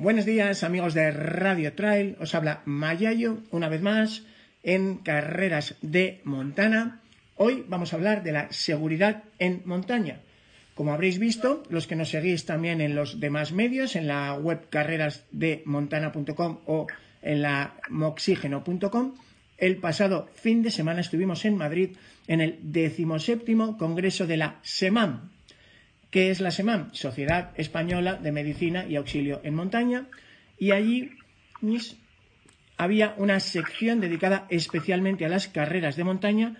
Buenos días amigos de Radio Trail, os habla Mayayo una vez más en Carreras de Montana. Hoy vamos a hablar de la seguridad en montaña. Como habréis visto, los que nos seguís también en los demás medios, en la web carrerasdemontana.com o en la moxígeno.com, el pasado fin de semana estuvimos en Madrid en el decimoséptimo Congreso de la SEMAM, ¿Qué es la SEMAM? Sociedad Española de Medicina y Auxilio en Montaña. Y allí había una sección dedicada especialmente a las carreras de montaña,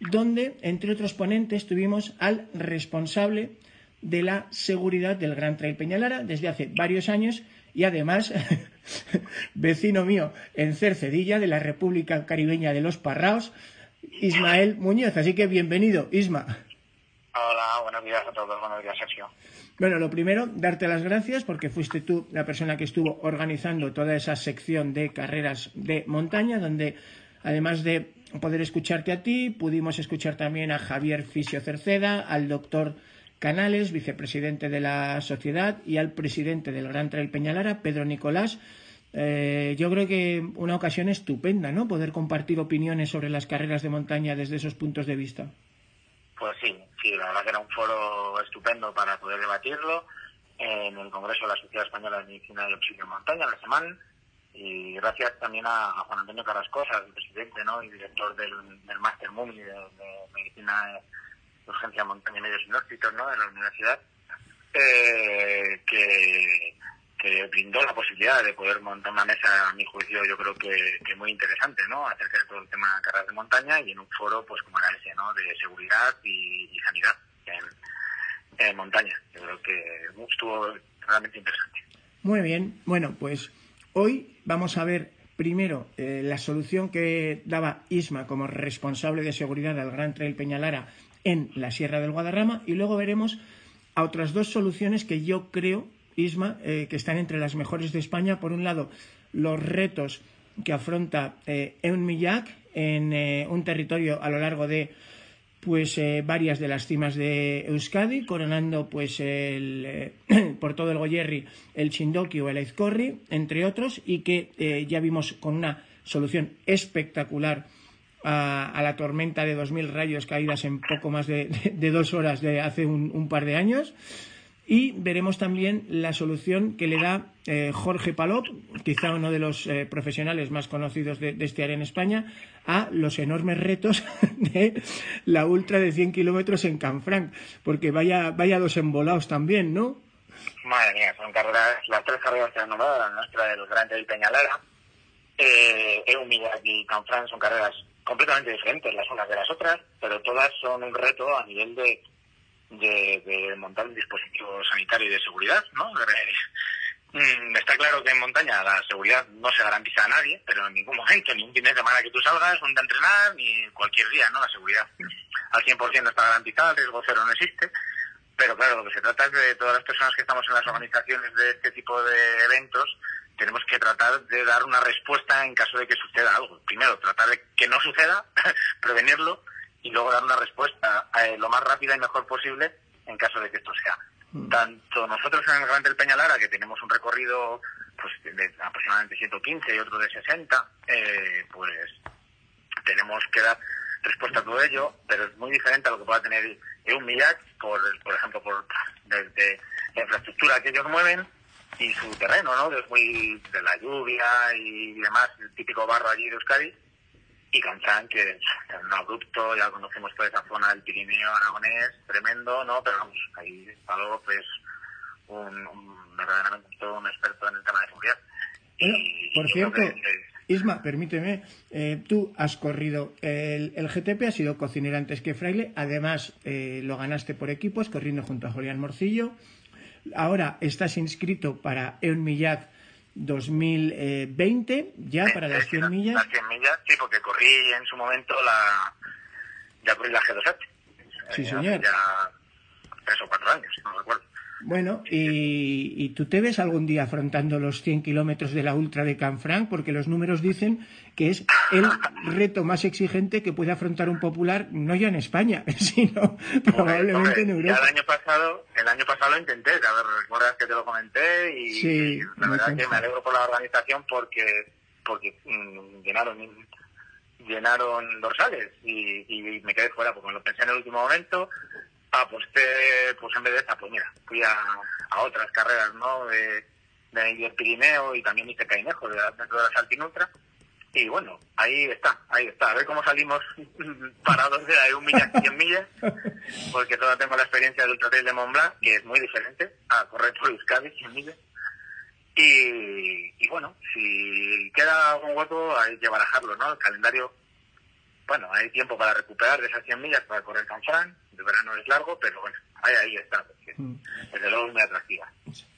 donde, entre otros ponentes, tuvimos al responsable de la seguridad del Gran Trail Peñalara desde hace varios años y además vecino mío en Cercedilla de la República Caribeña de los Parraos, Ismael Muñoz. Así que bienvenido, Isma. Hola, buenos días a todos, buenos días Sergio. Bueno, lo primero, darte las gracias porque fuiste tú la persona que estuvo organizando toda esa sección de carreras de montaña, donde además de poder escucharte a ti, pudimos escuchar también a Javier Fisio Cerceda, al doctor Canales, vicepresidente de la sociedad, y al presidente del Gran Trail Peñalara, Pedro Nicolás. Eh, yo creo que una ocasión estupenda, ¿no? Poder compartir opiniones sobre las carreras de montaña desde esos puntos de vista. Pues sí, sí, la verdad que era un foro estupendo para poder debatirlo en el Congreso de la Sociedad Española de Medicina y Auxilio Montaña, la semana, y gracias también a, Juan Antonio Carrascosa, el presidente ¿no? y director del, Máster MUMI de, Medicina de Urgencia Montaña y Medios Inhóspitos ¿no? de la universidad, eh, que, que brindó la posibilidad de poder montar una mesa, a mi juicio, yo creo que, muy interesante, ¿no? Acerca de todo el tema de carreras de montaña y en un foro, pues como era ese, ¿no? De seguridad y, sanidad en, montaña. Yo creo que estuvo realmente interesante. Muy bien. Bueno, pues hoy vamos a ver primero eh, la solución que daba Isma como responsable de seguridad del Gran Trail Peñalara en la Sierra del Guadarrama y luego veremos a otras dos soluciones que yo creo Isma, eh, que están entre las mejores de España. Por un lado, los retos que afronta eh, Eunmillac en eh, un territorio a lo largo de pues eh, varias de las cimas de Euskadi, coronando pues el, por todo el Goyerri el Chindoki o el Aizcorri, entre otros, y que ya vimos con una solución espectacular a, la tormenta de 2.000 rayos caídas en poco más de, dos horas de hace un par de años. Y veremos también la solución que le da eh, Jorge Palop, quizá uno de los eh, profesionales más conocidos de, este área en España, a los enormes retos de la ultra de 100 kilómetros en Canfranc, porque vaya, vaya dos embolados también, ¿no? Madre mía, son carreras, las tres carreras que han nombrado, la nuestra del Grande y Peñalera, eh, y Canfranc son carreras completamente diferentes las unas de las otras, pero todas son un reto a nivel de de, montar un dispositivo sanitario y de seguridad, ¿no? Mm, está claro que en montaña la seguridad no se garantiza a nadie, pero en ningún momento, ni un fin de semana que tú salgas, un a entrenar, ni cualquier día, ¿no? La seguridad al 100% no está garantizada, el riesgo cero no existe, pero claro, lo que se trata es de todas las personas que estamos en las organizaciones de este tipo de eventos, tenemos que tratar de dar una respuesta en caso de que suceda algo. Primero, tratar de que no suceda, prevenirlo, y luego dar una respuesta eh, lo más rápida y mejor posible en caso de que esto sea. Mm. Tanto nosotros en el Gran del Peñalara, que tenemos un recorrido pues de aproximadamente 115 y otro de 60, eh, pues tenemos que dar respuesta a todo ello, pero es muy diferente a lo que pueda tener un Millac, por, por ejemplo, por desde la infraestructura que ellos mueven y su terreno, ¿no? Es muy de la lluvia y demás, el típico barro allí de Euskadi, y Canfranc, que es un abrupto, ya conocemos toda esa zona del Pirineo aragonés, tremendo, ¿no? Pero vamos, ahí Palop es un, un, verdaderamente todo un experto en el tema de seguridad. por cierto, Isma, permíteme, eh, tú has corrido el, el, GTP, has sido cocinero antes que Fraile, además eh, lo ganaste por equipos, corriendo junto a Julián Morcillo. Ahora estás inscrito para Eun Millat 2020 ya para las 100 millas. Las 100 millas, sí, porque corrí en su momento la. Ya corrí la G2H. Sí, señor. Ya tres o cuatro años, no recuerdo. Bueno, y, tú te ves algún día afrontando los 100 kilómetros de la ultra de Canfranc, porque los números dicen que es el reto más exigente que puede afrontar un popular, no ya en España, sino probablemente en Europa. el año pasado, el año pasado lo intenté, a ver, recuerdas que te lo comenté y, la verdad que me alegro por la organización porque porque mm, llenaron llenaron dorsales y, y, me quedé fuera porque me lo pensé en el último momento aposté, pues en vez de esa, pues mira, fui a, a otras carreras, ¿no? De, de Pirineo y también hice Cainejo dentro de la Saltinutra. Y bueno, ahí está, ahí está. A ver cómo salimos parados de ahí un milla, 100 millas, porque todavía tengo la experiencia del Ultra de Mont Blanc, que es muy diferente a correr por Euskadi, 100 millas. Y, y bueno, si queda un hueco, hay que barajarlo, ¿no? El calendario, bueno, hay tiempo para recuperar de esas 100 millas para correr Canfranc, el verano es largo, pero bueno, ahí, ahí está, mm. desde luego es muy atractiva.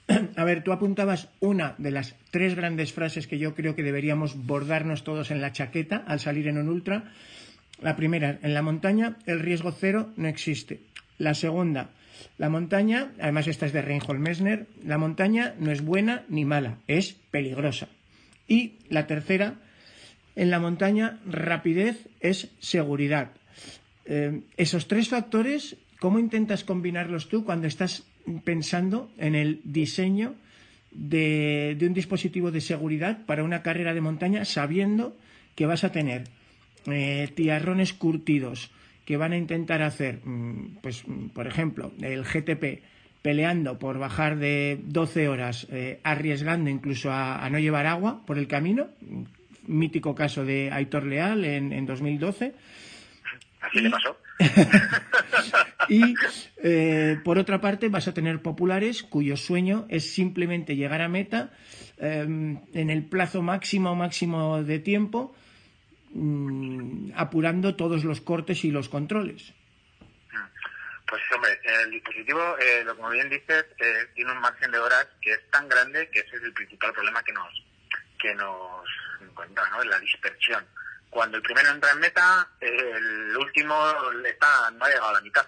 A ver, tú apuntabas una de las tres grandes frases que yo creo que deberíamos bordarnos todos en la chaqueta al salir en un ultra. La primera, en la montaña el riesgo cero no existe. La segunda, la montaña, además esta es de Reinhold Messner, la montaña no es buena ni mala, es peligrosa. Y la tercera, en la montaña rapidez es seguridad. Eh, esos tres factores, ¿cómo intentas combinarlos tú cuando estás pensando en el diseño de, un dispositivo de seguridad para una carrera de montaña sabiendo que vas a tener eh, tiarrones curtidos que van a intentar hacer, mm, pues, mm, por ejemplo, el GTP peleando por bajar de 12 horas, eh, arriesgando incluso a, no llevar agua por el camino, mítico caso de Aitor Leal en, en 2012, Así le pasó. y eh, por otra parte vas a tener populares cuyo sueño es simplemente llegar a meta em, en el plazo máximo máximo de tiempo mm, apurando todos los cortes y los controles. Pues hombre, el dispositivo, eh, lo como bien dices, eh, tiene un margen de horas que es tan grande que ese es el principal problema que nos que nos encuentra, ¿no? La dispersión cuando el primero entra en meta, el último está, no ha llegado a la mitad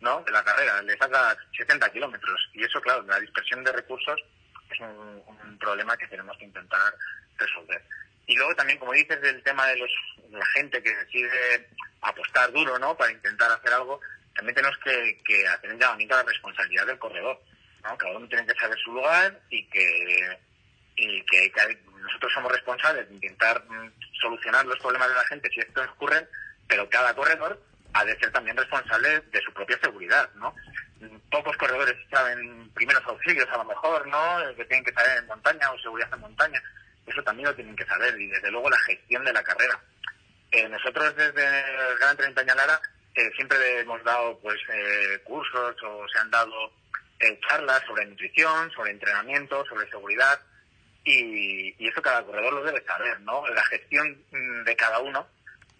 ¿no? de la carrera, le saca 70 kilómetros. Y eso, claro, la dispersión de recursos es un, problema que tenemos que intentar resolver. Y luego también, como dices, del tema de los, la gente que decide apostar duro ¿no? para intentar hacer algo, también tenemos que, hacer un llamamiento a la responsabilidad del corredor. ¿no? Cada uno tiene que saber su lugar y que, y que, que nosotros somos responsables de intentar mm, solucionar los problemas de la gente si esto ocurre, pero cada corredor ha de ser también responsable de su propia seguridad, ¿no? Pocos corredores saben primeros auxilios, a lo mejor, ¿no? Que tienen que saber en montaña o seguridad en montaña. Eso también lo tienen que saber y, desde luego, la gestión de la carrera. Eh, nosotros, desde el Gran Tren Peñalara, eh, siempre hemos dado pues eh, cursos o se han dado charlas sobre nutrición, sobre entrenamiento, sobre seguridad y, y, eso cada corredor lo debe saber, ¿no? La gestión mm, de cada uno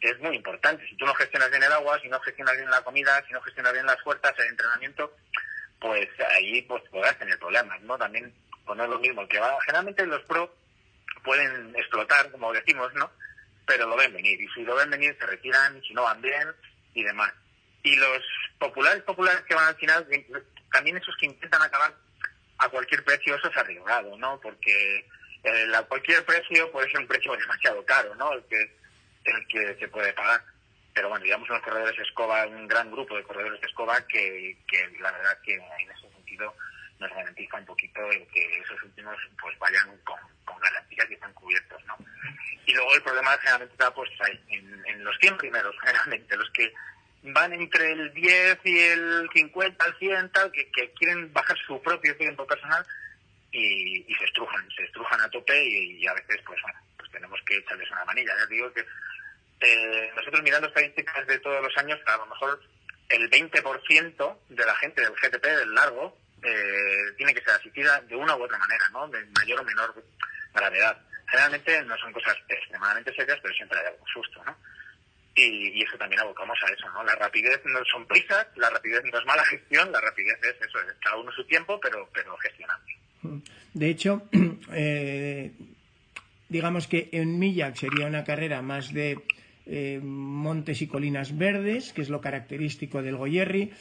es muy importante. Si tú no gestionas bien el agua, si no gestionas bien la comida, si no gestionas bien las fuerzas, el entrenamiento, pues ahí pues podrás tener problemas, ¿no? También poner lo mismo, que va, generalmente los pro pueden explotar, como decimos, ¿no? Pero lo ven venir, y si lo ven venir se retiran, si no van bien y demás. Y los populares populares que van al final, también esos que intentan acabar a cualquier precio eso es arriesgado, ¿no? Porque a cualquier precio puede ser un precio demasiado caro, ¿no? El que, el que se puede pagar. Pero bueno, digamos unos corredores de escoba, un gran grupo de corredores de escoba que, que la verdad que en ese sentido nos garantiza un poquito el que esos últimos pues vayan con, con garantías y están cubiertos, ¿no? Y luego el problema generalmente está pues en, en los 100 primeros, generalmente, los que van entre el 10 y el 50, al 100, tal, que, quieren bajar su propio tiempo personal y, y, se estrujan, se estrujan a tope y, a veces, pues bueno, pues tenemos que echarles una manilla. Ya digo que eh, nosotros mirando estadísticas de todos los años, a lo mejor el 20% de la gente del GTP, del largo, eh, tiene que ser asistida de una u otra manera, ¿no? De mayor o menor gravedad. Generalmente no son cosas extremadamente serias, pero siempre hay algún susto, ¿no? Y, eso también abocamos a eso, ¿no? La rapidez no son prisas, la rapidez no es mala gestión, la rapidez es eso, es cada uno su tiempo, pero, pero gestionando. De hecho, eh, digamos que en Millac sería una carrera más de eh, montes y colinas verdes, que es lo característico del Goyerri.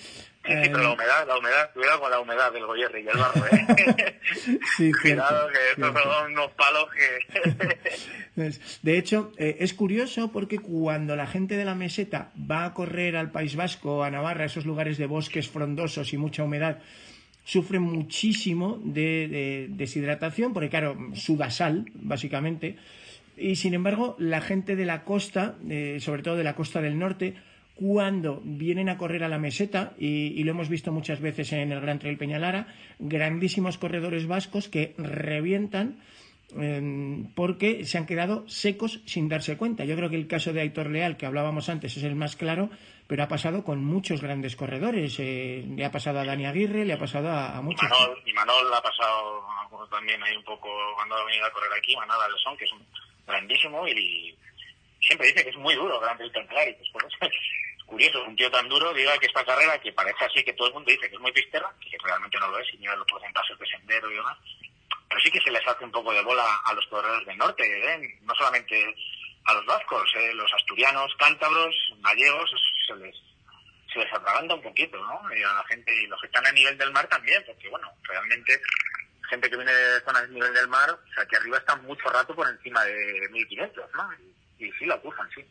Sí, pero la humedad, la humedad, cuidado con la humedad del Goyerri y el barro, ¿eh? sí, cuidado que estos son unos palos que... de hecho, eh, es curioso porque cuando la gente de la meseta va a correr al País Vasco, a Navarra, esos lugares de bosques frondosos y mucha humedad, sufren muchísimo de, deshidratación, porque claro, suda sal, básicamente, y sin embargo, la gente de la costa, eh, sobre todo de la costa del norte, cuando vienen a correr a la meseta, y, lo hemos visto muchas veces en el Gran Trail Peñalara, grandísimos corredores vascos que revientan em, porque se han quedado secos sin darse cuenta. Yo creo que el caso de Aitor Leal, que hablábamos antes, es el más claro, pero ha pasado con muchos grandes corredores. Eh, le ha pasado a Dani Aguirre, le ha pasado a, muchos. Y Manol, ha pasado también ahí un poco cuando ha venido a correr aquí, Manol Alesón, que es un grandísimo y siempre dice que es muy duro grande y pues es curioso, un tío tan duro diga que esta carrera que parece así que todo el mundo dice que es muy pistera, que realmente no lo es, y mira los porcentajes de sendero y demás, pero sí que se les hace un poco de bola a los corredores del norte, ¿eh? no solamente a los vascos, ¿eh? los asturianos, cántabros, gallegos, se les se les atraganta un poquito, ¿no? Y a la gente, y los que están a nivel del mar también, porque bueno, realmente gente que viene de zonas de nivel del mar, o sea, que arriba están mucho rato por encima de 1500, ¿no? Y, sí la acusan, sí.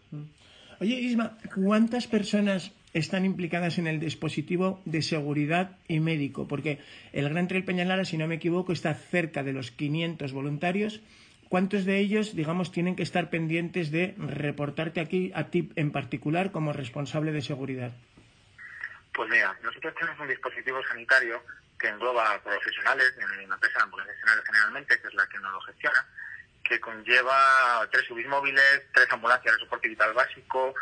Oye, Isma, ¿cuántas personas están implicadas en el dispositivo de seguridad y médico? Porque el Gran Trail Peñalara, si no me equivoco, está cerca de los 500 voluntarios. ¿Cuántos de ellos, digamos, tienen que estar pendientes de reportarte aquí a ti en particular como responsable de seguridad? Pues mira, nosotros tenemos un dispositivo sanitario que engloba profesionales en la empresa de ambulancias generalmente, que es la que nos lo gestiona, que conlleva tres subis móviles, tres ambulancias de soporte vital básico,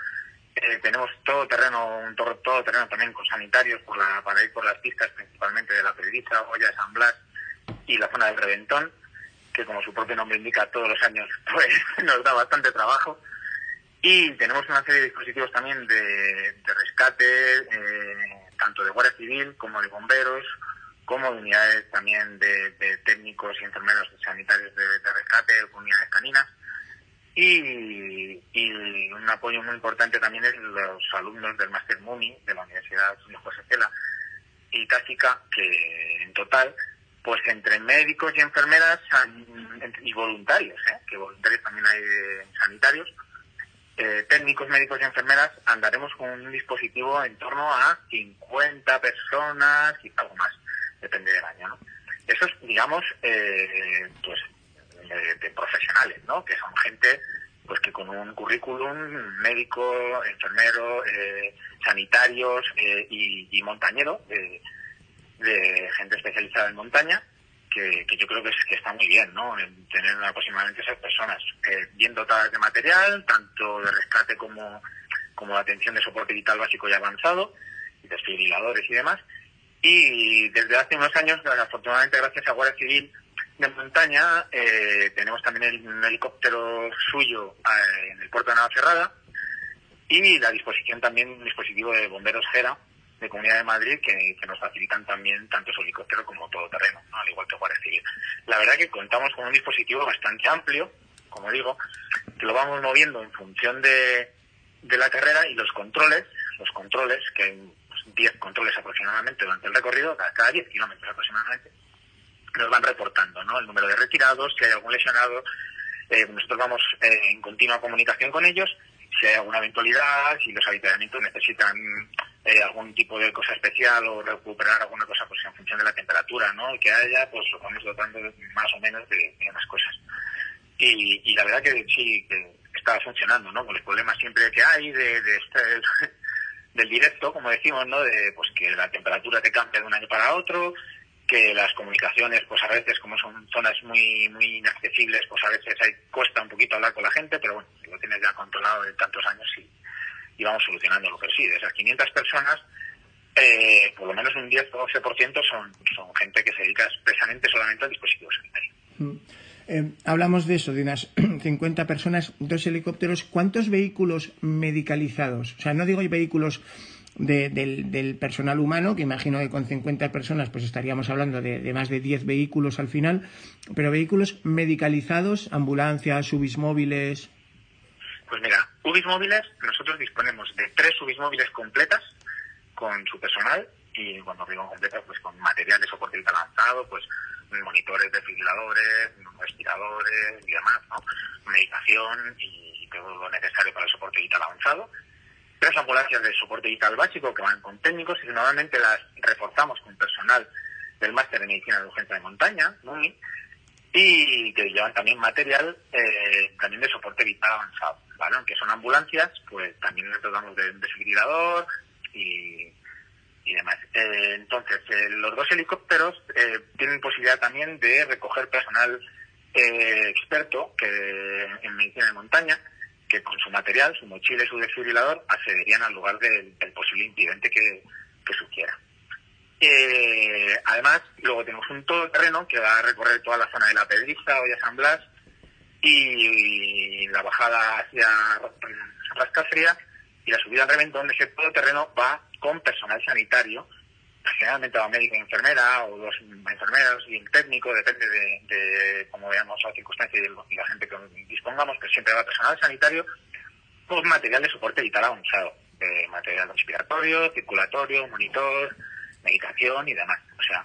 eh, tenemos todo terreno, un todo, todo, terreno también con sanitarios por la, para ir por las pistas principalmente de la Pedriza, Olla, San Blas y la zona del Reventón, que como su propio nombre indica todos los años pues nos da bastante trabajo. Y tenemos una serie de dispositivos también de, rescate, eh, tanto de Guardia Civil como de bomberos, como unidades también de, técnicos y enfermeros sanitarios de, rescate, unidades caninas. Y, un apoyo muy importante también es los alumnos del Máster MUNI de la Universidad de José Cela y Táctica, que en total, pues entre médicos y enfermeras y voluntarios, ¿eh? que voluntarios también hay sanitarios, eh, técnicos, médicos y enfermeras, andaremos con un dispositivo en torno a 50 personas, y algo más depende del año, ¿no? Eso es, digamos, eh, pues, de, profesionales, ¿no? Que son gente, pues, que con un currículum médico, enfermero, eh, sanitarios eh, y, montañero, de gente especializada en montaña, que, yo creo que, es, que está muy bien, ¿no? En tener aproximadamente esas personas bien dotadas de material, tanto de rescate como, como de atención de soporte vital básico y avanzado, desfibriladores y demás, y desde hace unos años, afortunadamente gracias a Guardia Civil de Montaña, eh, tenemos también el, helicóptero suyo eh, en el puerto de Navacerrada y la disposición también un dispositivo de bomberos GERA de Comunidad de Madrid que, nos facilitan también tanto su helicóptero como todo terreno, al igual que Guardia Civil. La verdad que contamos con un dispositivo bastante amplio, como digo, que lo vamos moviendo en función de, de la carrera y los controles, los controles que 10 controles aproximadamente durante el recorrido, cada 10 kilómetros aproximadamente, nos van reportando ¿no? el número de retirados, si hay algún lesionado. Eh, nosotros vamos eh, en continua comunicación con ellos, si hay alguna eventualidad, si los habitamientos necesitan eh, algún tipo de cosa especial o recuperar alguna cosa pues en función de la temperatura ¿no? que haya, pues lo vamos dotando más o menos de, unas cosas. Y, la verdad que sí, que está funcionando, ¿no? Con los problemas siempre que hay de, de este, del directo, como decimos, ¿no? De, pues que la temperatura te cambia de un año para otro, que las comunicaciones, pues a veces, como son zonas muy muy inaccesibles, pues a veces hay, cuesta un poquito hablar con la gente, pero bueno, lo tienes ya controlado de tantos años y, y vamos solucionándolo. Pero sí, de esas 500 personas, eh, por lo menos un 10 o 12% son, son gente que se dedica expresamente solamente al dispositivo sanitario. Mm. Eh, hablamos de eso, de unas 50 personas, dos helicópteros. ¿Cuántos vehículos medicalizados? O sea, no digo vehículos del, personal humano, que imagino que con 50 personas pues estaríamos hablando de, más de 10 vehículos al final, pero vehículos medicalizados, ambulancias, subis móviles. Pues mira, UBIs móviles, nosotros disponemos de tres UBIs móviles completas con su personal y cuando digo completas, pues con material de soporte vital avanzado, pues monitores, desfibriladores, respiradores y demás, ¿no? Medicación y todo lo necesario para el soporte vital avanzado. Tres ambulancias de soporte vital básico que van con técnicos y normalmente las reforzamos con personal del máster de medicina de urgencia de montaña, ¿no? y que llevan también material eh, también de soporte vital avanzado, ¿vale? Aunque son ambulancias, pues también les dotamos de desfibrilador y, y demás. Eh, entonces, eh, los dos helicópteros tienen posibilidad también de recoger personal experto que en medicina de montaña, que con su material, su mochila y su desfibrilador accederían al lugar del, posible incidente que, que sugiera. Eh, además, luego tenemos un todoterreno que va a recorrer toda la zona de la Pedriza, hoy San Blas, y la bajada hacia Rascafría y la subida al Reventón, ese todoterreno va con personal sanitario, generalmente va médico y enfermera, o dos enfermeras y un técnico, depende de, de cómo veamos la circunstancia y, la gente que dispongamos, pero siempre va personal sanitario con material de soporte vital avanzado, de material respiratorio, circulatorio, monitor, medicación y demás. O sea,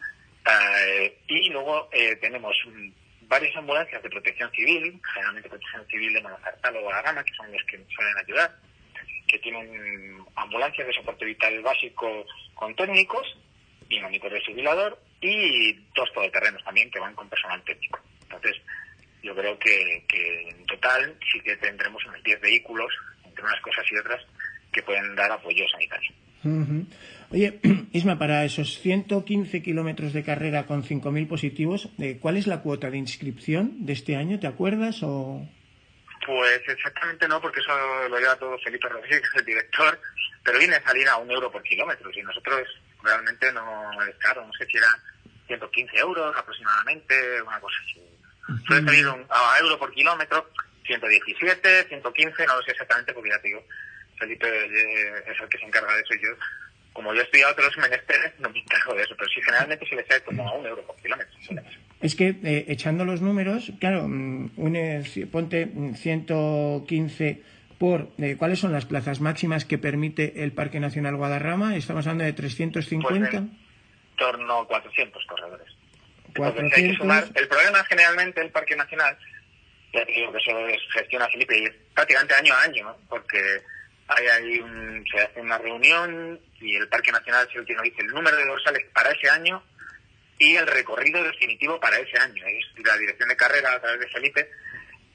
eh, y luego eh, tenemos varias ambulancias de protección civil, generalmente protección civil de Monocartal o Guadalajara, que son los que suelen ayudar, que tienen ambulancias de soporte vital básico con técnicos y monitor de civilador y dos todoterrenos también que van con personal técnico. Entonces, yo creo que, que en total sí que tendremos unos 10 vehículos, entre unas cosas y otras, que pueden dar apoyo sanitario. Oye, Isma, para esos 115 kilómetros de carrera con 5.000 positivos, eh, ¿cuál es la cuota de inscripción de este año? ¿Te acuerdas o...? Pues exactamente no, porque eso lo lleva todo Felipe Rodríguez, el director, pero viene a salir a un euro por kilómetro, y nosotros realmente no es caro, no sé si era 115 euros aproximadamente, una cosa así. Suele salir a euro por kilómetro, 117, 115, no lo sé exactamente porque ya te digo, Felipe eh, es el que se encarga de eso y yo, como yo he estudiado otros menesteres, no me encargo de eso, pero sí, generalmente se le sale como a un euro por kilómetro. Es que eh, echando los números, claro, mm, ponte 115 por eh, cuáles son las plazas máximas que permite el Parque Nacional Guadarrama. Estamos hablando de 350. Pues en torno a 400 corredores. 400... el problema generalmente del Parque Nacional, ya digo que eso gestiona Felipe, y es prácticamente año a año, porque hay, se hace una reunión y el Parque Nacional se dice el número de dorsales para ese año y el recorrido definitivo para ese año. Es la dirección de carrera a través de Felipe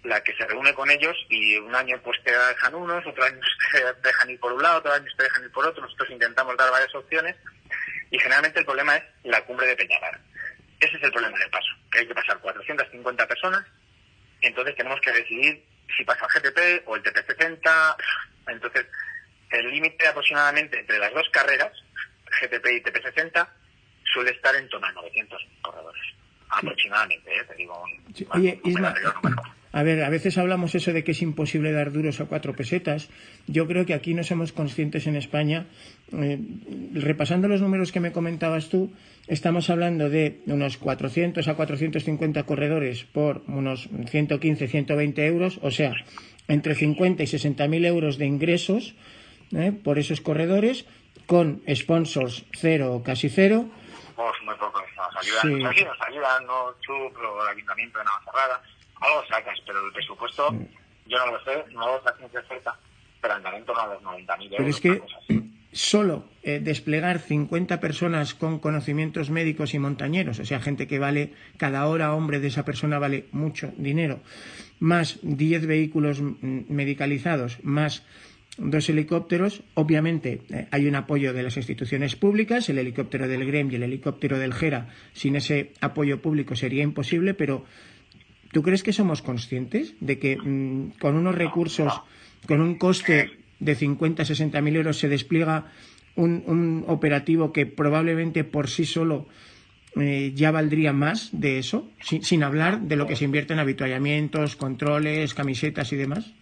la que se reúne con ellos y un año pues te dejan unos, otro año te dejan ir por un lado, otro año te dejan ir por otro. Nosotros intentamos dar varias opciones y generalmente el problema es la cumbre de Peñalar. Ese es el problema del paso, que hay que pasar 450 personas, entonces tenemos que decidir si pasa el GTP o el TP60, entonces, el límite aproximadamente entre las dos carreras, GTP y TP60, suele estar en torno a 900 corredores. Aproximadamente, ¿eh? te digo. Oye, Isma, a ver, a veces hablamos eso de que es imposible dar duros a cuatro pesetas. Yo creo que aquí no somos conscientes en España. Eh, repasando los números que me comentabas tú, estamos hablando de unos 400 a 450 corredores por unos 115, 120 euros. O sea, entre 50 y 60 mil euros de ingresos ¿eh? por esos corredores, con sponsors cero o casi cero. Pues muy poco, nos ayudan, sí. nos ayudan, no Chup o el Ayuntamiento de Navacerrada, algo sacas, pero el presupuesto yo no lo sé, no lo sé cierta, pero andará en torno a los 90.000 euros. Pero es que solo eh, desplegar 50 personas con conocimientos médicos y montañeros, o sea, gente que vale, cada hora hombre de esa persona vale mucho dinero, más 10 vehículos medicalizados, más dos helicópteros. Obviamente eh, hay un apoyo de las instituciones públicas, el helicóptero del GREM y el helicóptero del GERA. Sin ese apoyo público sería imposible, pero ¿tú crees que somos conscientes de que mm, con unos recursos, con un coste de 50, 60 mil euros se despliega un, operativo que probablemente por sí solo eh, ya valdría más de eso, sin, hablar de lo que se invierte en habituallamientos, controles, camisetas y demás?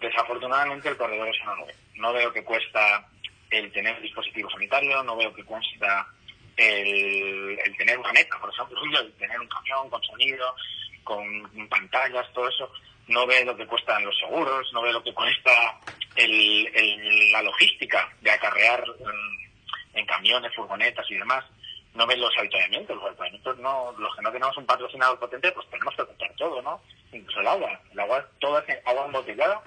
Desafortunadamente el corredor es enorme. No veo que cuesta el tener dispositivo sanitario, no veo que cuesta el, tener una meta, por ejemplo, el tener un camión con sonido, con pantallas, todo eso no ve lo que cuestan los seguros, no ve lo que cuesta el, la logística de acarrear mm, en camiones, furgonetas y demás, no ve los habituamientos. Los habituamientos, no, los que no tenemos un patrocinador potente, pues tenemos que comprar todo, ¿no? Incluso el agua. El agua, toda agua embotellada,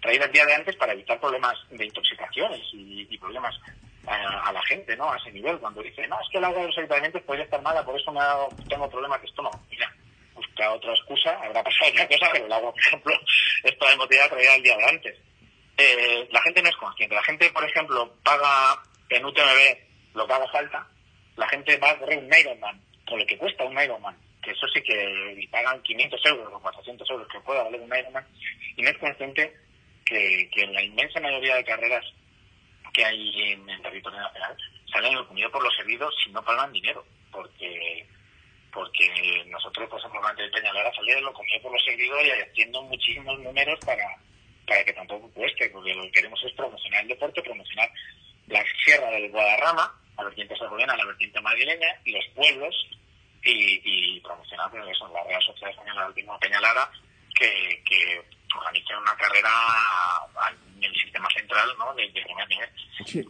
traída el día de antes para evitar problemas de intoxicaciones y, problemas a, la gente, ¿no? A ese nivel, cuando dice, no, es que el agua de los habituamientos podría estar mala, por eso me tengo problemas esto no. Mira, otra excusa, habrá pasado otra cosa, pero el agua, por ejemplo, está embotellada traída el día de antes. Eh, la gente no es consciente. La gente, por ejemplo, paga en UTMB lo que haga falta. La gente va a correr un Ironman con lo que cuesta un Ironman, que eso sí que pagan 500 euros o 400 euros que pueda valer un Ironman, y no es consciente que, que en la inmensa mayoría de carreras que hay en territorio nacional salen comido por los servidos si no pagan dinero, porque porque nosotros, por ejemplo, antes de Peñalara salir lo comido por los servidores y haciendo muchísimos números para, para que tampoco cueste, porque lo que queremos es promocionar el deporte, promocionar la sierra del Guadarrama, la vertiente a la vertiente madrileña y los pueblos y, y promocionar pues, eso, la Real Sociedad Española del Peñalara que, que organiza una carrera en el sistema central ¿no? de, primer nivel.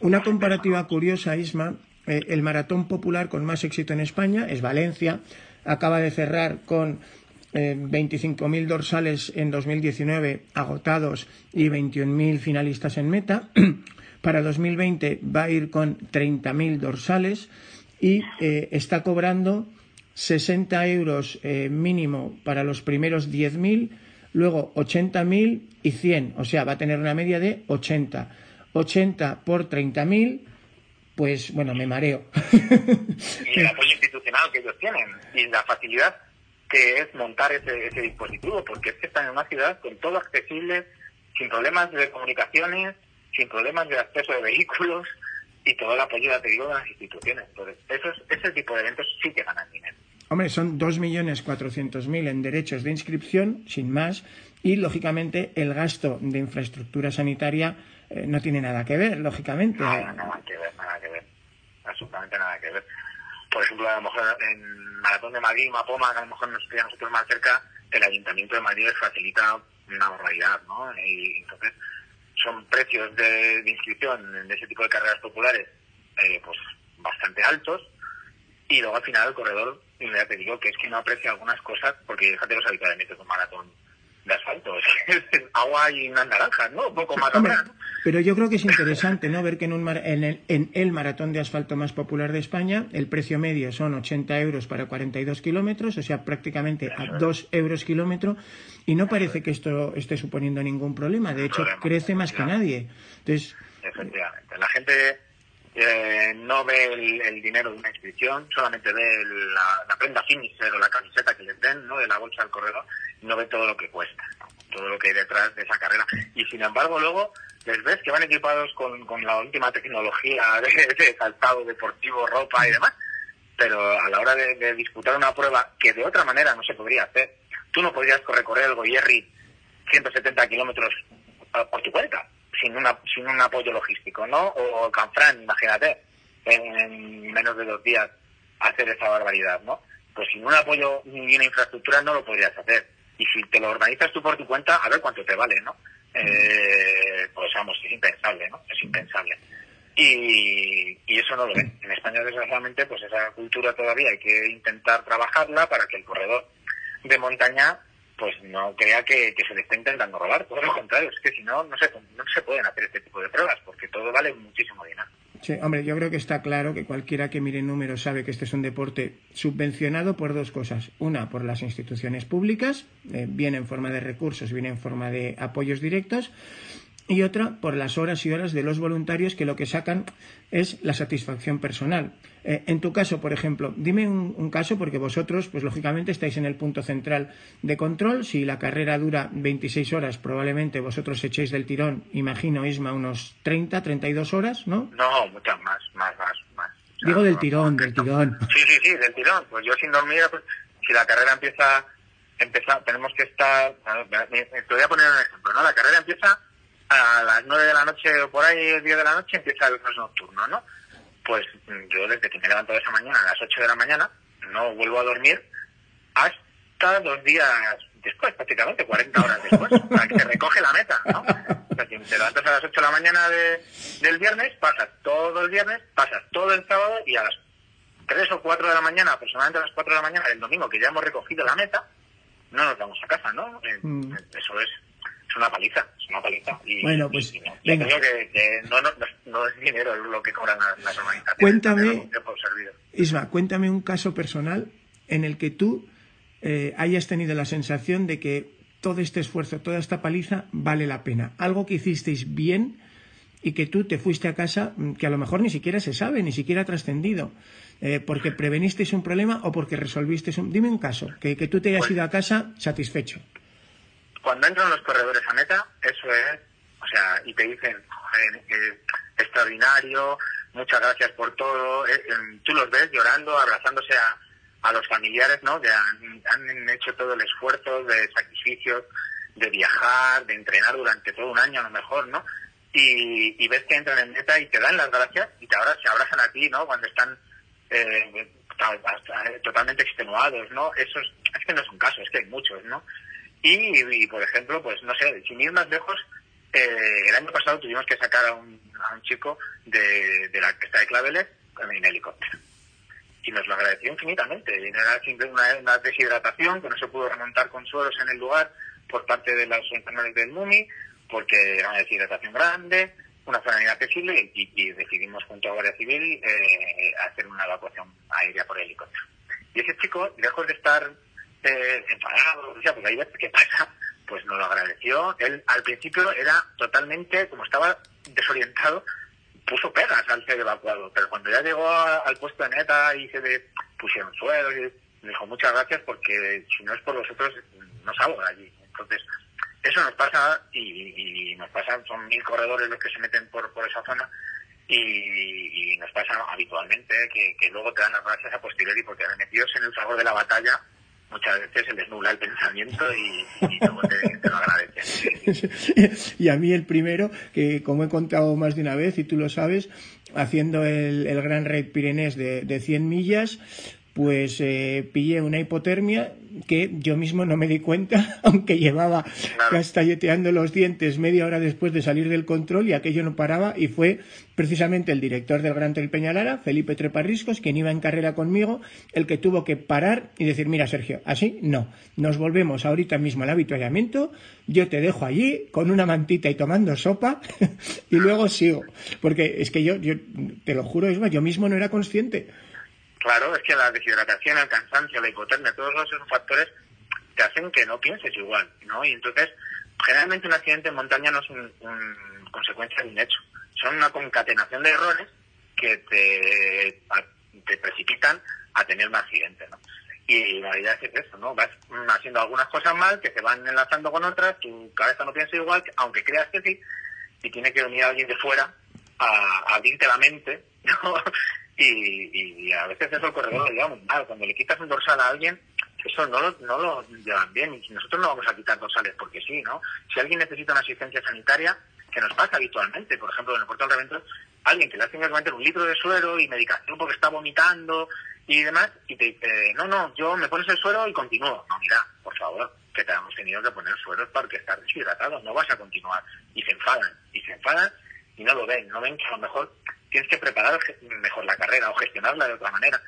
una comparativa curiosa, Isma, eh, el maratón popular con más éxito en España es Valencia, acaba de cerrar con 25.000 eh, dorsales en 2019 agotados y 21.000 finalistas en meta. Para 2020 va a ir con 30.000 dorsales y eh, está cobrando 60 euros eh, mínimo para los primeros 10.000, luego 80.000 y 100. O sea, va a tener una media de 80. 80 por 30.000, pues bueno, me mareo. y el apoyo institucional que ellos tienen y la facilidad que es montar ese, ese dispositivo, porque es que están en una ciudad con todo accesible, sin problemas de comunicaciones, sin problemas de acceso de vehículos y todo el apoyo, te digo, de las instituciones. Entonces, esos, ese tipo de eventos sí que ganan dinero. Hombre, son 2.400.000 en derechos de inscripción, sin más, y lógicamente el gasto de infraestructura sanitaria eh, no tiene nada que ver, lógicamente. Nada, nada que ver, nada que ver. Absolutamente nada que ver por ejemplo, a lo mejor en Maratón de Madrid, Mapoma, a lo mejor nos pilla nosotros más cerca, el Ayuntamiento de Madrid les facilita una barbaridad, ¿no? Y entonces son precios de, inscripción de ese tipo de carreras populares eh, pues bastante altos y luego al final el corredor, ya te digo que es que no aprecia algunas cosas porque déjate los habitualmente un maratón de asfalto, agua y unas naranjas, ¿no? Un poco más Pero yo creo que es interesante, ¿no? Ver que en, un en, el, en, el, maratón de asfalto más popular de España, el precio medio son 80 euros para 42 kilómetros, o sea, prácticamente a 2 euros kilómetro, y no parece que esto esté suponiendo ningún problema, de hecho, crece más que nadie. Entonces, Efectivamente, la gente eh, no ve el, dinero de una inscripción, solamente ve la, prenda finisher o la camiseta que les den, ¿no? De la bolsa del corredor, no ve todo lo que cuesta, todo lo que hay detrás de esa carrera. Y sin embargo, luego les ves que van equipados con, con la última tecnología de, calzado deportivo, ropa y demás, pero a la hora de, disputar una prueba que de otra manera no se podría hacer, tú no podrías recorrer el Goyerri 170 kilómetros por tu cuenta sin, una, sin un apoyo logístico, ¿no? O Canfrán, imagínate, en menos de dos días hacer esa barbaridad, ¿no? Pues sin un apoyo ni una infraestructura no lo podrías hacer. Y si te lo organizas tú por tu cuenta, a ver cuánto te vale, ¿no? Eh, pues vamos, es impensable, ¿no? Es impensable. Y, y eso no lo ven. En España, desgraciadamente, pues esa cultura todavía hay que intentar trabajarla para que el corredor de montaña pues no crea que, se le está intentando robar, todo lo contrario, es que si no, no se, no se pueden hacer este tipo de pruebas, porque todo vale muchísimo dinero. Sí, hombre, yo creo que está claro que cualquiera que mire números sabe que este es un deporte subvencionado por dos cosas. Una, por las instituciones públicas, eh, bien en forma de recursos, bien en forma de apoyos directos, y otra por las horas y horas de los voluntarios que lo que sacan es la satisfacción personal. Eh, en tu caso, por ejemplo, dime un, caso porque vosotros, pues lógicamente estáis en el punto central de control. Si la carrera dura 26 horas, probablemente vosotros echéis del tirón, imagino, Isma, unos 30, 32 horas, ¿no? No, muchas más, más, más, más. Digo del tirón, del tirón. Sí, sí, sí, del tirón. Pues yo sin dormir, pues, si la carrera empieza, empieza tenemos que estar, te voy a poner un ejemplo, ¿no? La carrera empieza a las 9 de la noche o por ahí, 10 de la noche, empieza el cross nocturno, ¿no? Pues yo desde que me levanto de esa mañana, a las 8 de la mañana, no vuelvo a dormir hasta dos días después, prácticamente 40 horas después, para que se recoge la meta, ¿no? O sea, si te levantas a las 8 de la mañana de, del viernes, pasas todo el viernes, pasas todo el sábado y a las 3 o 4 de la mañana, aproximadamente a las 4 de la mañana del domingo, que ya hemos recogido la meta, no nos vamos a casa, ¿no? Eh, Mm. Eso es, es una paliza, es una paliza. Y, Bueno, pues, y no, yo venga. creo que, que no, no, no, no es dinero lo que cobran las, organizaciones. Cuéntame. Isma, cuéntame un caso personal en el que tú eh, hayas tenido la sensación de que todo este esfuerzo, toda esta paliza vale la pena. Algo que hicisteis bien y que tú te fuiste a casa mm, que a lo mejor ni siquiera se sabe, ni siquiera ha trascendido. eh, porque prevenisteis un problema o porque resolvisteis un... Dime un caso, que, que tú te hayas Pues- ido a casa satisfecho. Cuando entran los corredores a meta, eso es, o sea, y te dicen, "Joder, eh, extraordinario, muchas gracias por todo, eh, em, tú los ves llorando, abrazándose a, a los familiares, ¿no? Que han, hecho todo el esfuerzo de sacrificios, de viajar, de entrenar durante todo un año a lo mejor, ¿no? Y, y ves que entran en meta y te dan las gracias y te abrazan, se abrazan a ti, ¿no? Cuando están eh, ta- totalmente extenuados, ¿no? Eso es, es que no es un caso, es que hay muchos, ¿no? Y, y, por ejemplo, pues no sé, sin ir más lejos, eh, el año pasado tuvimos que sacar a un, a un chico de, de la orquesta de claveles en helicóptero. Y nos lo agradeció infinitamente. Era simple una, una deshidratación que no se pudo remontar con suelos en el lugar por parte de los enfermeros del MUMI, porque era una deshidratación grande, una zona inaccesible, y, y decidimos junto a Guardia Civil eh, hacer una evacuación aérea por helicóptero. Y ese chico, lejos de estar eh, enfadado, o sea, porque hay veces que pasa, pues nos lo agradeció. Él al principio era totalmente, como estaba desorientado, puso pegas al ser evacuado, pero cuando ya llegó al puesto de neta y se le pusieron suelo, y dijo muchas gracias porque si no es por vosotros no salgo de allí. Entonces, eso nos pasa y, y nos pasa, son mil corredores los que se meten por, por esa zona y, nos pasa habitualmente que, que luego te dan las gracias a posteriori porque metidos en el favor de la batalla muchas veces se les nubla el pensamiento y, y luego te, te lo agradecen. y a mí el primero, que como he contado más de una vez, y tú lo sabes, haciendo el, el Gran Raid Pirenés de, de 100 millas, pues eh, pillé una hipotermia que yo mismo no me di cuenta, aunque llevaba Claro. castalleteando los dientes media hora después de salir del control y aquello no paraba y fue precisamente el director del Gran Trail Peñalara, Felipe Treparriscos, quien iba en carrera conmigo, el que tuvo que parar y decir, mira Sergio, así no, nos volvemos ahorita mismo al avituallamiento, yo te dejo allí con una mantita y tomando sopa y luego sigo, porque es que yo, yo te lo juro, Isma, yo mismo no era consciente. Claro, es que la deshidratación, el cansancio, la hipotermia, todos esos factores te hacen que no pienses igual, ¿no? Y entonces, generalmente un accidente en montaña no es un, un consecuencia de un hecho, son una concatenación de errores que te, te precipitan a tener un accidente, ¿no? Y la realidad es eso, ¿no? Vas haciendo algunas cosas mal que se van enlazando con otras, tu cabeza no piensa igual, aunque creas que sí, y tiene que venir alguien de fuera a abrirte la mente, ¿no? Y, y a veces eso el corredor lo lleva muy mal. Cuando le quitas un dorsal a alguien, eso no lo, no lo llevan bien. Y nosotros no vamos a quitar dorsales porque sí, ¿no? Si alguien necesita una asistencia sanitaria, que nos pasa habitualmente, por ejemplo, en el puerto del Reventón, alguien que le hace que meter un litro de suero y medicación porque está vomitando y demás, y te dice, no, no, yo me pones el suero y continúo. No, mira, por favor, que te hemos tenido que poner sueros porque estás deshidratado, no vas a continuar. Y se enfadan, y se enfadan y no lo ven, no ven que a lo mejor tienes que preparar mejor la carrera o gestionarla de otra manera,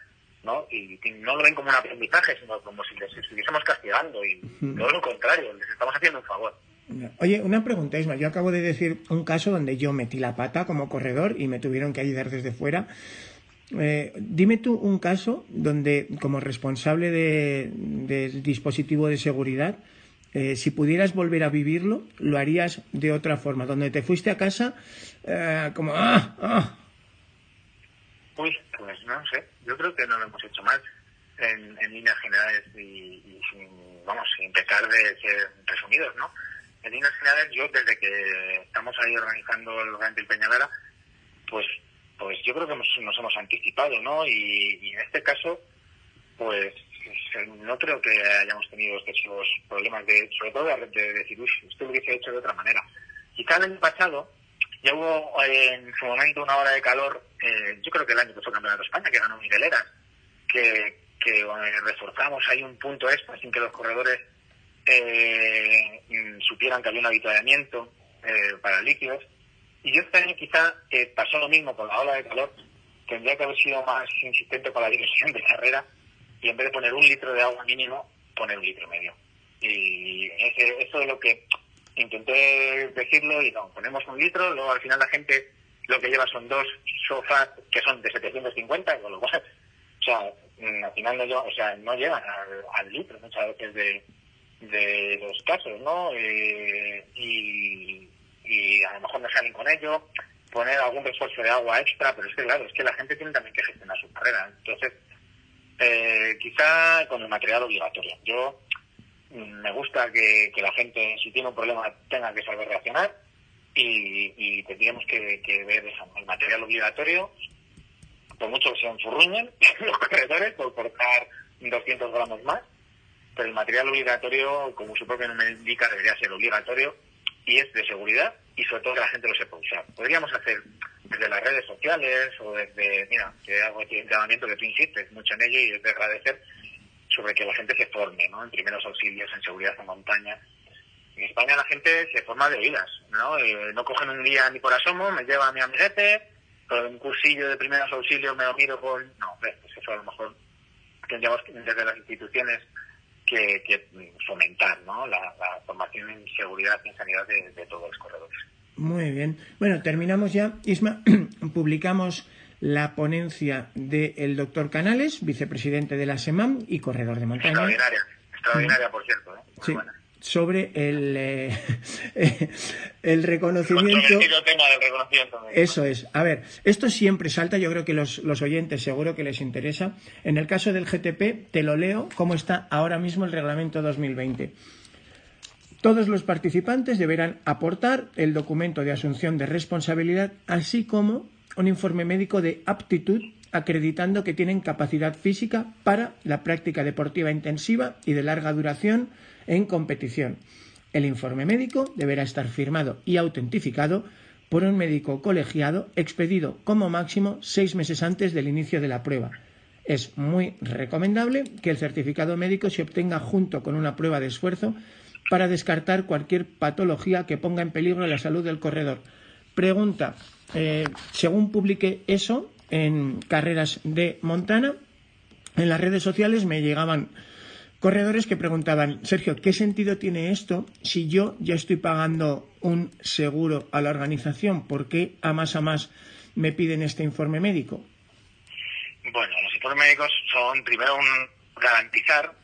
¿no? Y no lo ven como un aprendizaje, sino como si les estuviésemos castigando y todo lo contrario, les estamos haciendo un favor. Oye, una pregunta, Isma. Yo acabo de decir un caso donde yo metí la pata como corredor y me tuvieron que ayudar desde fuera. Eh, dime tú un caso donde, como responsable de- del dispositivo de seguridad, eh, si pudieras volver a vivirlo, lo harías de otra forma. Donde te fuiste a casa, eh, como, ¡ah! ¡ah! Uy, pues no sé, yo creo que no lo hemos hecho mal en, en líneas generales y, sin, vamos, sin pecar de ser resumidos, ¿no? En líneas generales, yo desde que estamos ahí organizando el Gran Peñalara, pues, pues yo creo que hemos- nos hemos anticipado, ¿no? Y, y en este caso, pues no creo que hayamos tenido excesivos problemas de, sobre todo de, de decir, uy, esto lo hubiese hecho de otra manera. Quizá el año pasado ya hubo eh, en su momento una hora de calor, eh, yo creo que el año que fue campeonato de España, que ganó Miguel Eras, que, que eh, reforzamos ahí un punto extra sin que los corredores eh, mm, supieran que había un avituallamiento para líquidos. Y yo este año quizá pasó lo mismo con la ola de calor, tendría que haber sido más insistente con la dirección de carrera y en vez de poner un litro de agua mínimo, poner un litro medio. Y eso es lo que intenté decirlo y no, ponemos un litro, luego al final la gente lo que lleva son dos sofás que son de 750, con lo cual, o sea, mm, al final no, o sea, no llegan al, litro muchas veces de, de los casos, ¿no? Eh, y, y a lo mejor no salen con ello, poner algún refuerzo de agua extra, pero es que claro, es que la gente tiene también que gestionar su carrera. Entonces, eh, quizá con el material obligatorio. Yo me gusta que, la gente, si tiene un problema, tenga que saber reaccionar y, y tendríamos que, ver el material obligatorio, por mucho que se enfurruñen los corredores por portar 200 gramos más, pero el material obligatorio, como su propio nombre indica, debería ser obligatorio y es de seguridad y sobre todo que la gente lo sepa usar. Podríamos hacer desde las redes sociales o desde, mira, que hago este llamamiento que tú insistes mucho en ello y es de agradecer sobre que la gente se forme, ¿no? En primeros auxilios, en seguridad en montaña. En España la gente se forma de oídas, ¿no? Eh, no cogen un día ni por asomo, me lleva a mi amiguete, con un cursillo de primeros auxilios me lo miro con... No, pues eso a lo mejor tendríamos desde las instituciones que, fomentar ¿no? la, formación en seguridad y en sanidad de, todos los corredores. Muy bien. Bueno, terminamos ya. Isma, publicamos la ponencia del doctor Canales, vicepresidente de la SEMAM y corredor de montaña. Extraordinaria, extraordinaria, por cierto. ¿eh? sí sobre el, eh, el reconocimiento. Eso es. A ver, esto siempre salta, yo creo que los, los, oyentes seguro que les interesa. En el caso del GTP, te lo leo cómo está ahora mismo el reglamento 2020. Todos los participantes deberán aportar el documento de asunción de responsabilidad, así como un informe médico de aptitud acreditando que tienen capacidad física para la práctica deportiva intensiva y de larga duración en competición. El informe médico deberá estar firmado y autentificado por un médico colegiado expedido como máximo seis meses antes del inicio de la prueba. Es muy recomendable que el certificado médico se obtenga junto con una prueba de esfuerzo para descartar cualquier patología que ponga en peligro la salud del corredor. Pregunta, eh, según publiqué eso en carreras de Montana, en las redes sociales me llegaban corredores que preguntaban, Sergio, ¿qué sentido tiene esto si yo ya estoy pagando un seguro a la organización? ¿Por qué a más a más me piden este informe médico? Bueno, los informes médicos son primero un garantizar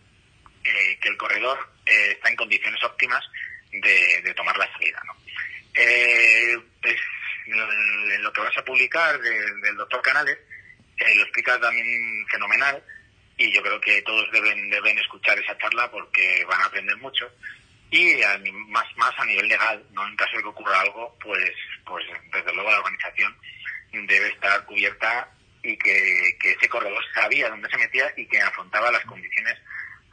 eh, que el corredor eh, está en condiciones óptimas de, tomar la salida. ¿no? Eh, pues, en lo que vas a publicar del doctor Canales, lo explica también fenomenal y yo creo que todos deben, deben escuchar esa charla porque van a aprender mucho y más, más a nivel legal, ¿no? en caso de que ocurra algo, pues, pues desde luego la organización debe estar cubierta y que, ese corredor sabía dónde se metía y que afrontaba las condiciones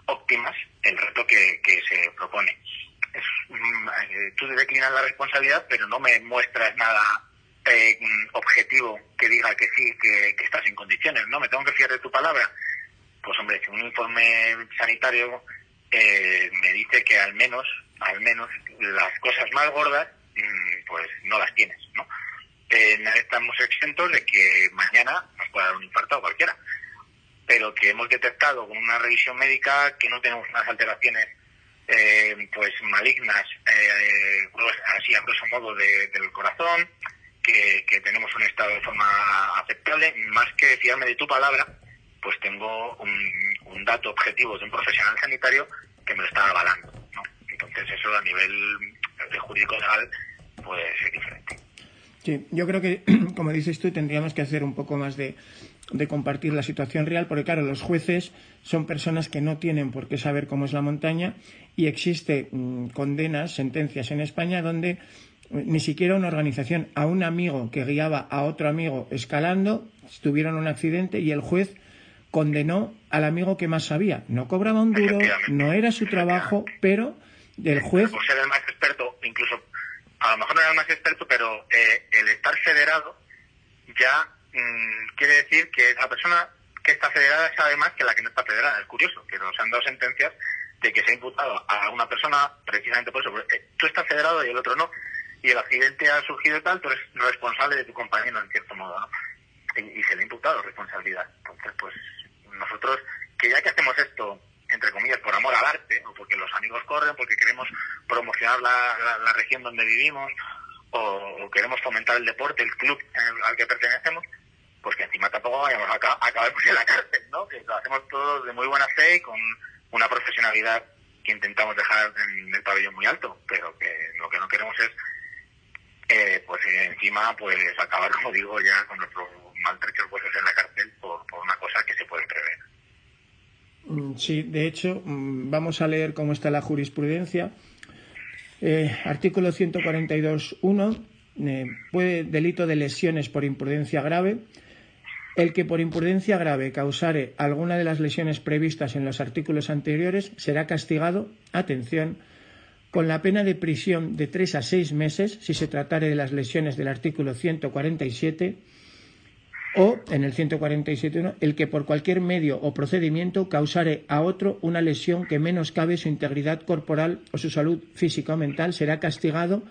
óptimas el reto que, se propone. Tú declinas la responsabilidad, pero no me muestras nada eh, objetivo que diga que sí, que, estás en condiciones, ¿no? Me tengo que fiar de tu palabra pues hombre, si un informe sanitario eh, me dice que al menos, al menos las cosas más gordas, mm, pues no las tienes, ¿no? Estamos exentos de que mañana nos pueda dar un infarto cualquiera, pero que hemos detectado con una revisión médica que no tenemos unas alteraciones eh, pues malignas, pues, así a grosso modo del corazón, que, que tenemos un estado de forma aceptable, más que fiarme de tu palabra, pues tengo un, dato objetivo de un profesional sanitario que me lo está avalando. ¿no? Entonces eso a nivel de jurídico legal puede ser diferente. Sí, yo creo que, como dices tú, tendríamos que hacer un poco más de, de compartir la situación real, porque claro, los jueces son personas que no tienen por qué saber cómo es la montaña y existe mm, condenas, sentencias en España donde ni siquiera una organización, a un amigo que guiaba a otro amigo escalando, tuvieron un accidente y el juez condenó al amigo que más sabía. No cobraba un duro, no era su trabajo, pero el juez... Por ser el más experto, incluso, a lo mejor no era el más experto, pero eh, el estar federado ya mm, quiere decir que esa persona que está federada sabe más que la que no está federada. Es curioso, que nos han dado sentencias de que se ha imputado a una persona precisamente por eso. Eh, tú estás federado y el otro no. Y el accidente ha surgido tal, tú eres responsable de tu compañero en cierto modo, ¿no? Y, se le ha imputado responsabilidad. Entonces, pues nosotros, que ya que hacemos esto, entre comillas, por amor al arte, o porque los amigos corren, porque queremos promocionar la, región donde vivimos, o, queremos fomentar el deporte, el club al que pertenecemos, pues que encima tampoco vayamos a, acabar en la cárcel, ¿no? Que lo hacemos todo de muy buena fe y con una profesionalidad que intentamos dejar en el pabellón muy alto, pero que lo que no queremos es, eh, pues encima, pues acabar, como digo, ya con nuestros maltrechos huesos en la cárcel por, una cosa que se puede prever. Mm, sí, de hecho, mm, vamos a leer cómo está la jurisprudencia. Eh, artículo 142.1. Eh, puede delito de lesiones por imprudencia grave el que por imprudencia grave causare alguna de las lesiones previstas en los artículos anteriores será castigado, atención, con la pena de prisión de tres a seis meses si se tratare de las lesiones del artículo 147 o, en el 147.1, el que por cualquier medio o procedimiento causare a otro una lesión que menos cabe su integridad corporal o su salud física o mental será castigado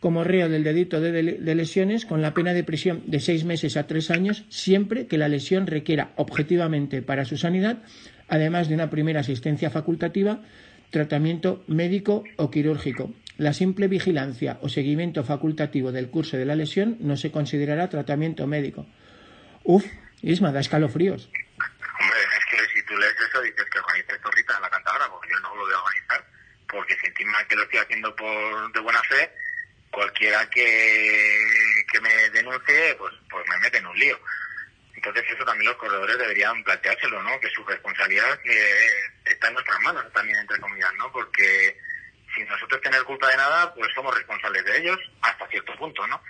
como reo del delito de, lesiones con la pena de prisión de seis meses a tres años siempre que la lesión requiera objetivamente para su sanidad, además de una primera asistencia facultativa, tratamiento médico o quirúrgico. La simple vigilancia o seguimiento facultativo del curso de la lesión no se considerará tratamiento médico. Uf, Isma, da escalofríos. Hombre, es que si tú lees eso dices que organizas Torrita en la cantadora, porque yo no lo voy a organizar, porque si encima que lo estoy haciendo por de buena fe, cualquiera que, que me denuncie, pues, pues me mete en un lío. Entonces eso también los corredores deberían planteárselo, ¿no? Que su responsabilidad eh, está en nuestras manos también, entre comillas, ¿no? Porque sin nosotros tener culpa de nada, pues somos responsables de ellos hasta cierto punto, ¿no?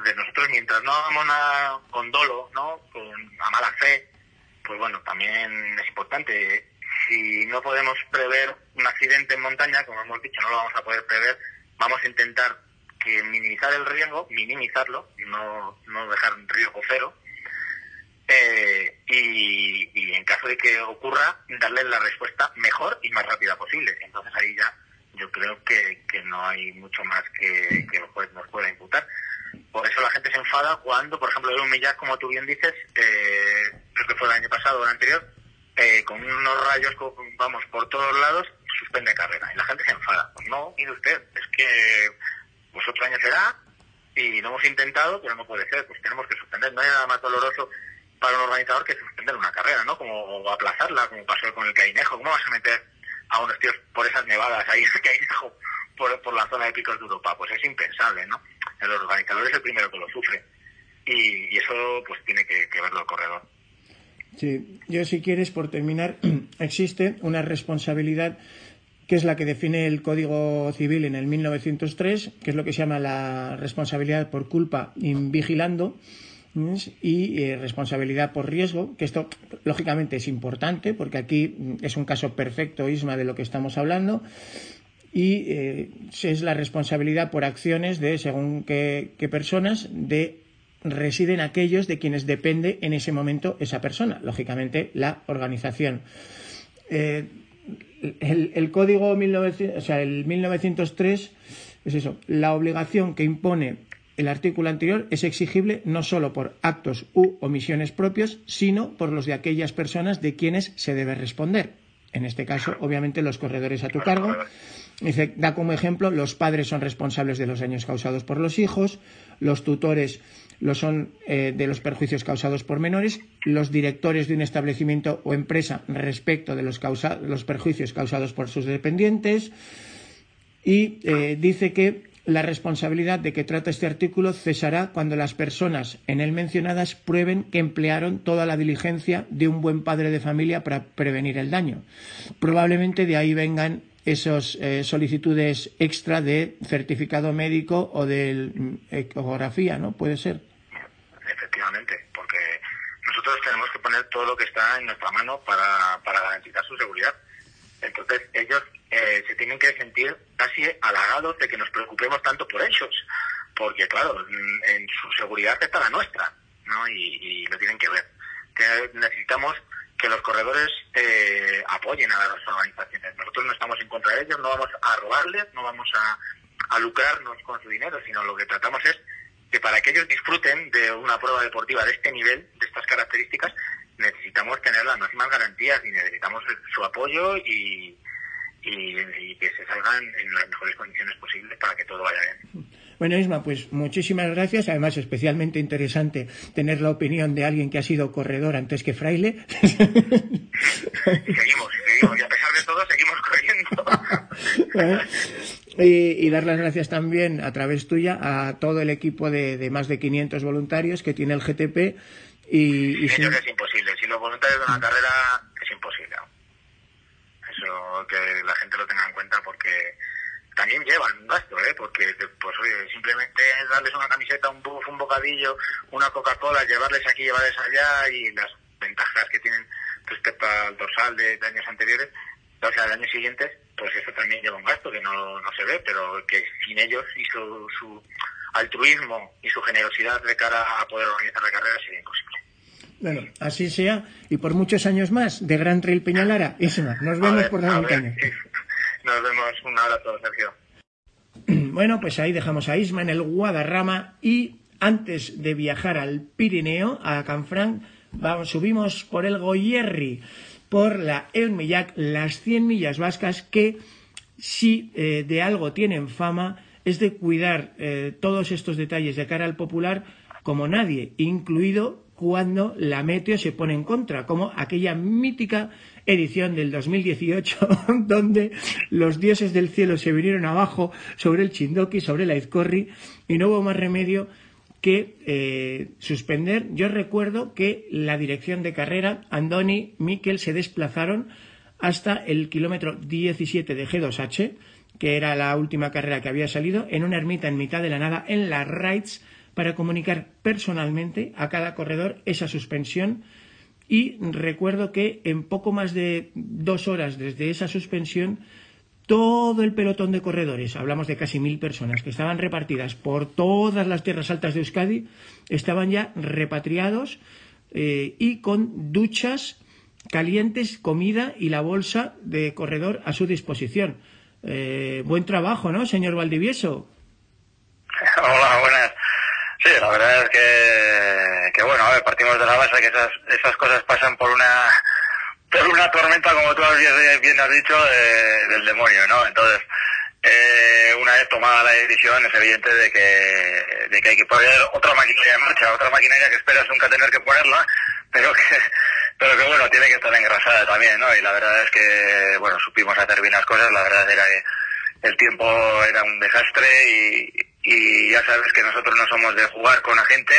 Entonces nosotros mientras no hagamos nada con dolo, ¿no? Con, a mala fe, pues bueno, también es importante. Si no podemos prever un accidente en montaña, como hemos dicho, no lo vamos a poder prever, vamos a intentar que minimizar el riesgo, minimizarlo, no, no dejar un riesgo cero, eh, y, en caso de que ocurra, darle la respuesta mejor y más rápida posible. Entonces ahí ya yo creo que, que no hay mucho más que, que nos pueda imputar. Por eso la gente se enfada cuando, por ejemplo, un millar, como tú bien dices, eh, creo que fue el año pasado o el anterior, eh, con unos rayos, vamos, por todos lados, suspende carrera. Y la gente se enfada. Pues no, mire usted, es que pues otro año será y lo hemos intentado, pero no puede ser, pues tenemos que suspender. No hay nada más doloroso para un organizador que suspender una carrera, ¿no? Como aplazarla, como pasó con el Cainejo. ¿Cómo vas a meter a unos tíos por esas nevadas ahí en Cainejo, por, por la zona de picos de Europa? Pues es impensable, ¿no? El organizador es el primero que lo sufre. Y, eso pues tiene que, que verlo el corredor. Sí, yo si quieres, por terminar, existe una responsabilidad que es la que define el Código Civil en el 1903, que es lo que se llama la responsabilidad por culpa invigilando y eh, responsabilidad por riesgo, que esto lógicamente es importante porque aquí mm, es un caso perfecto, Isma, de lo que estamos hablando y eh, es la responsabilidad por acciones de según qué, personas de residen aquellos de quienes depende en ese momento esa persona, lógicamente la organización. Eh, el, código 1900, o sea, el 1903 es eso, la obligación que impone el artículo anterior es exigible no solo por actos u omisiones propios, sino por los de aquellas personas de quienes se debe responder. En este caso, obviamente, los corredores a tu cargo. Dice, da como ejemplo, los padres son responsables de los daños causados por los hijos, los tutores lo son eh, de los perjuicios causados por menores, los directores de un establecimiento o empresa respecto de los, los perjuicios causados por sus dependientes y eh, dice que la responsabilidad de que trata este artículo cesará cuando las personas en él mencionadas prueben que emplearon toda la diligencia de un buen padre de familia para prevenir el daño. Probablemente de ahí vengan esas eh, solicitudes extra de certificado médico o de mm, ecografía, ¿no? Puede ser efectivamente, porque nosotros tenemos que poner todo lo que está en nuestra mano para, para garantizar su seguridad. Entonces ellos eh, se tienen que sentir casi halagados de que nos preocupemos tanto por ellos, porque claro, en su seguridad está la nuestra, ¿no? Y, lo tienen que ver. necesitamos que los corredores eh, apoyen a las organizaciones. Nosotros no estamos en contra de ellos, no vamos a robarles, no vamos a, a lucrarnos con su dinero, sino lo que tratamos es que para que ellos disfruten de una prueba deportiva de este nivel, de estas características, necesitamos tener las máximas garantías y necesitamos su apoyo y, y, que se salgan en las mejores condiciones posibles para que todo vaya bien. Bueno, Isma, pues muchísimas gracias. Además, especialmente interesante tener la opinión de alguien que ha sido corredor antes que fraile. Seguimos, seguimos. Y a pesar de todo, seguimos corriendo. y, dar las gracias también a través tuya a todo el equipo de, más de 500 voluntarios que tiene el GTP. Y, y es imposible. Sin los voluntarios de una carrera es imposible que la gente lo tenga en cuenta porque también llevan un gasto, ¿eh? Porque, pues oye, simplemente darles una camiseta, un buff, un bocadillo, una Coca-Cola, llevarles aquí, llevarles allá y las ventajas que tienen respecto al dorsal de, años anteriores, o sea, de años siguientes, pues eso también lleva un gasto que no, no se ve, pero que sin ellos y su, su altruismo y su generosidad de cara a poder organizar la carrera sería imposible. Bueno, así sea, y por muchos años más, de Gran Trail Peñalara. Isma, nos vemos por la montaña. Nos vemos, un abrazo, Sergio. Bueno, pues ahí dejamos a Isma en el Guadarrama y antes de viajar al Pirineo, a Canfranc, vamos, subimos por el Goyerri, por la Eunmillac, las 100 millas vascas que si eh, de algo tienen fama es de cuidar eh, todos estos detalles de cara al popular como nadie, incluido cuando la meteo se pone en contra, como aquella mítica edición del 2018 donde los dioses del cielo se vinieron abajo sobre el Chindoki, sobre la Izcorri y no hubo más remedio que eh, suspender. Yo recuerdo que la dirección de carrera, Andoni, Miquel se desplazaron hasta el kilómetro 17 de G2H, que era la última carrera que había salido, en una ermita en mitad de la nada, en la Rights, para comunicar personalmente a cada corredor esa suspensión y recuerdo que en poco más de dos horas desde esa suspensión todo el pelotón de corredores, hablamos de casi mil personas que estaban repartidas por todas las tierras altas de Euskadi, estaban ya repatriados eh, y con duchas calientes, comida y la bolsa de corredor a su disposición. Eh, buen trabajo, ¿no, señor Valdivieso? Hola, buenas. Sí, la verdad es que, que bueno, a ver, partimos de la base que esas, esas cosas pasan por una por una tormenta, como tú bien has dicho, del demonio, ¿no? Entonces, eh, una vez tomada la decisión, es evidente de que, de que hay que poner otra maquinaria en marcha, otra maquinaria que esperas nunca tener que ponerla, pero que, pero que bueno, tiene que estar engrasada también, ¿no? Y la verdad es que, bueno, supimos hacer bien las cosas, la verdad era que el tiempo era un desastre y, y ya sabes que nosotros no somos de jugar con la gente.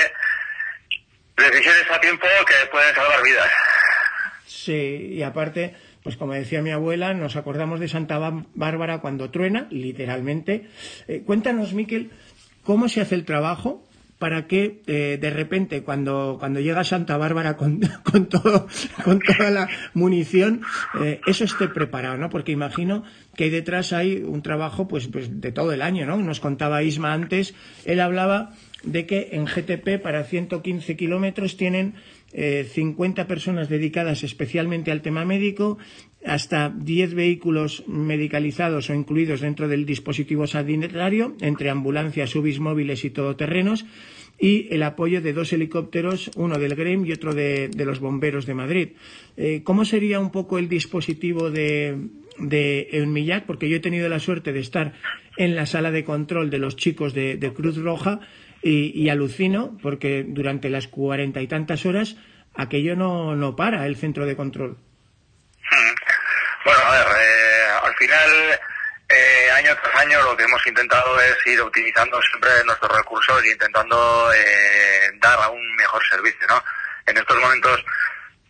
Decisiones a tiempo que pueden salvar vidas. Sí, y aparte, pues como decía mi abuela, nos acordamos de Santa Bárbara cuando truena, literalmente. Eh, cuéntanos, Miquel, cómo se hace el trabajo para que eh, de repente cuando, cuando llega Santa Bárbara con, con, todo, con toda la munición, eh, eso esté preparado, ¿no? Porque imagino que detrás hay un trabajo pues, pues de todo el año, ¿no? Nos contaba Isma antes, él hablaba de que en GTP para 115 kilómetros tienen eh, 50 personas dedicadas especialmente al tema médico, hasta 10 vehículos medicalizados o incluidos dentro del dispositivo sanitario, entre ambulancias, UBIs móviles y todoterrenos, y el apoyo de dos helicópteros, uno del GREM y otro de, los bomberos de Madrid. Eh, ¿Cómo sería un poco el dispositivo de, de Eunmillac? Porque yo he tenido la suerte de estar en la sala de control de los chicos de, Cruz Roja y, alucino porque durante las cuarenta y tantas horas aquello no, no para el centro de control. Bueno, a ver, eh, al final, eh, año tras año, lo que hemos intentado es ir optimizando siempre nuestros recursos e intentando eh, dar a un mejor servicio, ¿no? En estos momentos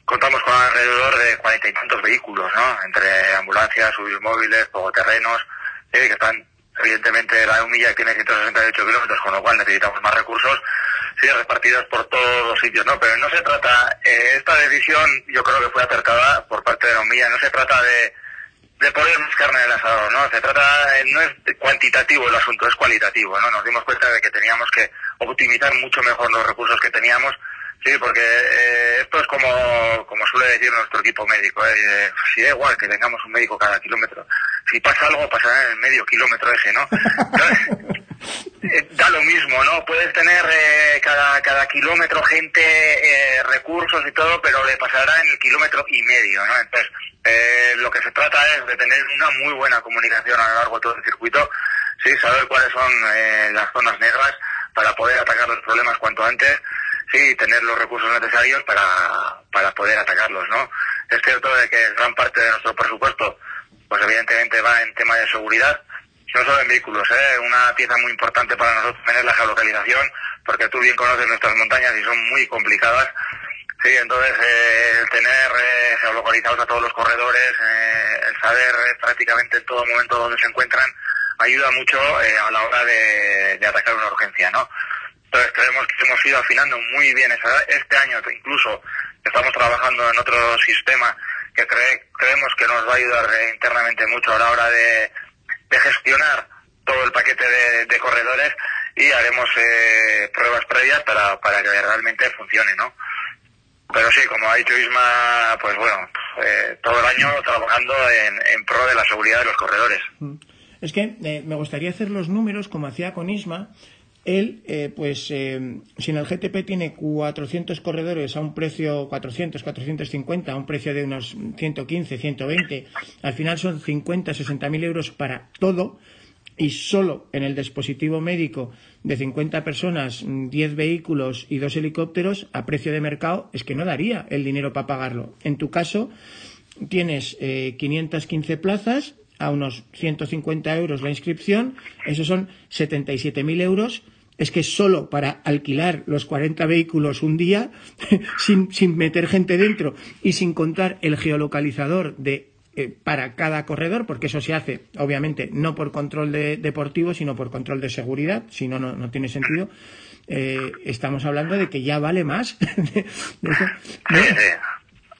contamos con alrededor de cuarenta y tantos vehículos, ¿no? Entre ambulancias, móviles, todoterrenos, eh, que están, evidentemente, la Humilla tiene 168 kilómetros, con lo cual necesitamos más recursos, sí, repartidos por todos los sitios, ¿no? Pero no se trata, eh, esta decisión yo creo que fue acertada por parte de la Humilla, no se trata de, de poner más carne en el asador, ¿no? Se trata, eh, no es cuantitativo el asunto, es cualitativo, ¿no? Nos dimos cuenta de que teníamos que optimizar mucho mejor los recursos que teníamos Sí, porque eh, esto es como, como suele decir nuestro equipo médico. Eh, si da igual que tengamos un médico cada kilómetro, si pasa algo pasará en el medio kilómetro eje, ¿no? Eh, da lo mismo, ¿no? Puedes tener eh, cada, cada kilómetro gente, eh, recursos y todo, pero le pasará en el kilómetro y medio, ¿no? Entonces, eh, lo que se trata es de tener una muy buena comunicación a lo largo de todo el circuito, sí, saber cuáles son eh, las zonas negras para poder atacar los problemas cuanto antes, sí, tener los recursos necesarios para, para poder atacarlos, ¿no? Es cierto de que gran parte de nuestro presupuesto, pues evidentemente va en tema de seguridad, no solo en vehículos, ¿eh? una pieza muy importante para nosotros tener la geolocalización, porque tú bien conoces nuestras montañas y son muy complicadas. Sí, entonces eh, el tener eh, geolocalizados a todos los corredores, eh, el saber eh, prácticamente en todo momento dónde se encuentran, ayuda mucho eh, a la hora de, atacar una urgencia, ¿no? Entonces creemos que hemos ido afinando muy bien este año, incluso estamos trabajando en otro sistema que cree, creemos que nos va a ayudar internamente mucho a la hora de gestionar todo el paquete de, de corredores y haremos eh, pruebas previas para, para que realmente funcione, ¿no? Pero sí, como ha dicho Isma, pues bueno, eh, todo el año trabajando en, en, pro de la seguridad de los corredores. Mm. Es que eh, me gustaría hacer los números como hacía con Isma. Él, eh, pues, eh, si en el GTP tiene 400 corredores a un precio 400, 450, a un precio de unos 115, 120, al final son 50, 60 mil euros para todo y solo en el dispositivo médico de 50 personas, 10 vehículos y dos helicópteros a precio de mercado es que no daría el dinero para pagarlo. En tu caso, tienes eh, 515 plazas a unos 150 euros la inscripción, esos son 77.000 euros. Es que solo para alquilar los 40 vehículos un día, sin, sin meter gente dentro y sin contar el geolocalizador de eh, para cada corredor, porque eso se hace, obviamente, no por control de, deportivo, sino por control de seguridad, si no, no, tiene sentido. Eh, estamos hablando de que ya vale más.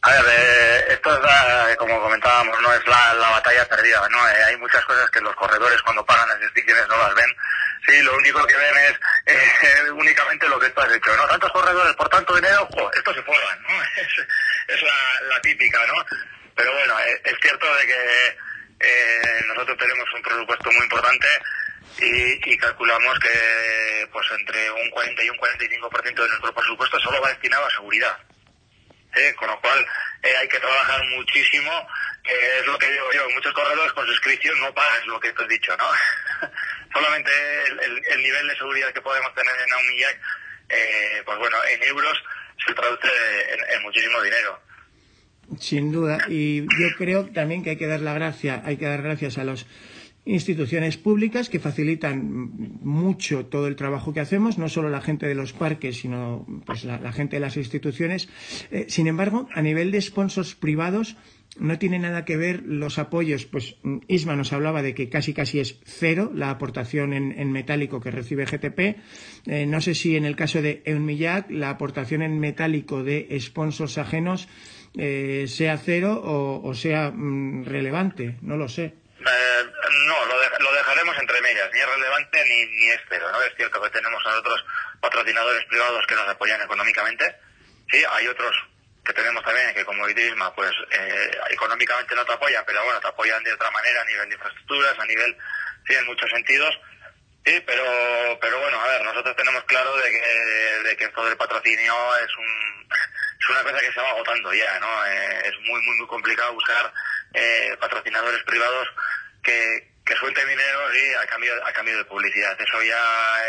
A ver, eh, esto es, como comentábamos, no es la, la batalla perdida, ¿no? Eh, hay muchas cosas que los corredores cuando pagan las inscripciones no las ven. Sí, lo único que ven es eh, únicamente lo que tú has hecho, ¿no? Tantos corredores por tanto dinero, jo, esto se forran, ¿no? Es, la, típica, ¿no? Pero bueno, es, es cierto de que eh, nosotros tenemos un presupuesto muy importante y, y, calculamos que pues entre un 40 y un 45% de nuestro presupuesto solo va destinado a seguridad. ¿Eh? con lo cual eh, hay que trabajar muchísimo, eh, es lo que digo yo, muchos corredores con suscripción no pagas lo que te he dicho, ¿no? Solamente el, el, el, nivel de seguridad que podemos tener en Aumillac, eh, pues bueno, en euros se traduce en, en, muchísimo dinero. Sin duda, y yo creo también que hay que dar la gracia, hay que dar gracias a los instituciones públicas que facilitan mucho todo el trabajo que hacemos, no solo la gente de los parques, sino pues la, la gente de las instituciones. Eh, sin embargo, a nivel de sponsors privados, no tiene nada que ver los apoyos. Pues Isma nos hablaba de que casi casi es cero la aportación en, en metálico que recibe GTP. Eh, no sé si en el caso de Eunmillac la aportación en metálico de sponsors ajenos eh, sea cero o, sea mm, relevante. No lo sé. Eh, no, lo, de, lo, dejaremos entre medias, ni es relevante ni, ni es cero, ¿no? Es cierto que tenemos nosotros patrocinadores privados que nos apoyan económicamente, sí, hay otros que tenemos también que como Idrisma, pues eh, económicamente no te apoyan, pero bueno, te apoyan de otra manera a nivel de infraestructuras, a nivel, sí, en muchos sentidos, sí, pero, pero bueno, a ver, nosotros tenemos claro de que, de que esto del patrocinio es un, es una cosa que se va agotando ya, ¿no? Eh, es muy, muy, muy complicado buscar eh, patrocinadores privados que, que suelten dinero y a cambio a cambio de publicidad. Eso ya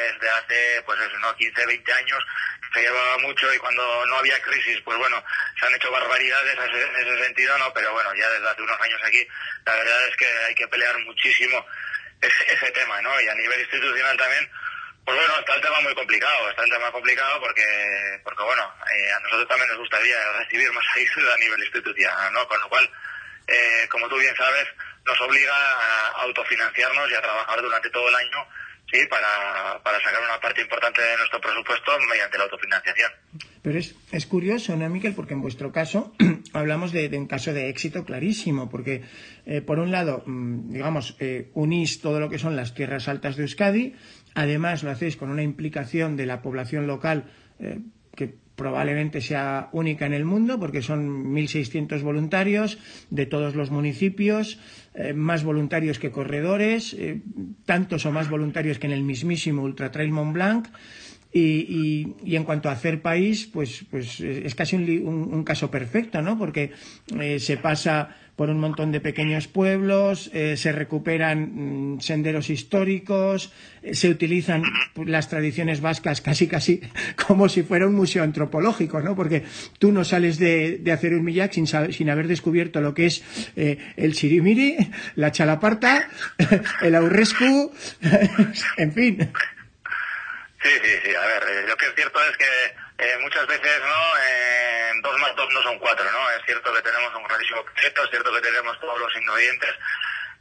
es de hace pues eso, ¿no? 15, 20 años, se llevaba mucho y cuando no había crisis, pues bueno, se han hecho barbaridades en ese, en ese sentido, ¿no? Pero bueno, ya desde hace unos años aquí, la verdad es que hay que pelear muchísimo ese, ese tema, ¿no? Y a nivel institucional también, pues bueno, está el tema muy complicado, está el tema complicado porque, porque bueno, eh, a nosotros también nos gustaría recibir más ayuda a nivel institucional, ¿no? Con lo cual, eh, como tú bien sabes, nos obliga a autofinanciarnos y a trabajar durante todo el año sí, para, para sacar una parte importante de nuestro presupuesto mediante la autofinanciación. Pero es, es curioso, ¿no, Miquel? Porque en vuestro caso hablamos de, un caso de éxito clarísimo, porque eh, por un lado, mmm, digamos, eh, unís todo lo que son las tierras altas de Euskadi, además lo hacéis con una implicación de la población local eh, que probablemente sea única en el mundo porque son 1.600 voluntarios de todos los municipios, eh, más voluntarios que corredores, eh, tantos o más voluntarios que en el mismísimo Ultra Trail Mont Blanc. Y, y, en cuanto a hacer país, pues, pues es casi un, caso perfecto, ¿no? Porque eh, se pasa por un montón de pequeños pueblos, eh, se recuperan mm, senderos históricos, eh, se utilizan las tradiciones vascas casi casi como si fuera un museo antropológico, ¿no? Porque tú no sales de, de hacer un millac sin, sin haber descubierto lo que es eh, el chirimiri, la chalaparta, el aurrescu, en fin. Sí, sí, sí. A ver, lo que es cierto es que muchas veces, ¿no? dos más dos no son cuatro, ¿no? Es cierto que tenemos un grandísimo proyecto, es cierto que tenemos todos los ingredientes,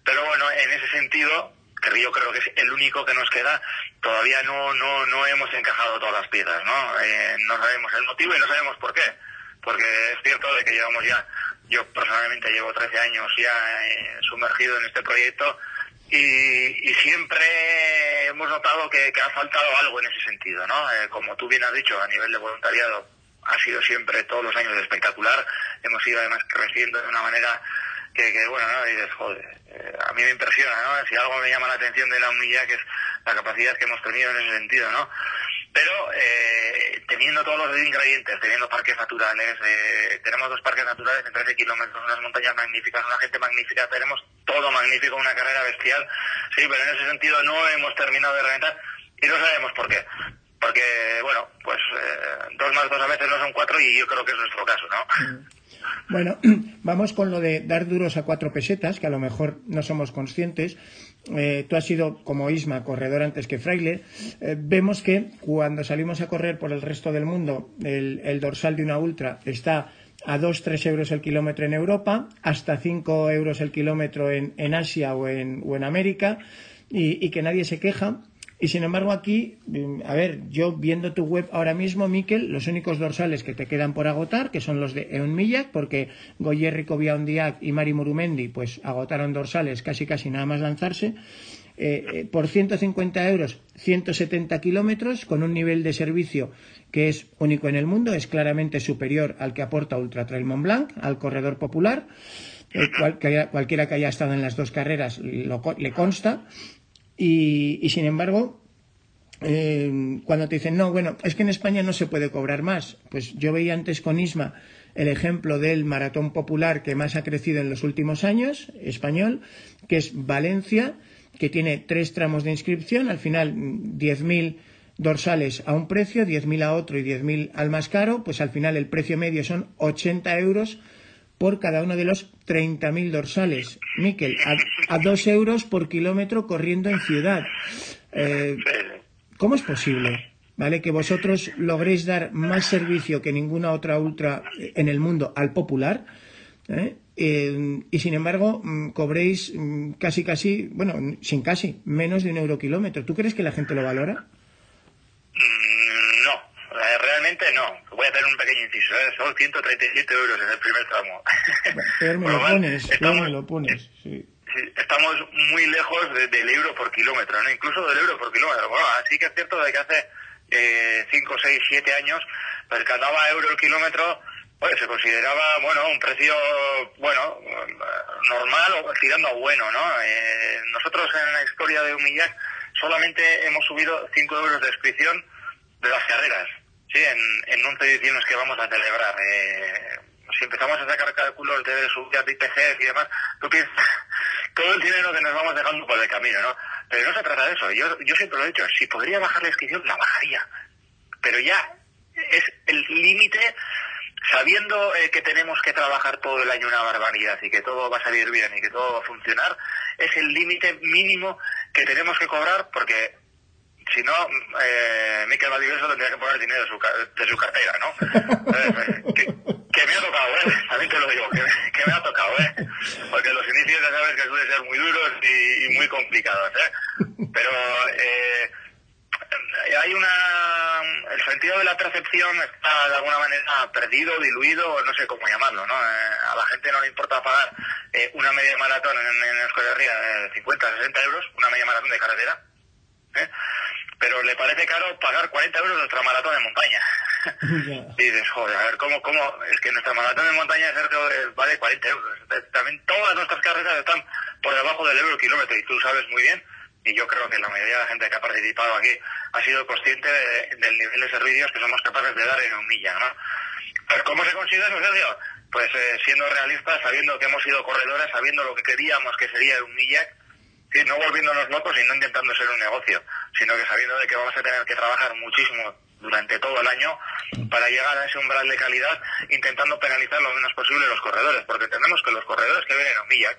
pero bueno, en ese sentido, que yo creo que es el único que nos queda, todavía no, no, no hemos encajado todas las piezas, ¿no? Eh, no sabemos el motivo y no sabemos por qué, porque es cierto de que llevamos ya, yo personalmente llevo 13 años ya eh, sumergido en este proyecto y, y, siempre hemos notado que, que, ha faltado algo en ese sentido, ¿no? Eh, como tú bien has dicho, a nivel de voluntariado, ha sido siempre todos los años espectacular. Hemos ido además creciendo de una manera que, que bueno, ¿no? dices, joder, eh, a mí me impresiona, ¿no? Si algo me llama la atención de la humildad, que es la capacidad que hemos tenido en ese sentido, ¿no? Pero eh, teniendo todos los ingredientes, teniendo parques naturales, eh, tenemos dos parques naturales en 13 kilómetros, unas montañas magníficas, una gente magnífica, tenemos todo magnífico, una carrera bestial, sí, pero en ese sentido no hemos terminado de reventar y no sabemos por qué porque, bueno, pues eh, dos más dos a veces no son cuatro y yo creo que es nuestro caso, ¿no? Bueno, vamos con lo de dar duros a cuatro pesetas, que a lo mejor no somos conscientes. Eh, tú has sido, como Isma, corredor antes que Fraile. Eh, vemos que cuando salimos a correr por el resto del mundo, el, dorsal de una ultra está a 2-3 euros el kilómetro en Europa, hasta 5 euros el kilómetro en, Asia o en, o en América, y que nadie se queja. Y sin embargo aquí, mm, a ver, yo viendo tu web ahora mismo, Miquel, los únicos dorsales que te quedan por agotar, que son los de Eun porque Goyer Cobiaundiac y Mari Murumendi, pues agotaron dorsales casi casi nada más lanzarse. Eh, eh, por 150 euros, 170 kilómetros, con un nivel de servicio que es único en el mundo, es claramente superior al que aporta Ultra Trail Mont Blanc, al corredor popular. Cualquiera que haya estado en las dos carreras le consta. Y, sin embargo, eh, cuando te dicen, no, bueno, es que en España no se puede cobrar más. Pues yo veía antes con Isma el ejemplo del maratón popular que más ha crecido en los últimos años, español, que es Valencia, que tiene tres tramos de inscripción, al final 10.000 dorsales a un precio, 10.000 a otro y 10.000 al más caro, pues al final el precio medio son 80 euros por cada uno de los 30.000 dorsales. Miquel, a, dos euros por kilómetro corriendo en ciudad. Eh, ¿Cómo es posible? ¿Vale? Que vosotros logréis dar más servicio que ninguna otra ultra en el mundo al popular. ¿eh? Eh, y sin embargo, mm, cobréis mm, casi, casi, bueno, sin casi, menos de un euro kilómetro. ¿Tú crees que la gente lo valora? Realmente no. Voy a hacer un pequeño inciso. ¿eh? Son 137 euros en el primer tramo. Pero me lo pones, estamos, lo pones. Sí. estamos muy lejos del euro por kilómetro, ¿no? incluso del euro por kilómetro. Bueno, así que es cierto de que hace 5, 6, 7 años, andaba euro el kilómetro, pues se consideraba, bueno, un precio, bueno, normal o tirando a bueno, ¿no? Eh, nosotros en la historia de Humillac solamente hemos subido 5 euros de inscripción de las carreras. Sí, en, en 11 ediciones que vamos a celebrar. Eh, si empezamos a sacar cálculos de subidas de IPC y demás, tú piensas todo el dinero que nos vamos dejando por el camino, ¿no? Pero no se trata de eso. Yo, yo siempre lo he dicho, si podría bajar la inscripción, la bajaría. Pero ya es el límite, sabiendo eh, que tenemos que trabajar todo el año una barbaridad y que todo va a salir bien y que todo va a funcionar, es el límite mínimo que tenemos que cobrar porque si no, eh, Miquel Valdivieso tendría que poner dinero de su, de su cartera, ¿no? Eh, que, me ha tocado, ¿eh? También te lo digo, que, me ha tocado, ¿eh? Porque los inicios ya sabes que suelen ser muy duros y, muy complicados, ¿eh? Pero eh, hay una... El sentido de la percepción está de alguna manera perdido, diluido, no sé cómo llamarlo, ¿no? Eh, a la gente no le importa pagar eh, una media maratón en, en de 50, 60 euros, una media maratón de carretera, ¿eh? pero le parece caro pagar 40 euros nuestra maratón de montaña. y dices, joder, a ver, ¿cómo, cómo? Es que nuestra maratón de montaña Sergio, vale 40 euros. También todas nuestras carreras están por debajo del euro kilómetro y tú sabes muy bien, y yo creo que la mayoría de la gente que ha participado aquí ha sido consciente del nivel de servicios que somos capaces de dar en un milla, ¿no? Pues ¿cómo se consigue eso, Sergio? Pues eh, siendo realistas, sabiendo que hemos sido corredores, sabiendo lo que queríamos que sería un milla, y no volviéndonos locos y no intentando ser un negocio, sino que sabiendo de que vamos a tener que trabajar muchísimo durante todo el año para llegar a ese umbral de calidad, intentando penalizar lo menos posible los corredores, porque entendemos que los corredores que vienen a Millac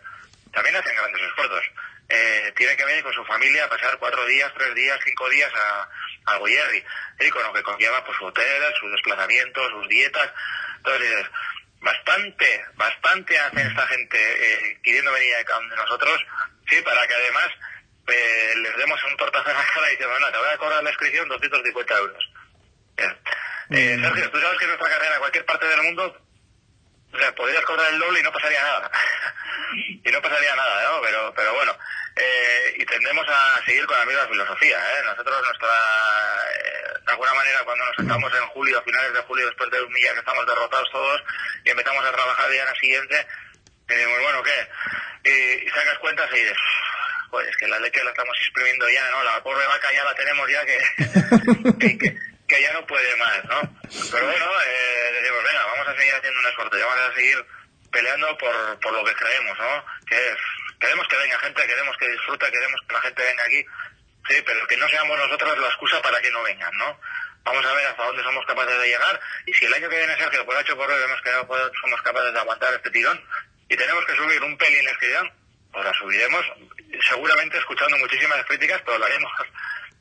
también hacen grandes esfuerzos. Eh, tienen que venir con su familia a pasar cuatro días, tres días, cinco días a, a Goyerri, y con lo que conlleva pues, su hotel, sus desplazamientos, sus dietas. Entonces, bastante, bastante hace esta gente eh, queriendo venir a de nosotros, sí, para que además eh, les demos un tortazo en la cara y diciendo, bueno, te voy a cobrar la inscripción 250 euros. Eh, mm. Sergio, tú sabes que nuestra carrera en cualquier parte del mundo, o sea, podrías cobrar el doble y no pasaría nada. y no pasaría nada, ¿no? Pero, pero bueno, eh, y tendemos a seguir con la misma filosofía. ¿eh? Nosotros, nuestra, eh, de alguna manera, cuando nos sentamos en julio, a finales de julio, después de un día que estamos derrotados todos, y empezamos a trabajar el día siguiente, decimos, bueno, ¿qué? Y, sacas cuentas y dices, pues es que la leche la estamos exprimiendo ya, ¿no? La pobre vaca ya la tenemos ya que, que, ya no puede más, ¿no? Pero bueno, eh, decimos, venga, vamos a seguir haciendo un esfuerzo, ya vamos a seguir peleando por, por lo que creemos, ¿no? Que es Queremos que venga gente, queremos que disfruta, queremos que la gente venga aquí, sí, pero que no seamos nosotros la excusa para que no vengan, ¿no? Vamos a ver hasta dónde somos capaces de llegar y si el año que viene, Sergio, por hecho por hoy vemos que no somos capaces de aguantar este tirón y tenemos que subir un pelín la inscripción, pues la subiremos, seguramente escuchando muchísimas críticas, pero lo haremos.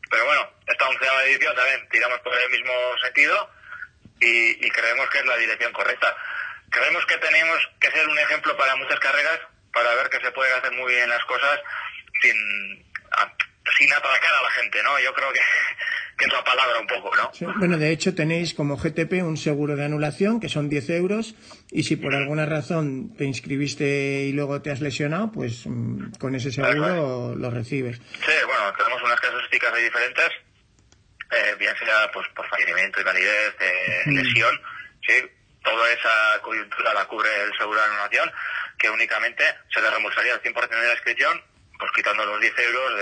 Pero bueno, esta onceava edición también tiramos por el mismo sentido y creemos que es la dirección correcta. Creemos que tenemos que ser un ejemplo para muchas carreras para ver que se pueden hacer muy bien las cosas sin, sin atracar a la gente, ¿no? Yo creo que, que es la palabra un poco, ¿no? bueno, de hecho tenéis como GTP un seguro de anulación que son 10 euros y si por alguna razón te inscribiste y luego te has lesionado, pues mm, con ese seguro lo recibes. Sí, bueno, tenemos unas casuísticas muy diferentes, eh, bien sea pues por fallecimiento, invalidez, eh, lesión, sí, toda esa coyuntura la cubre el seguro de anulación que únicamente se le reembolsaría el 100% de la inscripción, pues quitando los 10 euros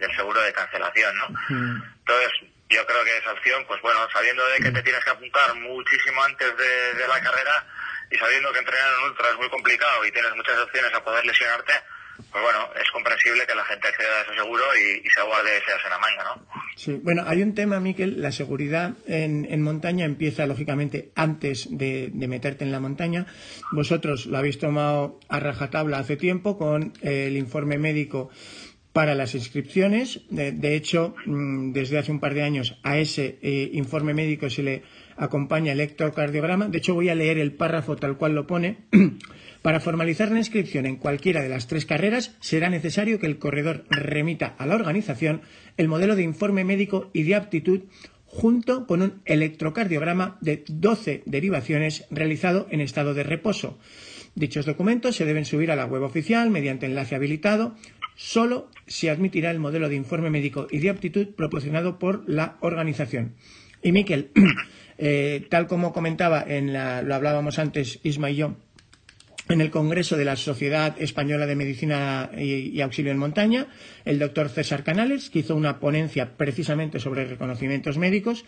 del seguro de cancelación, ¿no? Entonces, yo creo que esa opción, pues bueno, sabiendo de que te tienes que apuntar muchísimo antes de, la carrera y sabiendo que entrenar en ultra es muy complicado y tienes muchas opciones a poder lesionarte, pues bueno, es comprensible que la gente acceda a ese seguro y, se guarde ese en la manga, ¿no? Sí, bueno, hay un tema, Miquel, la seguridad en, montaña empieza lógicamente antes de, meterte en la montaña. Vosotros lo habéis tomado a rajatabla hace tiempo con el informe médico para las inscripciones. De, hecho, mm, desde hace un par de años a ese eh, informe médico se le acompaña electrocardiograma. De hecho, voy a leer el párrafo tal cual lo pone. Para formalizar la inscripción en cualquiera de las tres carreras, será necesario que el corredor remita a la organización el modelo de informe médico y de aptitud junto con un electrocardiograma de 12 derivaciones realizado en estado de reposo. Dichos documentos se deben subir a la web oficial mediante enlace habilitado. Solo se admitirá el modelo de informe médico y de aptitud proporcionado por la organización. Y Miquel, eh, tal como comentaba, en lo hablábamos antes Isma y yo, en el Congreso de la Sociedad Española de Medicina y, Auxilio en Montaña, el doctor César Canales, que hizo una ponencia precisamente sobre reconocimientos médicos.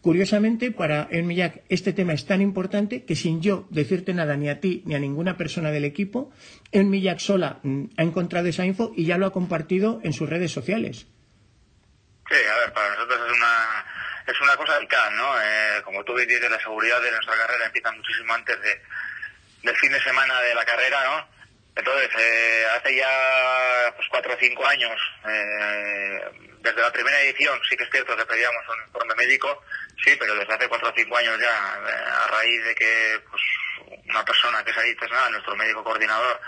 Curiosamente, para Enmillac este tema es tan importante que sin yo decirte nada ni a ti ni a ninguna persona del equipo, Enmillac sola mm, ha encontrado esa info y ya lo ha compartido en sus redes sociales. Sí, a ver, para nosotros es una, es una cosa vital, ¿no? Eh, como tú dices, la seguridad de nuestra carrera empieza muchísimo antes de del fin de semana de la carrera, ¿no? Entonces, eh, hace ya pues cuatro o cinco años, eh, desde la primera edición, sí que es cierto que pedíamos un informe médico, sí, pero desde hace cuatro o cinco años ya, eh, a raíz de que pues, una persona que es ahí, pues nada, nuestro médico coordinador,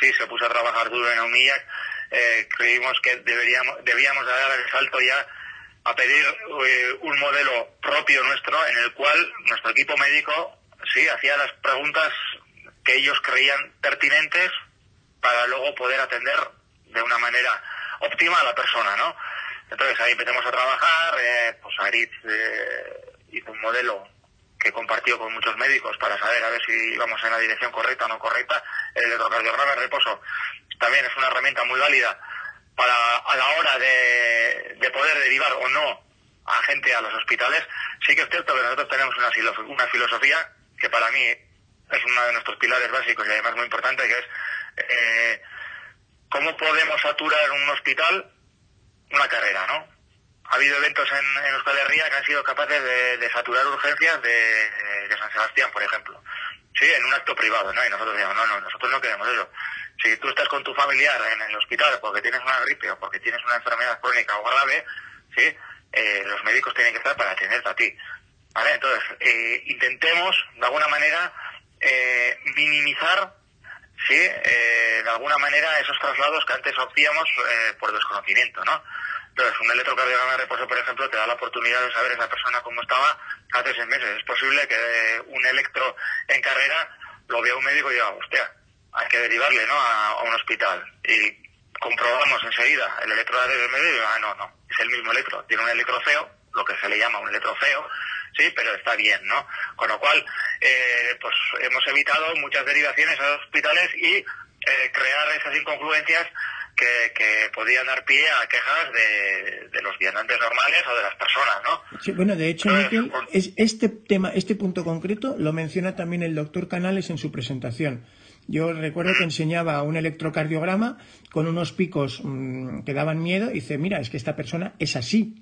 sí, se puso a trabajar duro en Omillac, eh, creímos que deberíamos, debíamos dar el salto ya a pedir un modelo propio nuestro en el cual nuestro equipo médico sí hacía las preguntas que ellos creían pertinentes para luego poder atender de una manera óptima a la persona, ¿no? Entonces ahí empezamos a trabajar, eh, pues Aritz eh, hizo un modelo que he compartido con muchos médicos para saber a ver si íbamos en la dirección correcta o no correcta, el electrocardiograma de reposo también es una herramienta muy válida para a la hora de, de poder derivar o no a gente a los hospitales. Sí que es cierto que nosotros tenemos una, una filosofía que para mí es uno de nuestros pilares básicos y además muy importante, que es eh, cómo podemos saturar un hospital una carrera, ¿no? Ha habido eventos en, en Euskal Herria que han sido capaces de, saturar urgencias de, San Sebastián, por ejemplo. Sí, en un acto privado, ¿no? Y nosotros decimos, no, no, nosotros no queremos eso. Si tú estás con tu familiar en el hospital porque tienes una gripe o porque tienes una enfermedad crónica o grave, ¿sí? Eh, los médicos tienen que estar para atenderte a ti. ¿Vale? Entonces, eh, intentemos, de alguna manera, eh, minimizar sí, eh, de alguna manera esos traslados que antes hacíamos eh, por desconocimiento, ¿no? Entonces, un electrocardiograma de reposo, por ejemplo, te da la oportunidad de saber esa persona cómo estaba hace seis meses. Es posible que un electro en carrera lo vea un médico y diga, hostia, hay que derivarle, ¿no?, a, un hospital. Y comprobamos enseguida el electro de medio y digo, ah, no, no, es el mismo electro. Tiene un electro feo, lo que se le llama un electro feo, sí, pero está bien, ¿no? Con lo cual, eh, pues hemos evitado muchas derivaciones a los hospitales y eh, crear esas incongruencias que, que, podían dar pie a quejas de, de, los viandantes normales o de las personas, ¿no? Sí, bueno, de hecho, Miquel, es este tema, este punto concreto lo menciona también el doctor Canales en su presentación. Yo recuerdo que enseñaba un electrocardiograma con unos picos mm, que daban miedo y dice, mira, es que esta persona es así.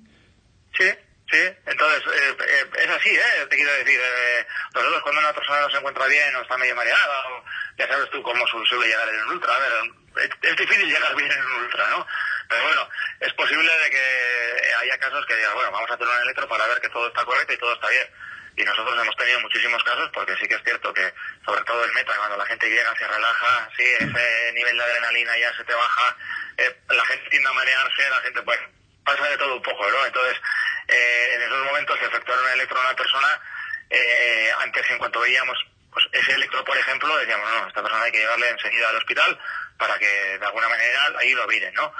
Sí, Sí, entonces eh, eh, es así, ¿eh? Te quiero decir, eh, nosotros cuando una persona no se encuentra bien o está medio mareada, o, ya sabes tú cómo suele llegar en un ultra, a ver, es, difícil llegar bien en un ultra, ¿no? Pero bueno, es posible de que haya casos que digan, bueno, vamos a hacer un electro para ver que todo está correcto y todo está bien. Y nosotros hemos tenido muchísimos casos porque sí que es cierto que, sobre todo el meta, cuando la gente llega, se relaja, sí, ese nivel de adrenalina ya se te baja, eh, la gente tiende a marearse, la gente pues pasa de todo un poco, ¿no? Entonces, eh, en esos momentos efectuar un electro a una persona, eh, antes en cuanto veíamos pues ese electro, por ejemplo, decíamos, no, esta persona hay que llevarle enseguida al hospital para que de alguna manera ahí lo miren, ¿no?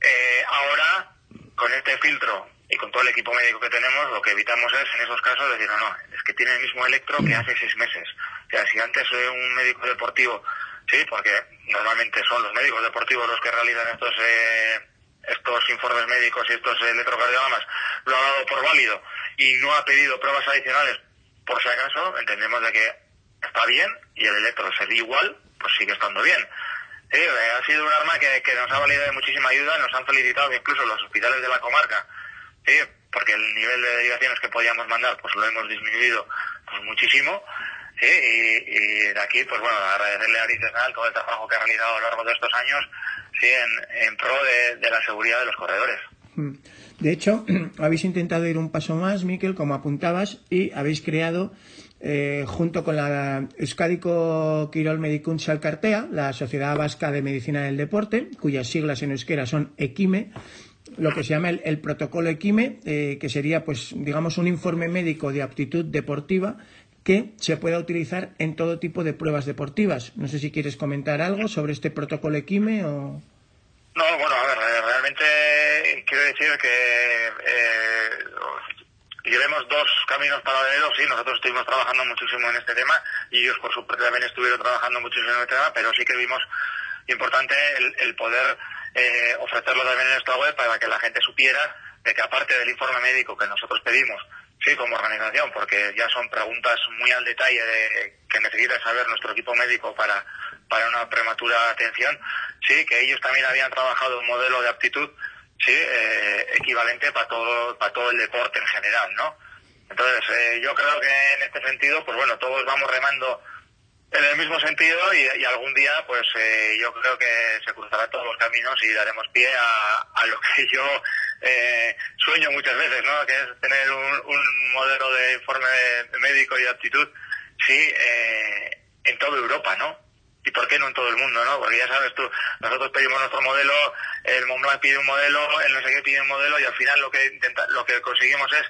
Eh, ahora, con este filtro y con todo el equipo médico que tenemos, lo que evitamos es, en esos casos, decir, no, no, es que tiene el mismo electro que hace seis meses. O sea, si antes un médico deportivo, sí, porque normalmente son los médicos deportivos los que realizan estos... Eh, estos informes médicos y estos electrocardiogramas lo ha dado por válido y no ha pedido pruebas adicionales por si acaso, entendemos de que está bien y el electro sería igual, pues sigue estando bien. Eh, ha sido un arma que, nos ha valido de muchísima ayuda, nos han felicitado incluso los hospitales de la comarca, porque el nivel de derivaciones que podíamos mandar pues lo hemos disminuido pues muchísimo. Y, de aquí, pues bueno, agradecerle a Aricenal todo el trabajo que ha realizado a lo largo de estos años sí, en, pro de, la seguridad de los corredores. Hmm. De hecho, habéis intentado ir un paso más, Miquel, como apuntabas, y habéis creado, eh, junto con la Euskadico Quirol Medicun Salcartea, la Sociedad Vasca de Medicina del Deporte, cuyas siglas en euskera son EQUIME, lo que se llama el, protocolo EQUIME, eh, que sería, pues, digamos, un informe médico de aptitud deportiva que se pueda utilizar en todo tipo de pruebas deportivas. No sé si quieres comentar algo sobre este protocolo EQUIME o... No, bueno, a ver, eh, realmente quiero decir que eh, llevemos dos caminos paralelos, sí, nosotros estuvimos trabajando muchísimo en este tema y ellos por supuesto también estuvieron trabajando muchísimo en este tema, pero sí que vimos importante el, poder eh, ofrecerlo también en esta web para que la gente supiera de que aparte del informe médico que nosotros pedimos Sí, como organización, porque ya son preguntas muy al detalle de, que necesita saber nuestro equipo médico para, para una prematura atención. Sí, que ellos también habían trabajado un modelo de aptitud sí, eh, equivalente para todo, para todo el deporte en general, ¿no? Entonces, eh, yo creo que en este sentido, pues bueno, todos vamos remando en el mismo sentido y, algún día pues eh, yo creo que se cruzarán todos los caminos y daremos pie a, lo que yo eh, sueño muchas veces, ¿no? Que es tener un, modelo de informe médico y de aptitud, sí, eh, en toda Europa, ¿no? ¿Y por qué no en todo el mundo, no? Porque ya sabes tú, nosotros pedimos nuestro modelo, el Mont pide un modelo, el no sé qué pide un modelo y al final lo que intenta, lo que conseguimos es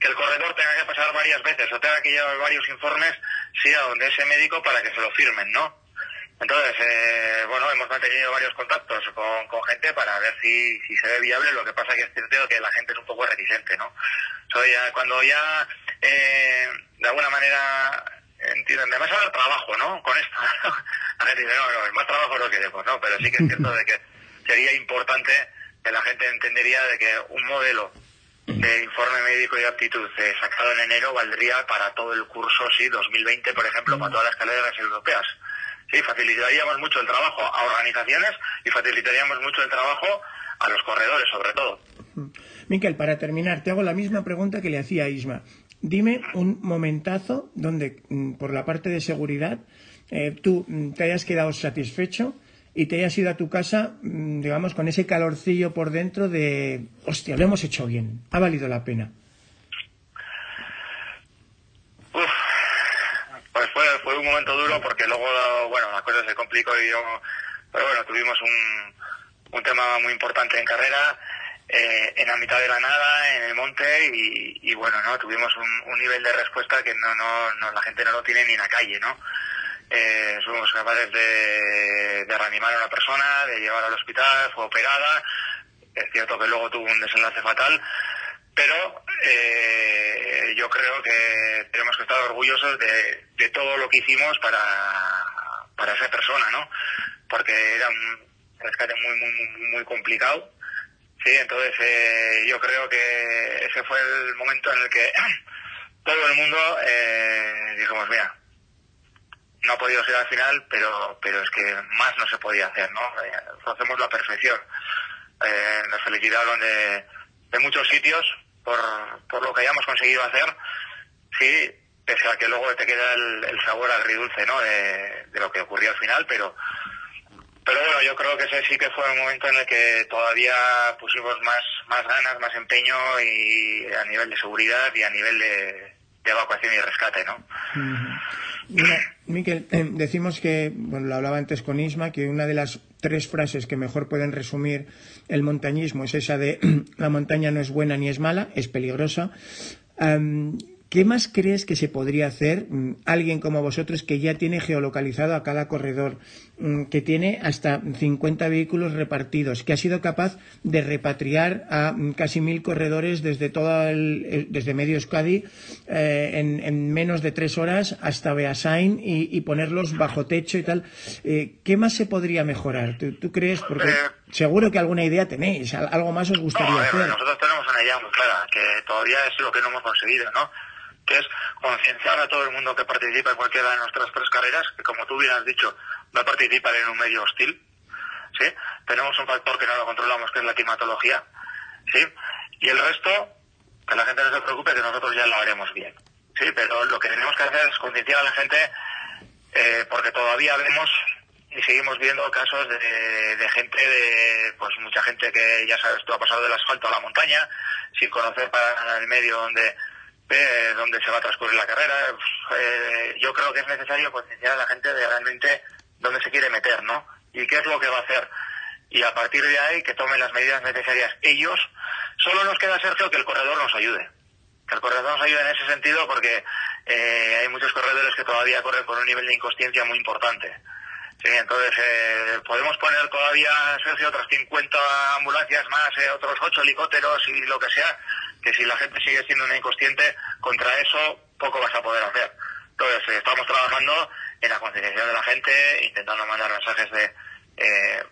que el corredor tenga que pasar varias veces o tenga que llevar varios informes, sí, a donde ese médico para que se lo firmen, ¿no? Entonces, eh, bueno, hemos mantenido varios contactos con, con gente para ver si, si se ve viable. Lo que pasa que es cierto que la gente es un poco reticente, ¿no? cuando ya eh, de alguna manera entienden, además el trabajo, ¿no? Con esto. la gente dice, no, no, más trabajo no queremos, ¿no? Pero sí que es cierto de que sería importante que la gente entendería de que un modelo de informe médico y aptitud sacado en enero valdría para todo el curso, sí, 2020, por ejemplo, para todas las carreras europeas. Sí, facilitaríamos mucho el trabajo a organizaciones y facilitaríamos mucho el trabajo a los corredores, sobre todo. Miquel, para terminar, te hago la misma pregunta que le hacía a Isma. Dime un momentazo donde, mm, por la parte de seguridad, eh, tú mm, te hayas quedado satisfecho y te hayas ido a tu casa, mm, digamos, con ese calorcillo por dentro de, hostia, lo hemos hecho bien, ha valido la pena. pues fue, fue un momento duro porque luego, bueno, la cosa se complicó y yo, pero bueno, tuvimos un, un tema muy importante en carrera, eh, en la mitad de la nada, en el monte, y, bueno, no tuvimos un, nivel de respuesta que no, no, no, la gente no lo tiene ni en la calle, ¿no? Eh, fuimos capaces de, de, reanimar a una persona, de llevar al hospital, fue operada, es cierto que luego tuvo un desenlace fatal, pero eh, yo creo que tenemos que estar orgullosos de, de todo lo que hicimos para, para esa persona, ¿no? Porque era un, rescate muy, muy, muy complicado. Sí, entonces eh, yo creo que ese fue el momento en el que todo el mundo eh, dijimos, mira, no ha podido ser al final, pero, pero es que más no se podía hacer, ¿no? Eh, hacemos la perfección. Eh, nos felicitaron de, de muchos sitios por, por lo que hayamos conseguido hacer, sí, pese a que luego te queda el, el sabor agridulce, ¿no? De, de lo que ocurrió al final, pero pero bueno, yo creo que ese sí que fue un momento en el que todavía pusimos más, más ganas, más empeño y a nivel de seguridad y a nivel de, evacuación y rescate, ¿no? Miquel, eh, decimos que, bueno, lo hablaba antes con Isma, que una de las tres frases que mejor pueden resumir el montañismo es esa de la montaña no es buena ni es mala, es peligrosa. ¿Qué más crees que se podría hacer mm, alguien como vosotros que ya tiene geolocalizado a cada corredor, que tiene hasta 50 vehículos repartidos, que ha sido capaz de repatriar a mm, casi mil corredores desde todo el, desde medio Euskadi eh, en, menos de tres horas hasta Beasain y, ponerlos bajo techo y tal? Eh, ¿Qué más se podría mejorar? ¿Tú, crees? Porque eh, seguro que alguna idea tenéis, algo más os gustaría hacer. Nosotros tenemos una idea muy clara, que todavía es lo que no hemos conseguido, ¿no? que es concienciar a todo el mundo que participa en cualquiera de nuestras tres carreras, que como tú bien has dicho, va a participar en un medio hostil, ¿sí? Tenemos un factor que no lo controlamos, que es la climatología, ¿sí? Y el resto, que la gente no se preocupe, que nosotros ya lo haremos bien, ¿sí? Pero lo que tenemos que hacer es concienciar a la gente, eh, porque todavía vemos y seguimos viendo casos de, gente, de pues mucha gente que ya sabes, tú ha pasado del asfalto a la montaña, sin conocer para el medio donde eh, dónde se va a transcurrir la carrera. Eh, yo creo que es necesario concienciar a la gente de realmente dónde se quiere meter, ¿no? Y qué es lo que va a hacer. Y a partir de ahí que tomen las medidas necesarias ellos. Solo nos queda, Sergio, que el corredor nos ayude. Que el corredor nos ayude en ese sentido porque eh, hay muchos corredores que todavía corren con un nivel de inconsciencia muy importante. Sí, entonces eh, podemos poner todavía, Sergio, otras 50 ambulancias más, eh, otros 8 helicópteros y lo que sea, que si la gente sigue siendo una inconsciente, contra eso poco vas a poder hacer. Entonces, eh, estamos trabajando en la concienciación de la gente, intentando mandar mensajes de eh,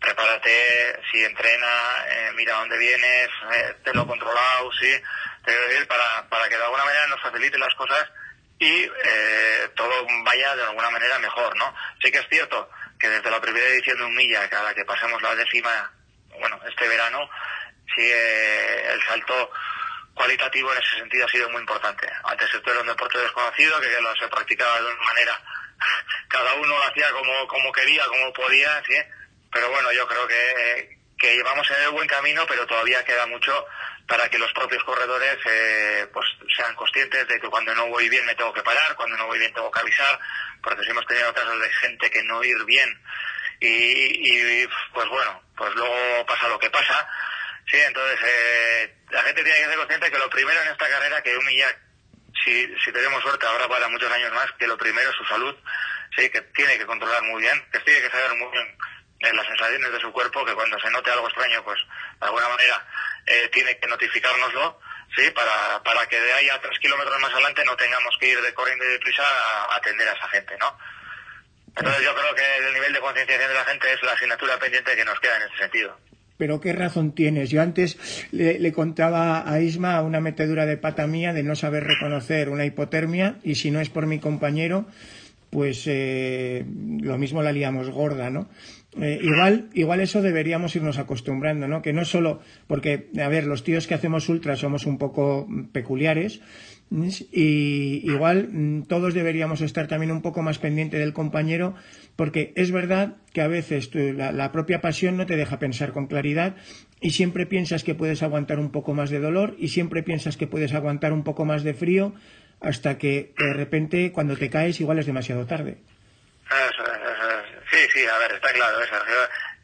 prepárate, si entrena, eh, mira dónde vienes, eh, tenlo controlado, sí, te decir, para, para que de alguna manera nos facilite las cosas y eh, todo vaya de alguna manera mejor, ¿no? Sí que es cierto que desde la primera edición de un milla, cada que pasemos la décima, bueno, este verano, sí eh, el salto cualitativo en ese sentido ha sido muy importante. Antes esto era un deporte desconocido que lo se practicaba de una manera, cada uno lo hacía como, como quería, como podía, ¿sí? Pero bueno, yo creo que, que llevamos en el buen camino, pero todavía queda mucho para que los propios corredores eh, pues sean conscientes de que cuando no voy bien me tengo que parar, cuando no voy bien tengo que avisar, porque si hemos tenido casos de gente que no ir bien y, pues bueno, pues luego pasa lo que pasa Sí, entonces eh, la gente tiene que ser consciente que lo primero en esta carrera que humilla, si, si tenemos suerte ahora para muchos años más, que lo primero es su salud, sí, que tiene que controlar muy bien, que tiene que saber muy bien en las sensaciones de su cuerpo, que cuando se note algo extraño, pues de alguna manera eh, tiene que notificárnoslo, sí, para, para que de ahí a tres kilómetros más adelante no tengamos que ir de corriendo y de prisa a atender a esa gente, ¿no? Entonces yo creo que el nivel de concienciación de la gente es la asignatura pendiente que nos queda en ese sentido. Pero qué razón tienes. Yo antes le, contaba a Isma una metedura de pata mía de no saber reconocer una hipotermia y si no es por mi compañero, pues eh, lo mismo la liamos gorda, ¿no? Eh, igual, igual eso deberíamos irnos acostumbrando, ¿no? Que no solo, porque, a ver, los tíos que hacemos ultra somos un poco peculiares, y igual mm, todos deberíamos estar también un poco más pendiente del compañero, porque es verdad que a veces la, propia pasión no te deja pensar con claridad y siempre piensas que puedes aguantar un poco más de dolor y siempre piensas que puedes aguantar un poco más de frío hasta que de repente cuando te caes igual es demasiado tarde. Sí, sí, a ver, está claro.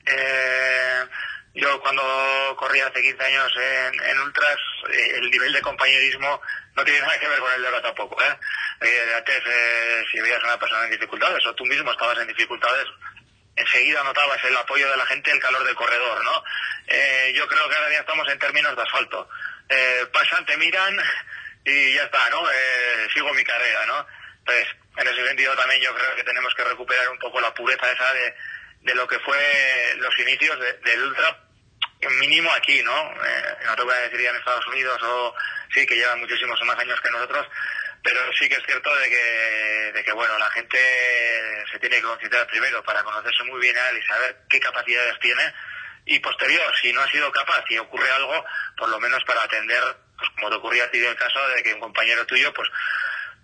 Eh, yo cuando corría hace 15 años en, ultras, eh, el nivel de compañerismo no tiene nada que ver con el de ahora tampoco. ¿eh? eh antes, eh, si veías a una persona en dificultades o tú mismo estabas en dificultades, enseguida notabas el apoyo de la gente, el calor del corredor, ¿no? yo creo que ahora ya estamos en términos de asfalto. pasan, te miran y ya está, ¿no? sigo mi carrera, ¿no? Entonces, en ese sentido también yo creo que tenemos que recuperar un poco la pureza esa de, de lo que fue los inicios del ultra mínimo aquí, ¿no? Eh, no te voy a decir ya en Estados Unidos o sí, que llevan muchísimos más años que nosotros, pero sí que es cierto de que, de que bueno, la gente se tiene que concentrar primero para conocerse muy bien a él y saber qué capacidades tiene y posterior, si no ha sido capaz y ocurre algo, por lo menos para atender, pues como te ocurría a ti en el caso de que un compañero tuyo, pues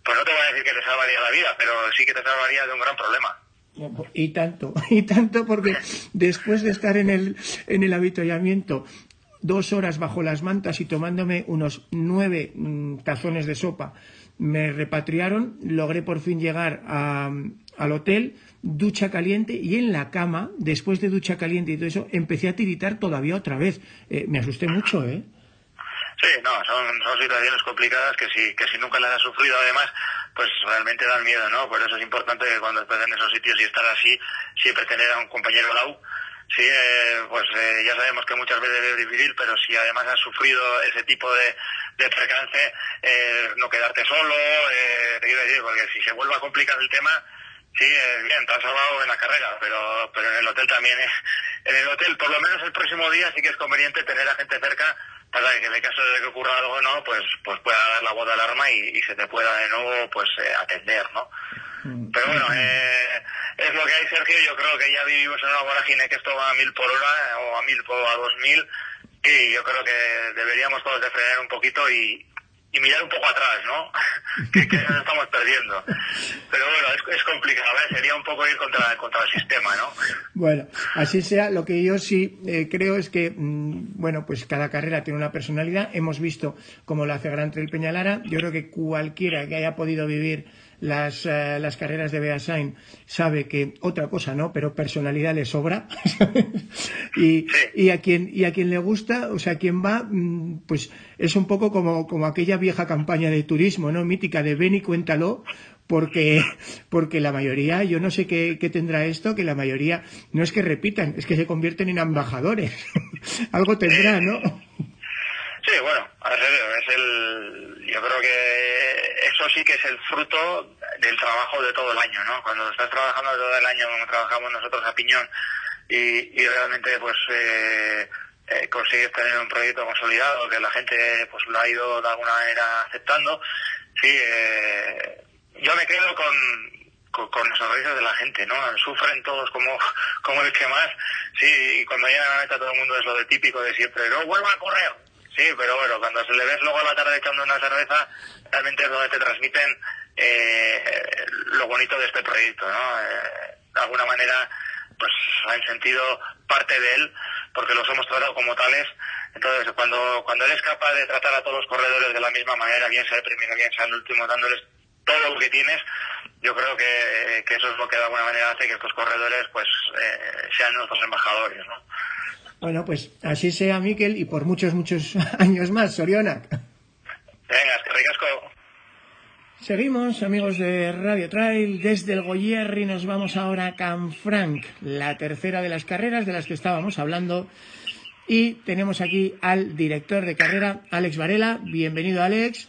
pues no te voy a decir que te salvaría la vida, pero sí que te salvaría de un gran problema. Y tanto, y tanto porque después de estar en el, en el avituallamiento dos horas bajo las mantas y tomándome unos nueve mm, tazones de sopa, me repatriaron, logré por fin llegar al hotel, ducha caliente y en la cama, después de ducha caliente y todo eso, empecé a tiritar todavía otra vez. Eh, me asusté mucho, ¿eh? Sí, no, son, son situaciones complicadas que si, que si nunca las has sufrido además, pues realmente dan miedo, ¿no? Por eso es importante que cuando estés en esos sitios y estar así, siempre tener a un compañero al lado. Sí, eh, pues eh, ya sabemos que muchas veces es difícil, pero si además has sufrido ese tipo de, de percance, eh, no quedarte solo, eh, te quiero decir, porque si se vuelve a complicar el tema, sí, bien, te has salvado en la carrera, pero, pero en el hotel también es, en el hotel, por lo menos el próximo día sí que es conveniente tener a gente cerca para que en el caso de que ocurra algo no pues pues pueda dar la voz de alarma y, se te pueda de nuevo pues eh, atender no mm. pero bueno eh, es lo que hay Sergio yo creo que ya vivimos en una vorágine que esto va a mil por hora o a mil o a dos mil y yo creo que deberíamos todos de frenar un poquito y, y mirar un poco atrás, ¿no? que, nos estamos perdiendo. Pero bueno, es, es complicado, ¿eh? sería un poco ir contra, contra el sistema, ¿no? Bueno, así sea, lo que yo sí eh, creo es que, mm, bueno, pues cada carrera tiene una personalidad. Hemos visto cómo lo hace Gran Trail Peñalara. Yo creo que cualquiera que haya podido vivir las, eh, las carreras de Beasain sabe que otra cosa no, pero personalidad le sobra. y, y, a quien, y a quien le gusta, o sea, quien va, mm, pues es un poco como, como aquella vieja campaña de turismo, ¿no? Mítica de ven y cuéntalo, porque, porque la mayoría, yo no sé qué, qué, tendrá esto, que la mayoría no es que repitan, es que se convierten en embajadores. Algo tendrá, ¿no? Sí, bueno, es el, yo creo que eso sí que es el fruto del trabajo de todo el año, ¿no? Cuando estás trabajando todo el año como trabajamos nosotros a piñón y, realmente pues eh, eh, consigues tener un proyecto consolidado que la gente pues lo ha ido de alguna manera aceptando, sí, eh, yo me quedo con, con, los sonrisas de la gente, ¿no? Sufren todos como, como el que más, sí, y cuando llegan a la meta todo el mundo es lo de típico de siempre, no vuelva a correr, Sí, pero bueno, cuando se le ves luego a la tarde echando una cerveza, realmente es donde te transmiten eh, lo bonito de este proyecto, ¿no? Eh, de alguna manera, pues han sentido parte de él, porque los hemos tratado como tales. Entonces, cuando, cuando eres capaz de tratar a todos los corredores de la misma manera, bien sea el primero, bien sea el último, dándoles todo lo que tienes, yo creo que, eso es lo que de alguna manera hace que estos corredores pues eh, sean nuestros embajadores, ¿no? Bueno, pues así sea, Miquel, y por muchos, muchos años más, Soriona. Venga, que ricasco. Seguimos, amigos de Radio Trail. Desde el Goyerri nos vamos ahora a Canfranc, la tercera de las carreras de las que estábamos hablando. Y tenemos aquí al director de carrera, Alex Varela. Bienvenido, Alex.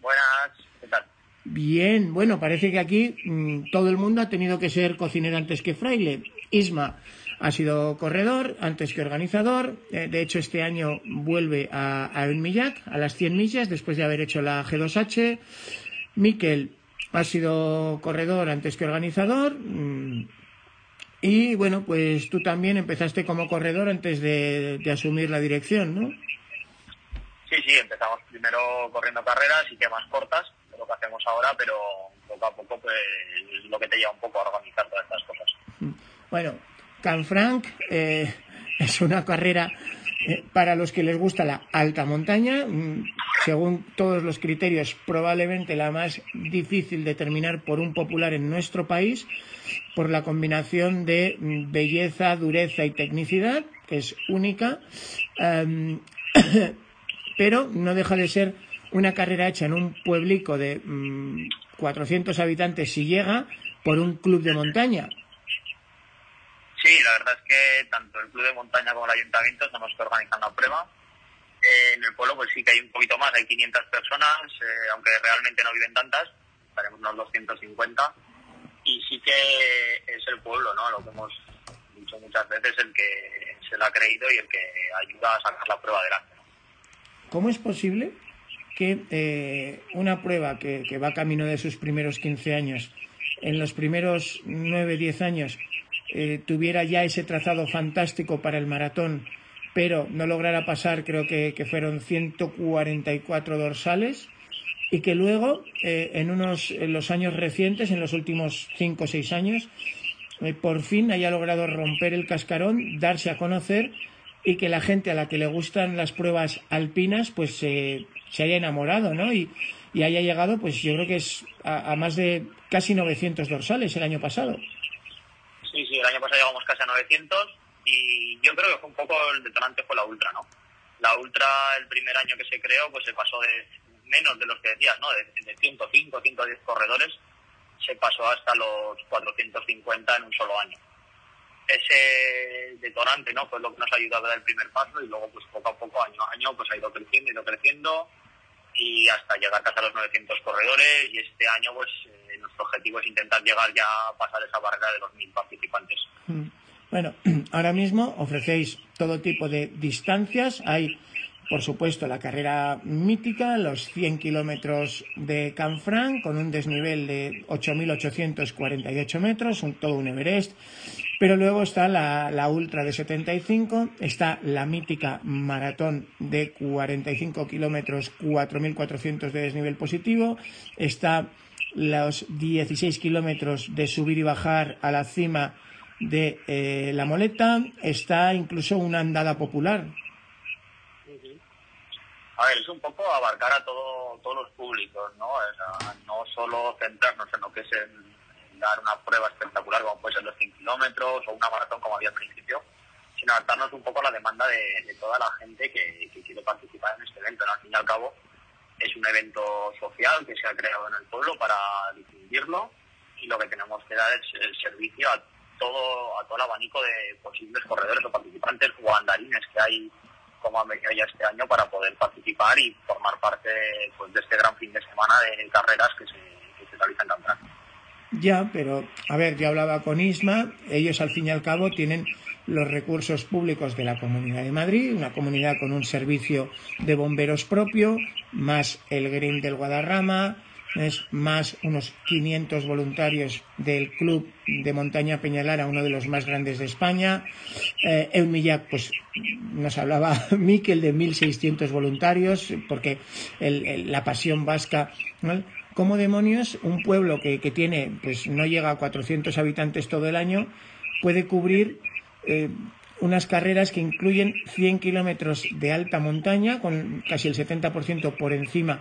Buenas, ¿qué tal? Bien, bueno, parece que aquí mm, todo el mundo ha tenido que ser cocinero antes que fraile. Isma ha sido corredor antes que organizador. Eh, de hecho, este año vuelve a, a Millac, a las 100 millas, después de haber hecho la G2H. Miquel ha sido corredor antes que organizador. Mm, y bueno, pues tú también empezaste como corredor antes de, asumir la dirección, ¿no? Sí, sí, empezamos primero corriendo carreras y que más cortas, de lo que hacemos ahora, pero poco a poco pues es lo que te lleva un poco a organizar todas estas cosas. Bueno, Canfranc eh, es una carrera eh, para los que les gusta la alta montaña, mm, según todos los criterios, probablemente la más difícil de terminar por un popular en nuestro país por la combinación de belleza, dureza y tecnicidad, que es única, em, pero no deja de ser una carrera hecha en un pueblico de 400 mm, habitantes si llega por un club de montaña. Sí, la verdad es que tanto el club de montaña como el ayuntamiento estamos organizando la prueba. Eh, en el pueblo pues sí que hay un poquito más, hay 500 personas, eh, aunque realmente no viven tantas, estaremos unos 250 y sí que es el pueblo, ¿no? Lo que hemos dicho muchas veces, el que se lo ha creído y el que ayuda a sacar la prueba adelante. ¿Cómo es posible que eh, una prueba que, que, va camino de sus primeros 15 años, en los primeros 9, 10 años, eh, tuviera ya ese trazado fantástico para el maratón, pero no lograra pasar, creo que, que fueron 144 dorsales? y que luego, eh, en, unos, en los años recientes, en los últimos cinco o seis años, eh, por fin haya logrado romper el cascarón, darse a conocer y que la gente a la que le gustan las pruebas alpinas, pues se haya enamorado, ¿no? Y, y, haya llegado, pues yo creo que es a, más de casi 900 dorsales el año pasado. El año pasado llegamos casi a 900 y yo creo que fue un poco el detonante fue la Ultra, ¿no? La Ultra, el primer año que se creó, pues se pasó de menos de los que decías, ¿no? De, de 105, 110 corredores, se pasó hasta los 450 en un solo año. Ese detonante, ¿no? Fue lo que nos ha ayudado a dar el primer paso y luego, pues poco a poco, año a año, pues ha ido creciendo, ha ido creciendo y hasta llegar casi a los 900 corredores y este año, pues eh, nuestro objetivo es intentar llegar ya a pasar esa barrera de los 1.000 participantes. Mm. Bueno, ahora mismo ofrecéis todo tipo de distancias. Hay por supuesto, la carrera mítica, los 100 kilómetros de Canfranc, con un desnivel de 8.848 metros, un, todo un Everest. Pero luego está la, la, Ultra de 75, está la mítica maratón de 45 kilómetros, 4.400 de desnivel positivo, está los 16 kilómetros de subir y bajar a la cima de eh, la Moleta, está incluso una andada popular a ver, es un poco abarcar a todo, todos los públicos, ¿no? no solo centrarnos en lo que es dar una prueba espectacular como puede ser los 100 kilómetros o una maratón como había al principio, sino adaptarnos un poco a la demanda de, toda la gente que, quiere participar en este evento. Al fin y al cabo, es un evento social que se ha creado en el pueblo para difundirlo y lo que tenemos que dar es el servicio a todo, a todo el abanico de posibles corredores o participantes o andarines que hay como ha venido ya este año para poder participar y formar parte pues, de este gran fin de semana de carreras que se, que realizan en Ya, pero a ver, yo hablaba con Isma, ellos al fin y al cabo tienen los recursos públicos de la Comunidad de Madrid, una comunidad con un servicio de bomberos propio, más el Green del Guadarrama, es más unos 500 voluntarios del Club de Montaña Peñalara, uno de los más grandes de España. Eh, Eumillac, pues nos hablaba Miquel de 1.600 voluntarios, porque la pasión vasca. ¿no? ¿Cómo demonios un pueblo que, que, tiene, pues no llega a 400 habitantes todo el año, puede cubrir eh, unas carreras que incluyen 100 kilómetros de alta montaña, con casi el 70% por encima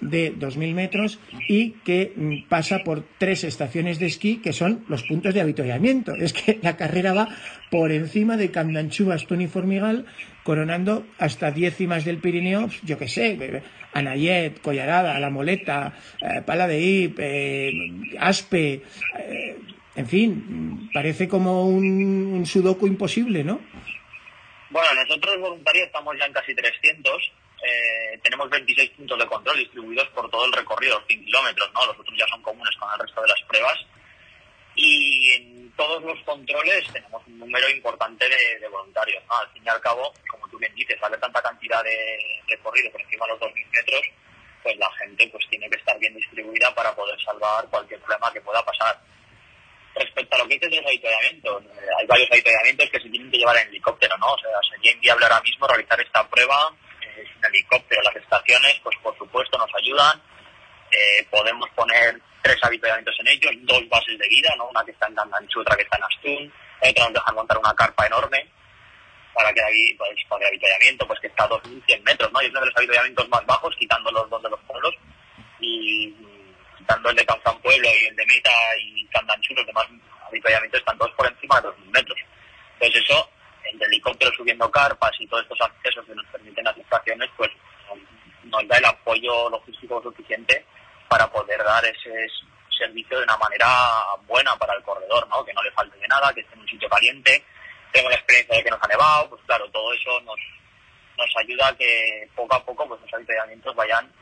de 2.000 metros y que mm, pasa por tres estaciones de esquí que son los puntos de avituallamiento. Es que la carrera va por encima de Candanchú, Bastón y Formigal, coronando hasta diez cimas del Pirineo, yo qué sé, Anayet, Collarada, La Moleta, eh, Pala de Ip, eh, Aspe, eh, en fin, parece como un, sudoku imposible, ¿no? Bueno, nosotros voluntarios estamos ya en casi 300. Eh, tenemos 26 puntos de control distribuidos por todo el recorrido, 100 kilómetros, ¿no? Los otros ya son comunes con el resto de las pruebas. Y en todos los controles tenemos un número importante de, voluntarios, ¿no? Al fin y al cabo, como tú bien dices, sale tanta cantidad de recorrido por encima de los 2.000 metros, pues la gente pues tiene que estar bien distribuida para poder salvar cualquier problema que pueda pasar respecto a lo que dices de los avituallamientos, eh, hay varios avituallamientos que se tienen que llevar en helicóptero, ¿no? O sea, sería inviable ahora mismo realizar esta prueba eh, sin helicóptero. Las estaciones, pues por supuesto, nos ayudan. Eh, podemos poner tres avituallamientos en ellos, dos bases de vida, ¿no? Una que está en Dandanchu, otra que está en Astún. Otra nos dejan montar una carpa enorme para que ahí, pues, para el avituallamiento, pues que está a 2.100 metros, ¿no? Y es uno de los avituallamientos más bajos, quitando los dos de los pueblos. Y tanto el de Canfán Pueblo y el de Meta y Candanchú, los demás habituallamientos están todos por encima de 2.000 metros. Entonces eso, el helicóptero subiendo carpas y todos estos accesos que nos permiten las estaciones, pues nos da el apoyo logístico suficiente para poder dar ese servicio de una manera buena para el corredor, ¿no? Que no le falte de nada, que esté en un sitio caliente. Tengo la experiencia de que nos ha nevado, pues claro, todo eso nos, nos ayuda a que poco a poco pues los habituallamientos vayan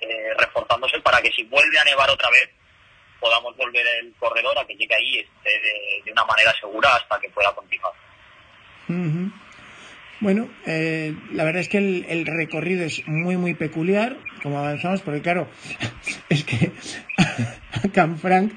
eh, reforzándose para que si vuelve a nevar otra vez podamos volver el corredor a que llegue ahí este, de, una manera segura hasta que pueda continuar. Bueno, eh, la verdad es que el, recorrido es muy, muy peculiar, como avanzamos, porque claro, es que Canfranc,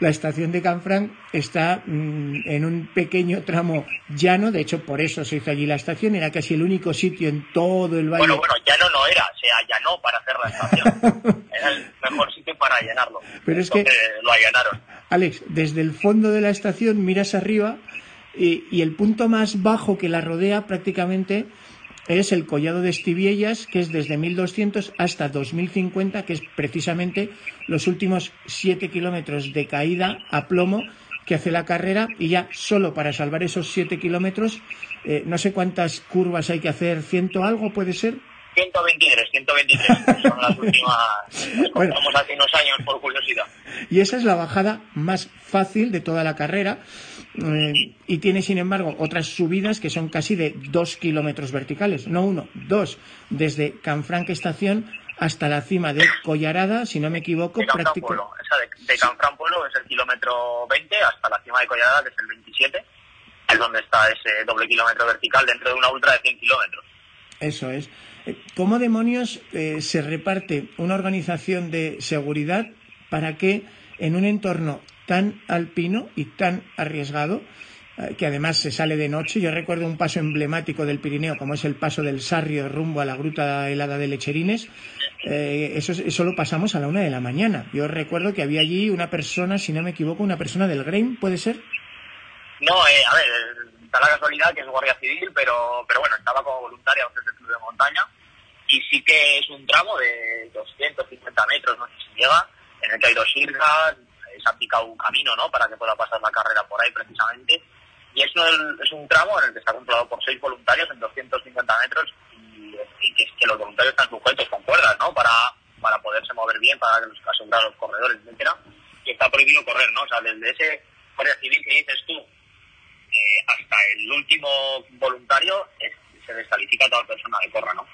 la estación de Canfranc está mm, en un pequeño tramo llano, de hecho por eso se hizo allí la estación, era casi el único sitio en todo el valle. Bueno, bueno, llano no era, o sea, allanó para hacer la estación. era el mejor sitio para allanarlo. Pero es que lo allanaron. Alex, desde el fondo de la estación miras arriba y, el punto más bajo que la rodea prácticamente es el collado de Estiviellas, que es desde 1200 hasta 2050, que es precisamente los últimos 7 kilómetros de caída a plomo que hace la carrera y ya solo para salvar esos 7 kilómetros, eh, no sé cuántas curvas hay que hacer, ciento algo puede ser. 123, 123, son las últimas, bueno, hace unos años por curiosidad. Y esa es la bajada más fácil de toda la carrera eh, y tiene, sin embargo, otras subidas que son casi de dos kilómetros verticales, no uno, dos, desde Canfranc Estación hasta la cima de Collarada, si no me equivoco, prácticamente. de, de Canfranc Pueblo es el kilómetro 20 hasta la cima de Collarada, que es el 27, es donde está ese doble kilómetro vertical dentro de una ultra de 100 kilómetros. Eso es. Eh, ¿Cómo demonios eh, se reparte una organización de seguridad para que en un entorno tan alpino y tan arriesgado eh, que además se sale de noche. Yo recuerdo un paso emblemático del Pirineo, como es el paso del Sarrio rumbo a la gruta helada de Lecherines. Eh, eso, eso lo pasamos a la una de la mañana. Yo recuerdo que había allí una persona, si no me equivoco, una persona del Grain, ¿puede ser? No, eh, a ver, está la casualidad que es guardia civil, pero, pero bueno, estaba como voluntaria desde club de montaña y sí que es un tramo de 250 metros, no sé si llega, en el que hay dos islas, ha picado un camino, ¿no? Para que pueda pasar la carrera por ahí precisamente. Y es un, es un tramo en el que está controlado por seis voluntarios en 250 metros y, que, los voluntarios están sujetos con cuerdas, ¿no? Para, para poderse mover bien, para asegurar los corredores, etcétera. Y está prohibido correr, ¿no? O sea, desde ese guardia civil que dices tú eh, hasta el último voluntario se descalifica a toda persona que corra, ¿no?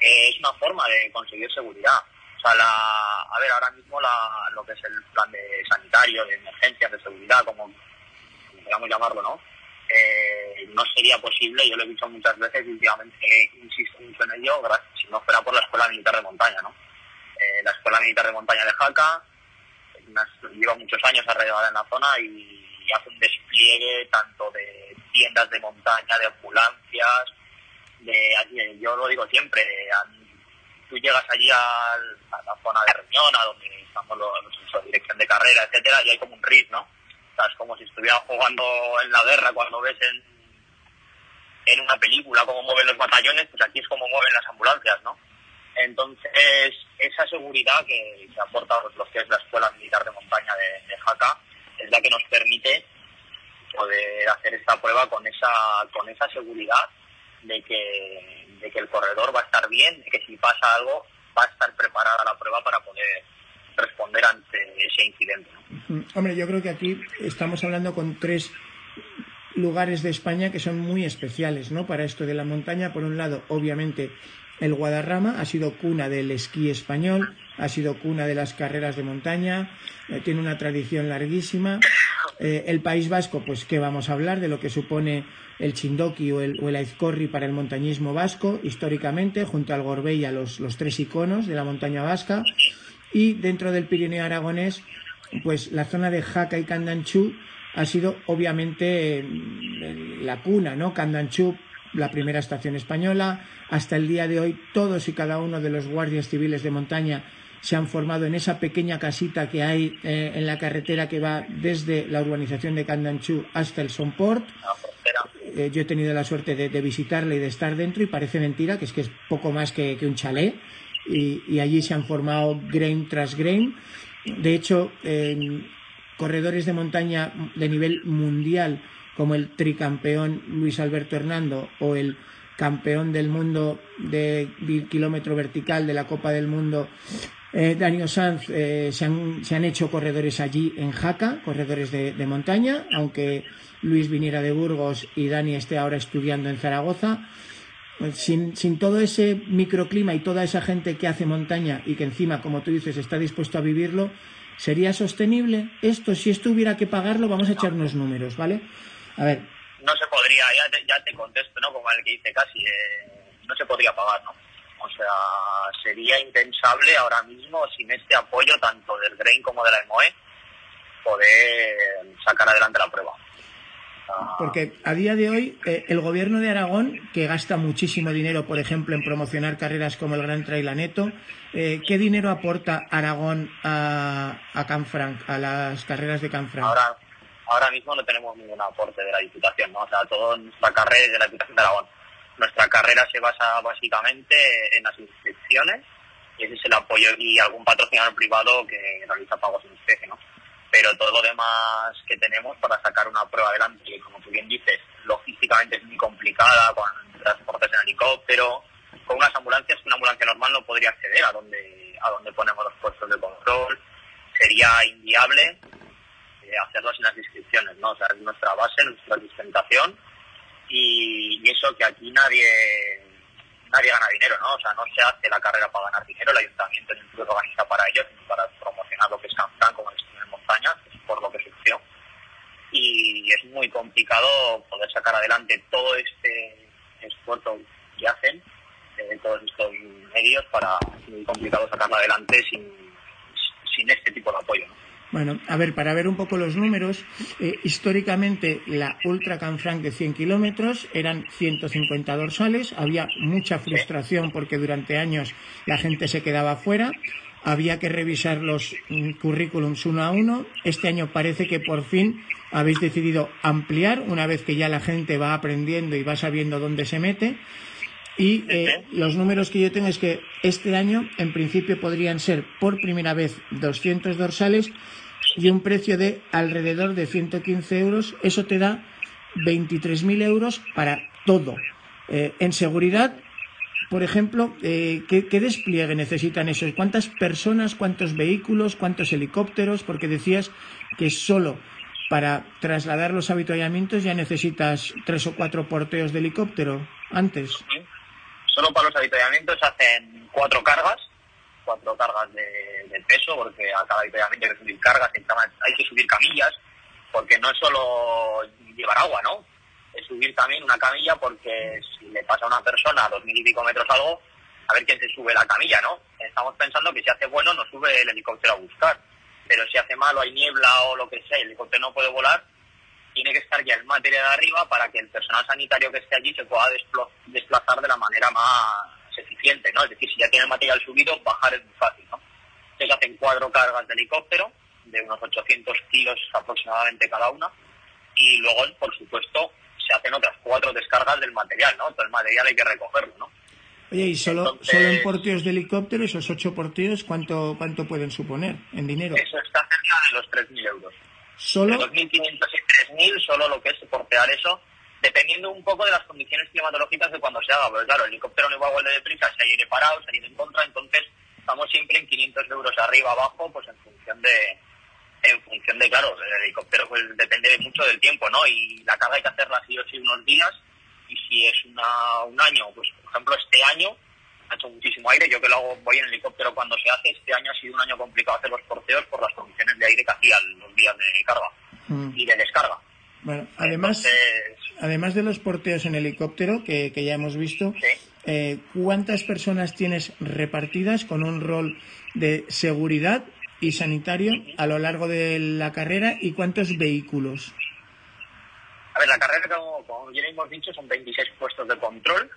Eh, es una forma de conseguir seguridad sea, la, a ver, ahora mismo la, lo que es el plan de sanitario, de emergencias, de seguridad, como, queramos llamarlo, ¿no? Eh, no sería posible, yo lo he dicho muchas veces últimamente insisto mucho en ello, si no fuera por la Escuela Militar de Montaña, ¿no? Eh, la Escuela Militar de Montaña de Jaca lleva muchos años arraigada en la zona y, hace un despliegue tanto de tiendas de montaña, de ambulancias, de, yo lo digo siempre, tú llegas allí a, la zona de reunión, a donde estamos los, dirección de carrera, etcétera, y hay como un ritmo, ¿no? Es como si estuvieran jugando en la guerra cuando ves en, en una película cómo mueven los batallones, pues aquí es como mueven las ambulancias, ¿no? Entonces, esa seguridad que, se aporta pues, que es la Escuela Militar de Montaña de, de Jaca es la que nos permite poder hacer esta prueba con esa, con esa seguridad de que de que el corredor va a estar bien, de que si pasa algo va a estar preparada la prueba para poder responder ante ese incidente. Hombre, yo creo que aquí estamos hablando con tres lugares de España que son muy especiales, ¿no? Para esto de la montaña, por un lado, obviamente, el Guadarrama ha sido cuna del esquí español, ha sido cuna de las carreras de montaña, eh, tiene una tradición larguísima. Eh, el País Vasco, pues, ¿qué vamos a hablar? De lo que supone el Chindoki o el, o el Aizcorri para el montañismo vasco, históricamente, junto al Gorbella, los, los tres iconos de la montaña vasca. Y dentro del Pirineo aragonés, pues la zona de Jaca y Candanchú ha sido obviamente la cuna, ¿no? Candanchú, la primera estación española, hasta el día de hoy todos y cada uno de los guardias civiles de montaña se han formado en esa pequeña casita que hay eh, en la carretera que va desde la urbanización de Candanchú hasta el Sonport. Eh, yo he tenido la suerte de, visitarle y de estar dentro y parece mentira que es que es poco más que, un chalet y, y, allí se han formado grain tras grain. De hecho, corredores de montaña de nivel mundial como el tricampeón Luis Alberto Hernando o el campeón del mundo de kilómetro vertical de la Copa del Mundo eh, Daniel Sanz eh, se, han, hecho corredores allí en Jaca, corredores de, montaña, aunque Luis viniera de Burgos y Dani esté ahora estudiando en Zaragoza. Sin, sin, todo ese microclima y toda esa gente que hace montaña y que encima, como tú dices, está dispuesto a vivirlo, ¿sería sostenible? Esto, si esto hubiera que pagarlo, vamos a echar unos números, ¿vale? A ver. No se podría, ya te, ya te contesto, ¿no? Como el que dice casi, eh, no se podría pagar, ¿no? O sea, sería impensable ahora mismo sin este apoyo tanto del Grain como de la EMOE poder sacar adelante la prueba. Porque a día de hoy eh, el gobierno de Aragón, que gasta muchísimo dinero, por ejemplo, en promocionar carreras como el Gran Trail Aneto, eh, ¿qué dinero aporta Aragón a, a Canfranc, a las carreras de Canfranc? Ahora, ahora mismo no tenemos ningún aporte de la Diputación, ¿no? O sea, toda nuestra carrera es de la Diputación de Aragón. Nuestra carrera se basa básicamente en las inscripciones y ese es el apoyo y algún patrocinador privado que realiza pagos en especie, ¿no? Pero todo lo demás que tenemos para sacar una prueba adelante, que como tú bien dices, logísticamente es muy complicada, con transportes en helicóptero, con unas ambulancias, una ambulancia normal no podría acceder a donde, a donde ponemos los puestos de control, sería inviable eh, hacerlo sin las inscripciones, ¿no? O sea, es nuestra base, nuestra sustentación y, eso que aquí nadie nadie gana dinero, ¿no? O sea, no se hace la carrera para ganar dinero, el ayuntamiento ni lo organiza para ello, sino para promocionar lo que es Canfranc como destino en montaña, es por lo que surgió. Y es muy complicado poder sacar adelante todo este esfuerzo que hacen, eh, todos estos medios, para es muy complicado sacarlo adelante sin, sin este tipo de apoyo. Bueno, a ver, para ver un poco los números, eh, históricamente la Ultra Canfranc de 100 kilómetros eran 150 dorsales, había mucha frustración porque durante años la gente se quedaba fuera, había que revisar los mm, currículums uno a uno, este año parece que por fin habéis decidido ampliar una vez que ya la gente va aprendiendo y va sabiendo dónde se mete. Y eh, los números que yo tengo es que este año, en principio, podrían ser por primera vez 200 dorsales y un precio de alrededor de 115 euros, eso te da 23.000 euros para todo. Eh, en seguridad, por ejemplo, eh, ¿qué, despliegue necesitan esos? ¿Cuántas personas, cuántos vehículos, cuántos helicópteros? Porque decías que solo para trasladar los habituallamientos ya necesitas tres o cuatro porteos de helicóptero antes. Solo para los habituallamientos hacen cuatro cargas cuatro cargas de, peso, porque a cada hay que subir cargas, hay que subir camillas, porque no es solo llevar agua, ¿no? Es subir también una camilla porque si le pasa a una persona a dos mil y pico metros algo, a ver quién se sube la camilla, ¿no? Estamos pensando que si hace bueno no sube el helicóptero a buscar, pero si hace malo, hay niebla o lo que sea, el helicóptero no puede volar, tiene que estar ya el material arriba para que el personal sanitario que esté allí se pueda desplazar de la manera más eficiente, ¿no? Es decir, si ya tiene el material subido, bajar es muy fácil, ¿no? Entonces hacen cuatro cargas de helicóptero, de unos 800 kilos aproximadamente cada una, y luego, por supuesto, se hacen otras cuatro descargas del material, ¿no? Todo el material hay que recogerlo, ¿no? Oye, y solo, solo en porteos de helicóptero, esos ocho porteos, ¿cuánto, ¿cuánto pueden suponer en dinero? Eso está cerca de los 3.000 euros. ¿Solo? De 2.500 y 3.000, solo lo que es portear eso dependiendo un poco de las condiciones climatológicas de cuando se haga, porque claro, el helicóptero no va a de deprisa si hay aire parado, si hay en contra, entonces estamos siempre en 500 euros arriba abajo, pues en función de en función de, claro, el helicóptero pues depende mucho del tiempo, ¿no? Y la carga hay que hacerla así o sí unos días. Y si es una, un año, pues por ejemplo este año ha hecho muchísimo aire. Yo que lo hago, voy en helicóptero cuando se hace. Este año ha sido un año complicado hacer los porteos por las condiciones de aire que hacía los días de carga mm. y de descarga. Bueno, además, además de los porteos en helicóptero que, ya hemos visto, eh, ¿cuántas personas tienes repartidas con un rol de seguridad y sanitario a lo largo de la carrera y cuántos vehículos? A ver, la carrera, como, ya hemos dicho, son 26 puestos de control,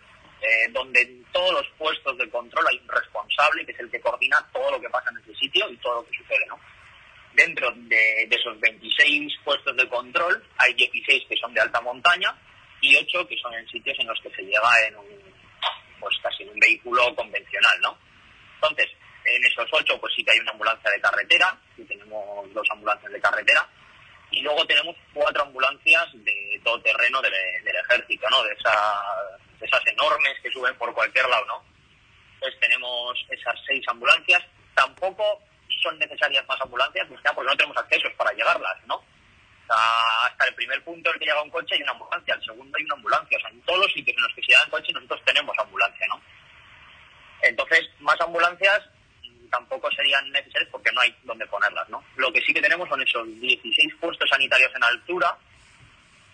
eh, donde en todos los puestos de control hay un responsable que es el que coordina todo lo que pasa en ese sitio y todo lo que sucede, ¿no? Dentro de, esos 26 puestos de control hay 16 que son de alta montaña y 8 que son en sitios en los que se llega en un, pues casi en un vehículo convencional, ¿no? Entonces, en esos 8 pues sí que hay una ambulancia de carretera, y tenemos dos ambulancias de carretera, y luego tenemos cuatro ambulancias de todo terreno del, ejército, ¿no? De, de esas enormes que suben por cualquier lado, ¿no? Entonces tenemos esas seis ambulancias. Tampoco son necesarias más ambulancias, pues porque no tenemos accesos para llegarlas, ¿no? hasta el primer punto en el que llega un coche hay una ambulancia, al segundo hay una ambulancia. O sea, en todos los sitios en los que se llegan coches nosotros tenemos ambulancia, ¿no? Entonces, más ambulancias tampoco serían necesarias porque no hay donde ponerlas, ¿no? Lo que sí que tenemos son esos 16 puestos sanitarios en altura,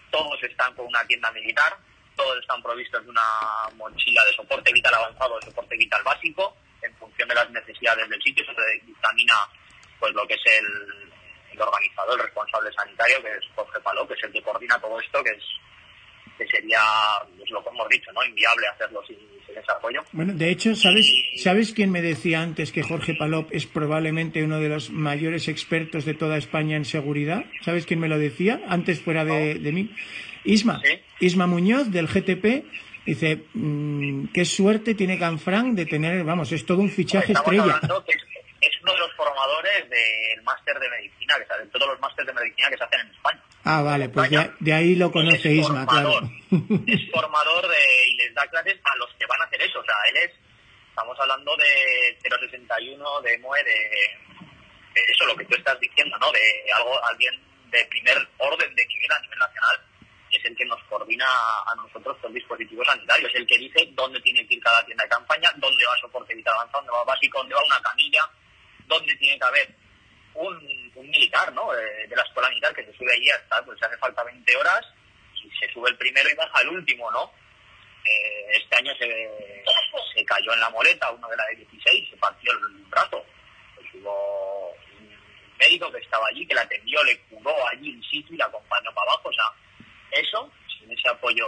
todos están con una tienda militar, todos están provistos de una mochila de soporte vital avanzado, de soporte vital básico, en función de las necesidades del sitio, se dictamina pues lo que es el, organizador, el responsable sanitario, que es Jorge Paló, que es el que coordina todo esto, que es que sería, pues lo que hemos dicho, ¿no? Inviable hacerlo sin, ese apoyo. Bueno, de hecho, ¿sabes, ¿sabes quién me decía antes que Jorge Palop es probablemente uno de los mayores expertos de toda España en seguridad? ¿Sabes quién me lo decía antes fuera de, de mí? Isma. Isma Muñoz del GTP Dice, mmm, qué suerte tiene Canfranc de tener, vamos, es todo un fichaje estrella. es, uno de los formadores del máster de medicina, que de todos los másteres de medicina que se hacen en España. Ah, vale, pues de, ahí lo conoce Isma, claro. Es formador de, y les da clases a los que van a hacer eso. O sea, él es, estamos hablando de 061, de MOE, de, de eso, lo que tú estás diciendo, ¿no? De algo, alguien de primer orden de nivel a nivel nacional es el que nos coordina a nosotros con dispositivos sanitarios, es el que dice dónde tiene que ir cada tienda de campaña, dónde va soporte vital avanzado, dónde va básico, dónde va una camilla, dónde tiene que haber un, militar, ¿no? De, la escuela militar que se sube allí hasta, pues se hace falta 20 horas y se sube el primero y baja el último, ¿no? Eh, este año se, se cayó en la moleta uno de la de 16, se partió el brazo. Pues hubo un médico que estaba allí, que la atendió, le curó allí in situ y la acompañó para abajo, o sea, eso, sin ese apoyo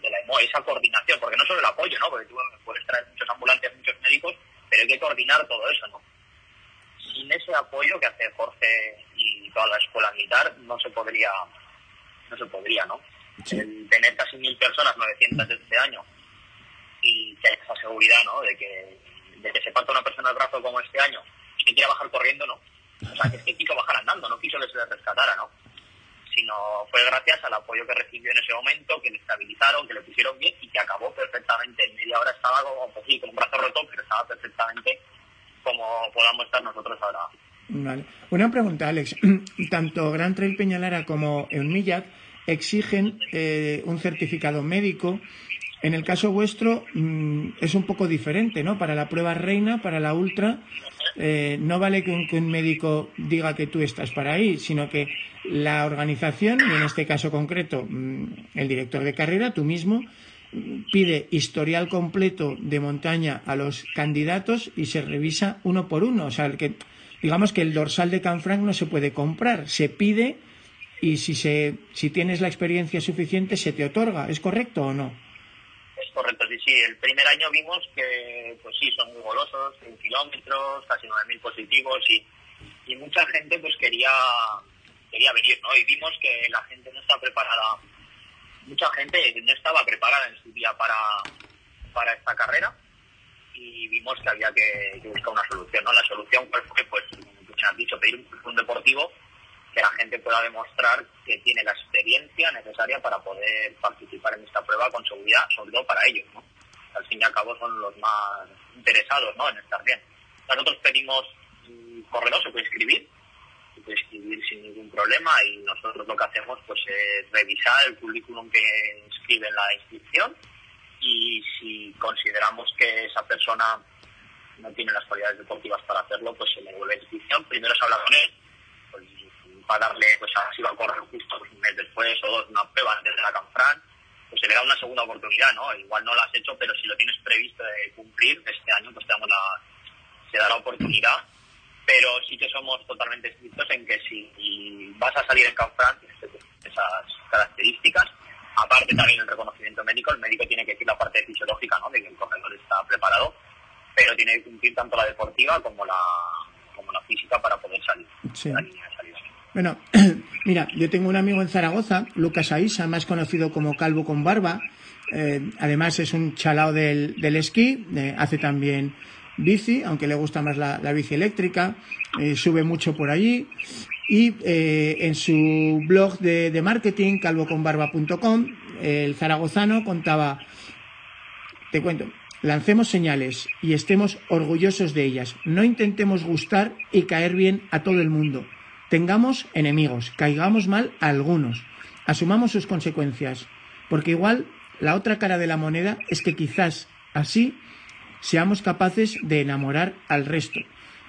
de la EMO, esa coordinación, porque no solo el apoyo, ¿no? Porque tú puedes traer muchos ambulantes, muchos médicos, pero hay que coordinar todo eso, ¿no? Sin ese apoyo que hace Jorge y toda la escuela militar, no se podría, no se podría, ¿no? tener casi mil personas, 900 este año, y que esa seguridad, ¿no? De que, de que se falta una persona al brazo como este año, y que quiera bajar corriendo, ¿no? O sea, que es que quiso bajar andando, no quiso que se le rescatara, ¿no? Sino fue gracias al apoyo que recibió en ese momento, que le estabilizaron, que le pusieron bien y que acabó perfectamente. En media hora estaba como, pues sí, con un brazo roto, pero estaba perfectamente como podamos estar nosotros ahora. Vale. Una pregunta, Alex. Tanto Gran Trail Peñalara como Eunmillac exigen eh, un certificado médico. En el caso vuestro mm, es un poco diferente, ¿no? Para la prueba reina, para la ultra, eh, no vale que un, médico diga que tú estás para ahí, sino que la organización, y en este caso concreto mm, el director de carrera, tú mismo, pide historial completo de montaña a los candidatos y se revisa uno por uno. O sea, que, digamos que el dorsal de Canfranc no se puede comprar, se pide y si, se, si tienes la experiencia suficiente se te otorga. ¿Es correcto o no? Correcto, sí, sí. El primer año vimos que, pues sí, son muy golosos, 100 kilómetros, casi 9.000 positivos y, y mucha gente pues quería quería venir, ¿no? Y vimos que la gente no estaba preparada, mucha gente no estaba preparada en su día para, para esta carrera y vimos que había que, buscar una solución, ¿no? La solución fue, pues, como tú has dicho, pedir un deportivo que la gente pueda demostrar que tiene la experiencia necesaria para poder participar en esta prueba con seguridad, sobre todo para ellos, ¿no? Al fin y al cabo son los más interesados, ¿no? En estar bien. Nosotros pedimos un corredor, se puede inscribir, escribir sin ningún problema y nosotros lo que hacemos pues es revisar el currículum que escribe en la inscripción y si consideramos que esa persona no tiene las cualidades deportivas para hacerlo, pues se le devuelve la inscripción. Primero se habla con él, para darle, pues si va a correr justo un mes después o dos, una prueba antes de la Canfran, pues se le da una segunda oportunidad, ¿no? Igual no lo has hecho, pero si lo tienes previsto de cumplir este año, pues te damos la, se da la oportunidad. Pero sí que somos totalmente estrictos en que si vas a salir en Canfran, tienes esas características aparte también el reconocimiento médico, el médico tiene que decir la parte fisiológica, ¿no? De que el corredor está preparado, pero tiene que cumplir tanto la deportiva como la, como la física para poder salir. La línea de salida. Bueno, mira, yo tengo un amigo en Zaragoza, Lucas Aisa, más conocido como Calvo con Barba. Eh, además es un chalao del, del esquí, eh, hace también bici, aunque le gusta más la, bici eléctrica, eh, sube mucho por allí y en su blog de, marketing, calvoconbarba.com, el zaragozano contaba, te cuento, lancemos señales y estemos orgullosos de ellas. No intentemos gustar y caer bien a todo el mundo. Tengamos enemigos, caigamos mal a algunos. Asumamos sus consecuencias, porque igual la otra cara de la moneda es que quizás así seamos capaces de enamorar al resto.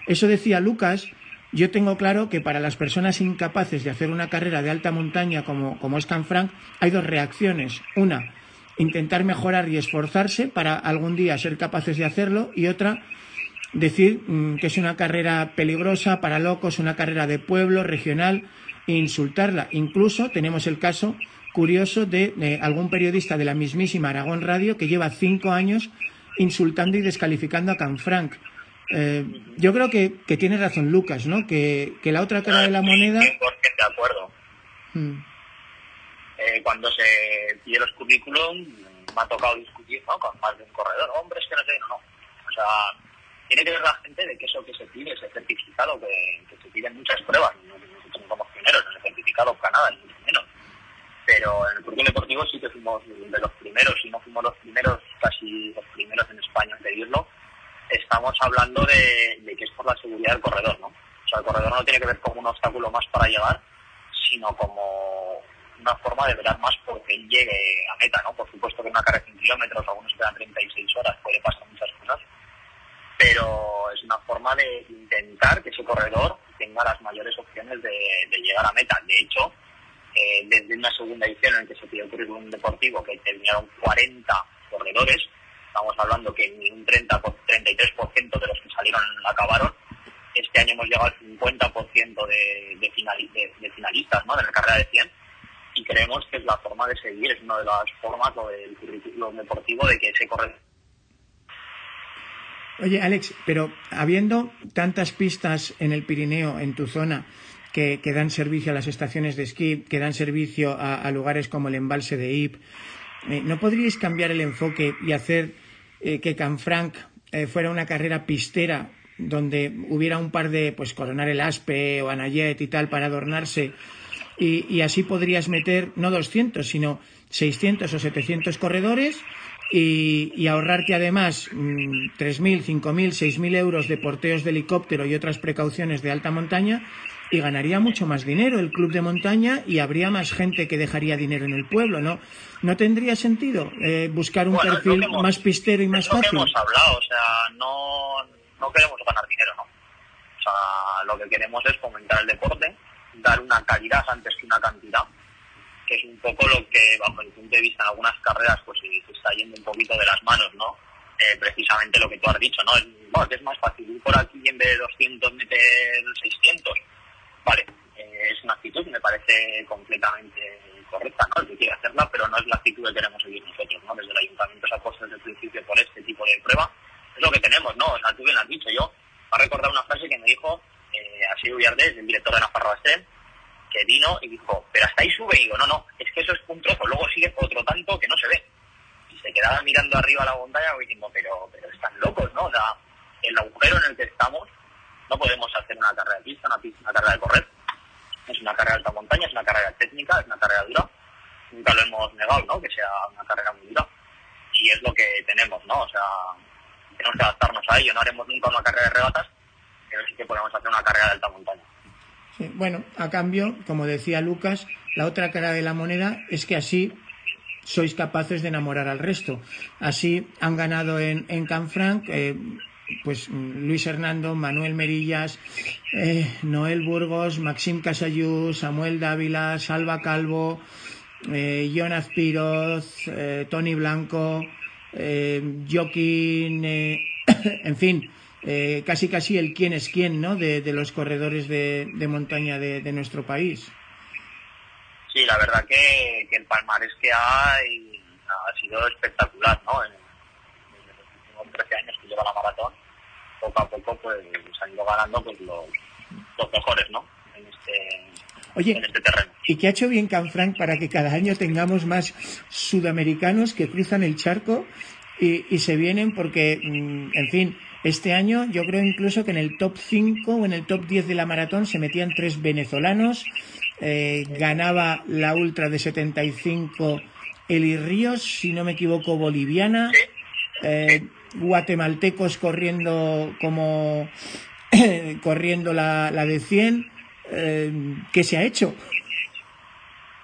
Eso decía Lucas yo tengo claro que para las personas incapaces de hacer una carrera de alta montaña como, como es Canfranc, hay dos reacciones. Una, intentar mejorar y esforzarse para algún día ser capaces de hacerlo y otra, decir mm, que es una carrera peligrosa para locos, una carrera de pueblo, regional, e insultarla. Incluso tenemos el caso curioso de, algún periodista de la mismísima Aragón Radio que lleva cinco años insultando y descalificando a Canfranc. Eh, yo creo que, que, tiene razón Lucas, ¿no? Que, que la otra cara de la moneda... 100% de acuerdo. Hmm. Eh, cuando se pide los currículum, me ha tocado discutir ¿no? con más de un corredor. Hombre, es que no sé, no. O sea, tiene que ver la gente de que eso que se pide, ese certificado, que, se piden muchas pruebas. Nosotros no somos pioneros en el certificado Canadá, ni mucho menos. Pero en el currículum deportivo sí que fuimos de los primeros, y no fuimos los primeros, casi los primeros en España en pedirlo estamos hablando de, que es por la seguridad del corredor, ¿no? O sea, el corredor no tiene que ver como un obstáculo más para llegar, sino como una forma de velar más porque él llegue a meta, ¿no? Por supuesto que una carrera de 100 kilómetros, algunos quedan 36 horas, puede pasar muchas cosas, pero es una forma de intentar que ese corredor tenga las mayores opciones de, llegar a meta. De hecho, eh, desde una segunda edición en que se pidió currículum deportivo, que terminaron 40 corredores, estamos hablando que ni un 30, 33% de los que salieron acabaron. Este año hemos llegado al 50% de, de, finalistas ¿no? en la carrera de 100 y creemos que es la forma de seguir, es una de las formas lo del currículum deportivo de que se corre. Oye, Alex, pero habiendo tantas pistas en el Pirineo, en tu zona, que, dan servicio a las estaciones de esquí, que dan servicio a, lugares como el embalse de Ip, eh, ¿no podríais cambiar el enfoque y hacer eh, que Canfranc eh, fuera una carrera pistera donde hubiera un par de, pues, Coronar el Aspe o Anayet y tal para adornarse y, así podrías meter no 200 sino 600 o 700 corredores y, ahorrarte además 3.000, 5.000, 6.000 euros de porteos de helicóptero y otras precauciones de alta montaña y ganaría mucho más dinero el club de montaña y habría más gente que dejaría dinero en el pueblo, ¿no? ¿No tendría sentido eh, buscar un perfil más pistero y más fácil? Lo que hemos hablado, o sea, no, no queremos ganar dinero, ¿no? O sea, lo que queremos es fomentar el deporte, dar una calidad antes que una cantidad, que es un poco lo que, bajo mi punto de vista, en algunas carreras, pues se está yendo un poquito de las manos, ¿no? Eh, precisamente lo que tú has dicho, ¿no? Es, bueno, es más fácil ir por aquí en vez de 200 meter 600 Vale, eh, es una actitud que me parece completamente correcta, ¿no? El que quiere hacerla, pero no es la actitud que queremos seguir nosotros, ¿no? Desde el ayuntamiento se ha puesto desde el principio por este tipo de prueba. Es lo que tenemos, ¿no? O sea, tú bien has dicho. Yo, a recordar una frase que me dijo eh, Asier Villardés, el director de Nafarro Bastem, que vino y dijo, pero hasta ahí sube. Y digo, no, no, es que eso es un trozo. Luego sigue otro tanto que no se ve. Y se quedaba mirando arriba la montaña y diciendo, pero, pero están locos, ¿no? El agujero en el que estamos no podemos hacer una carrera de pista, una, pista, una carrera de correr. Es una carrera de alta montaña, es una carrera técnica, es una carrera dura. Nunca lo hemos negado, ¿no? Que sea una carrera muy dura. Y es lo que tenemos, ¿no? O sea, tenemos que adaptarnos a ello. No haremos nunca una carrera de regatas, pero sí que podemos hacer una carrera de alta montaña. Bueno, a cambio, como decía Lucas, la otra cara de la moneda es que así sois capaces de enamorar al resto. Así han ganado en, en Canfranc eh, pues Luis Hernando, Manuel Merillas, eh, Noel Burgos, Maxim Casayú, Samuel Dávila, Salva Calvo, eh, Jonas Piroz, eh, Tony Blanco, Joaquín, en fin, casi casi el quién es quién, ¿no? De, los corredores de, montaña de, nuestro país. Sí, la verdad que, el palmarés que hay ha sido espectacular, ¿no? En, los últimos 13 años que lleva la maratón, poco a poco pues han ido ganando pues los, mejores, ¿no? En este, Oye, este terreno. ¿y qué ha hecho bien Canfranc para que cada año tengamos más sudamericanos que cruzan el charco y, y se vienen porque, mm, en fin, este año yo creo incluso que en el top 5 o en el top 10 de la maratón se metían tres venezolanos, eh, ganaba la ultra de 75 Eli Ríos, si no me equivoco, boliviana, eh, guatemaltecos corriendo como corriendo la, la de 100. Eh, ¿Qué se ha hecho?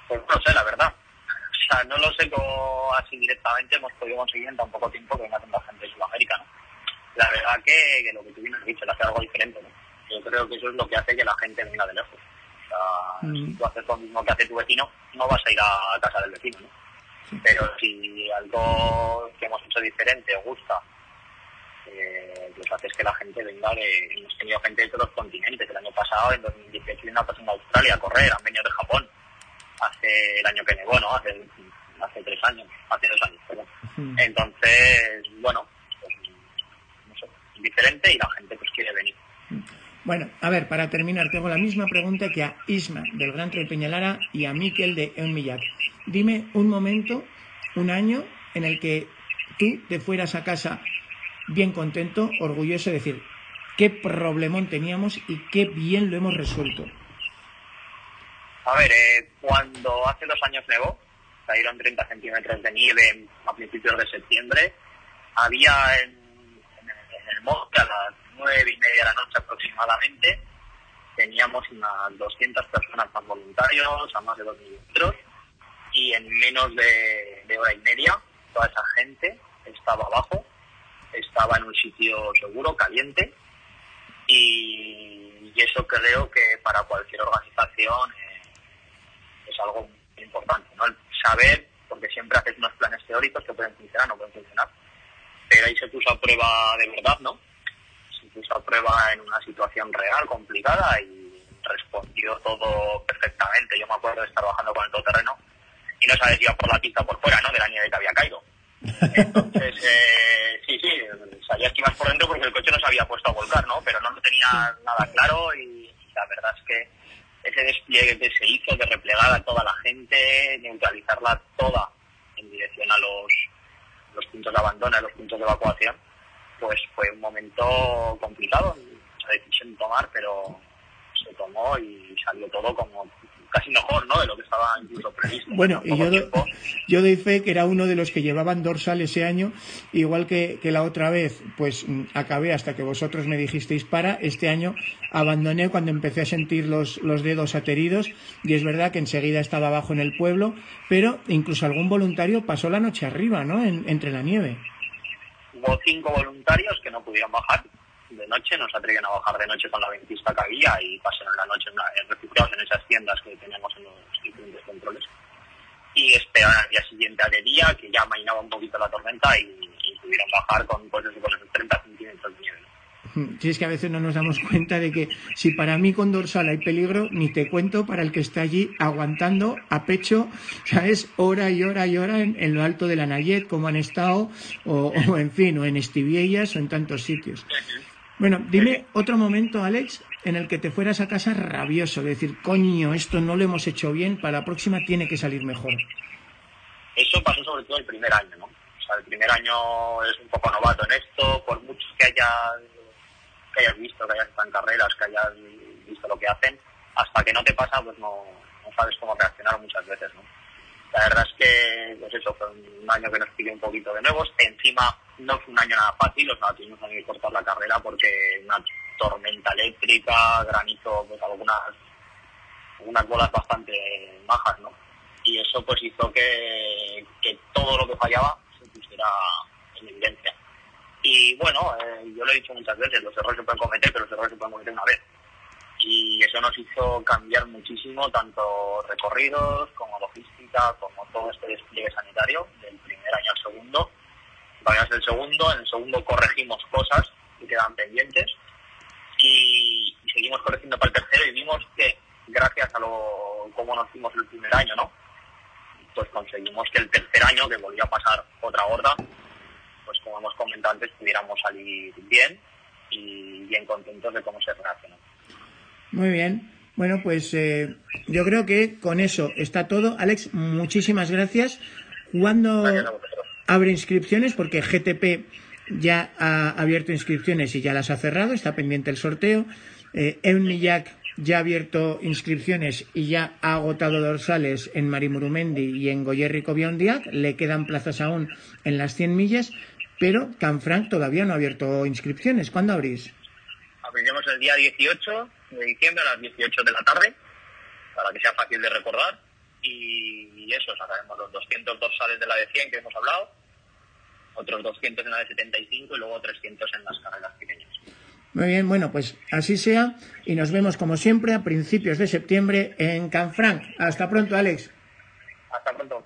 Pues no sé, la verdad. O sea, no lo sé cómo así directamente hemos podido conseguir en tan poco tiempo que venga tanta gente de Sudamérica. La verdad que, lo que tú bien dicho, le hace algo diferente, ¿no? Yo creo que eso es lo que hace que la gente venga de lejos. Mm. si tú haces lo mismo que hace tu vecino, no vas a ir a casa del vecino, ¿no? Pero si algo que hemos hecho diferente gusta, eh, lo que hace es que la gente venga de... Hemos tenido gente de todos los continentes. El año pasado, en 2018, una persona de Australia a correr, han venido de Japón. Hace el año que nevó, ¿no? Hace, hace tres años, hace dos años, perdón. Entonces, bueno, pues, diferente y la gente pues quiere venir. Bueno, a ver, para terminar, tengo la misma pregunta que a Isma del Gran Trail Peñalara y a Miquel de Eunmillac. Dime un momento, un año en el que tú te fueras a casa bien contento, orgulloso de decir qué problemón teníamos y qué bien lo hemos resuelto. A ver, eh, cuando hace dos años nevó, cayeron 30 centímetros de nieve a principios de septiembre, había en, el a las nueve y media de la noche aproximadamente, teníamos unas 200 personas más voluntarios, a más de 2 metros, y en menos de, hora y media toda esa gente estaba abajo, estaba en un sitio seguro, caliente, y, eso creo que para cualquier organización es algo importante, ¿no? El saber, porque siempre haces unos planes teóricos que pueden funcionar, no pueden funcionar, pero ahí se puso a prueba de verdad, ¿no? puso a prueba en una situación real, complicada, y respondió todo perfectamente. Yo me acuerdo de estar trabajando con el todoterreno y no sabes si iba por la pista por fuera, ¿no? De la nieve que había caído. Entonces, eh, sí, sí, sabías que ibas por dentro porque el coche no se había puesto a volcar, ¿no? Pero no tenía nada claro y la verdad es que ese despliegue que se hizo de replegar a toda la gente, neutralizarla toda en dirección a los, los puntos de abandono, a los puntos de evacuación, pues fue un momento complicado, mucha decisión tomar, pero se tomó y salió todo como casi mejor, ¿no? De lo que estaba incluso previsto. Bueno, y yo, yo doy fe que era uno de los que llevaban dorsal ese año, igual que, que la otra vez, pues mm, acabé hasta que vosotros me dijisteis para, este año abandoné cuando empecé a sentir los, los dedos ateridos y es verdad que enseguida estaba abajo en el pueblo, pero incluso algún voluntario pasó la noche arriba, ¿no? entre la nieve hubo cinco voluntarios que no pudieron bajar de noche, no se atrevían a bajar de noche con la ventista que había y pasaron la noche en, refugiados en esas tiendas que teníamos en los diferentes controles. Y esperaron al día siguiente a de día, que ya mainaba un poquito la tormenta y, pudieron bajar con, pues, con esos 30 centímetros de nieve. Si es que a veces no nos damos cuenta de que si para mí con dorsal hay peligro, ni te cuento para el que está allí aguantando a pecho, ¿sabes? Hora y hora y hora en, lo alto de la Nayet, como han estado, o, en fin, o en Estiviellas o en tantos sitios. Bueno, dime otro momento, Alex, en el que te fueras a casa rabioso, de decir, coño, esto no lo hemos hecho bien, para la próxima tiene que salir mejor. Eso pasó sobre todo el primer año, ¿no? O sea, el primer año es un poco novato en esto, por mucho que haya que hayas visto, que hayas estado en carreras, que hayas visto lo que hacen, hasta que no te pasa, pues no, no sabes cómo reaccionar muchas veces, ¿no? La verdad es que, pues eso, fue un año que nos pidió un poquito de nuevos. Encima, no fue un año nada fácil, o sea, tuvimos que cortar la carrera porque una tormenta eléctrica, granizo, pues algunas unas bolas bastante bajas, ¿no? Y eso pues hizo que, que todo lo que fallaba se pusiera en evidencia. Y bueno, eh, yo lo he dicho muchas veces, los errores se pueden cometer, pero los errores se pueden cometer una vez. Y eso nos hizo cambiar muchísimo tanto recorridos como logística, como todo este despliegue sanitario, del primer año al segundo. Vayamos el segundo, en el segundo corregimos cosas que quedan pendientes y, seguimos corrigiendo para el tercero y vimos que gracias a lo como nos hicimos el primer año. Pues conseguimos que el tercer año, que volvía a pasar otra horda, pues como hemos comentado antes, pudiéramos salir bien y bien contentos de cómo se reaccionó. Muy bien. Bueno, pues eh, yo creo que con eso está todo. Alex, muchísimas gracias. ¿Cuándo abre inscripciones? Porque GTP ya ha abierto inscripciones y ya las ha cerrado, está pendiente el sorteo. Eh, ya ha abierto inscripciones y ya ha agotado dorsales en Marimurumendi y en Goyerri Biondiac. Le quedan plazas aún en las 100 millas, pero Canfranc todavía no ha abierto inscripciones. ¿Cuándo abrís? Abriremos el día 18 de diciembre a las 18 de la tarde, para que sea fácil de recordar. Y, eso, sacaremos los 200 dorsales de la de 100 que hemos hablado, otros 200 en la de 75 y luego 300 en las carreras pequeñas. Muy bien, bueno, pues así sea y nos vemos como siempre a principios de septiembre en Canfranc. Hasta pronto, Alex. Hasta pronto.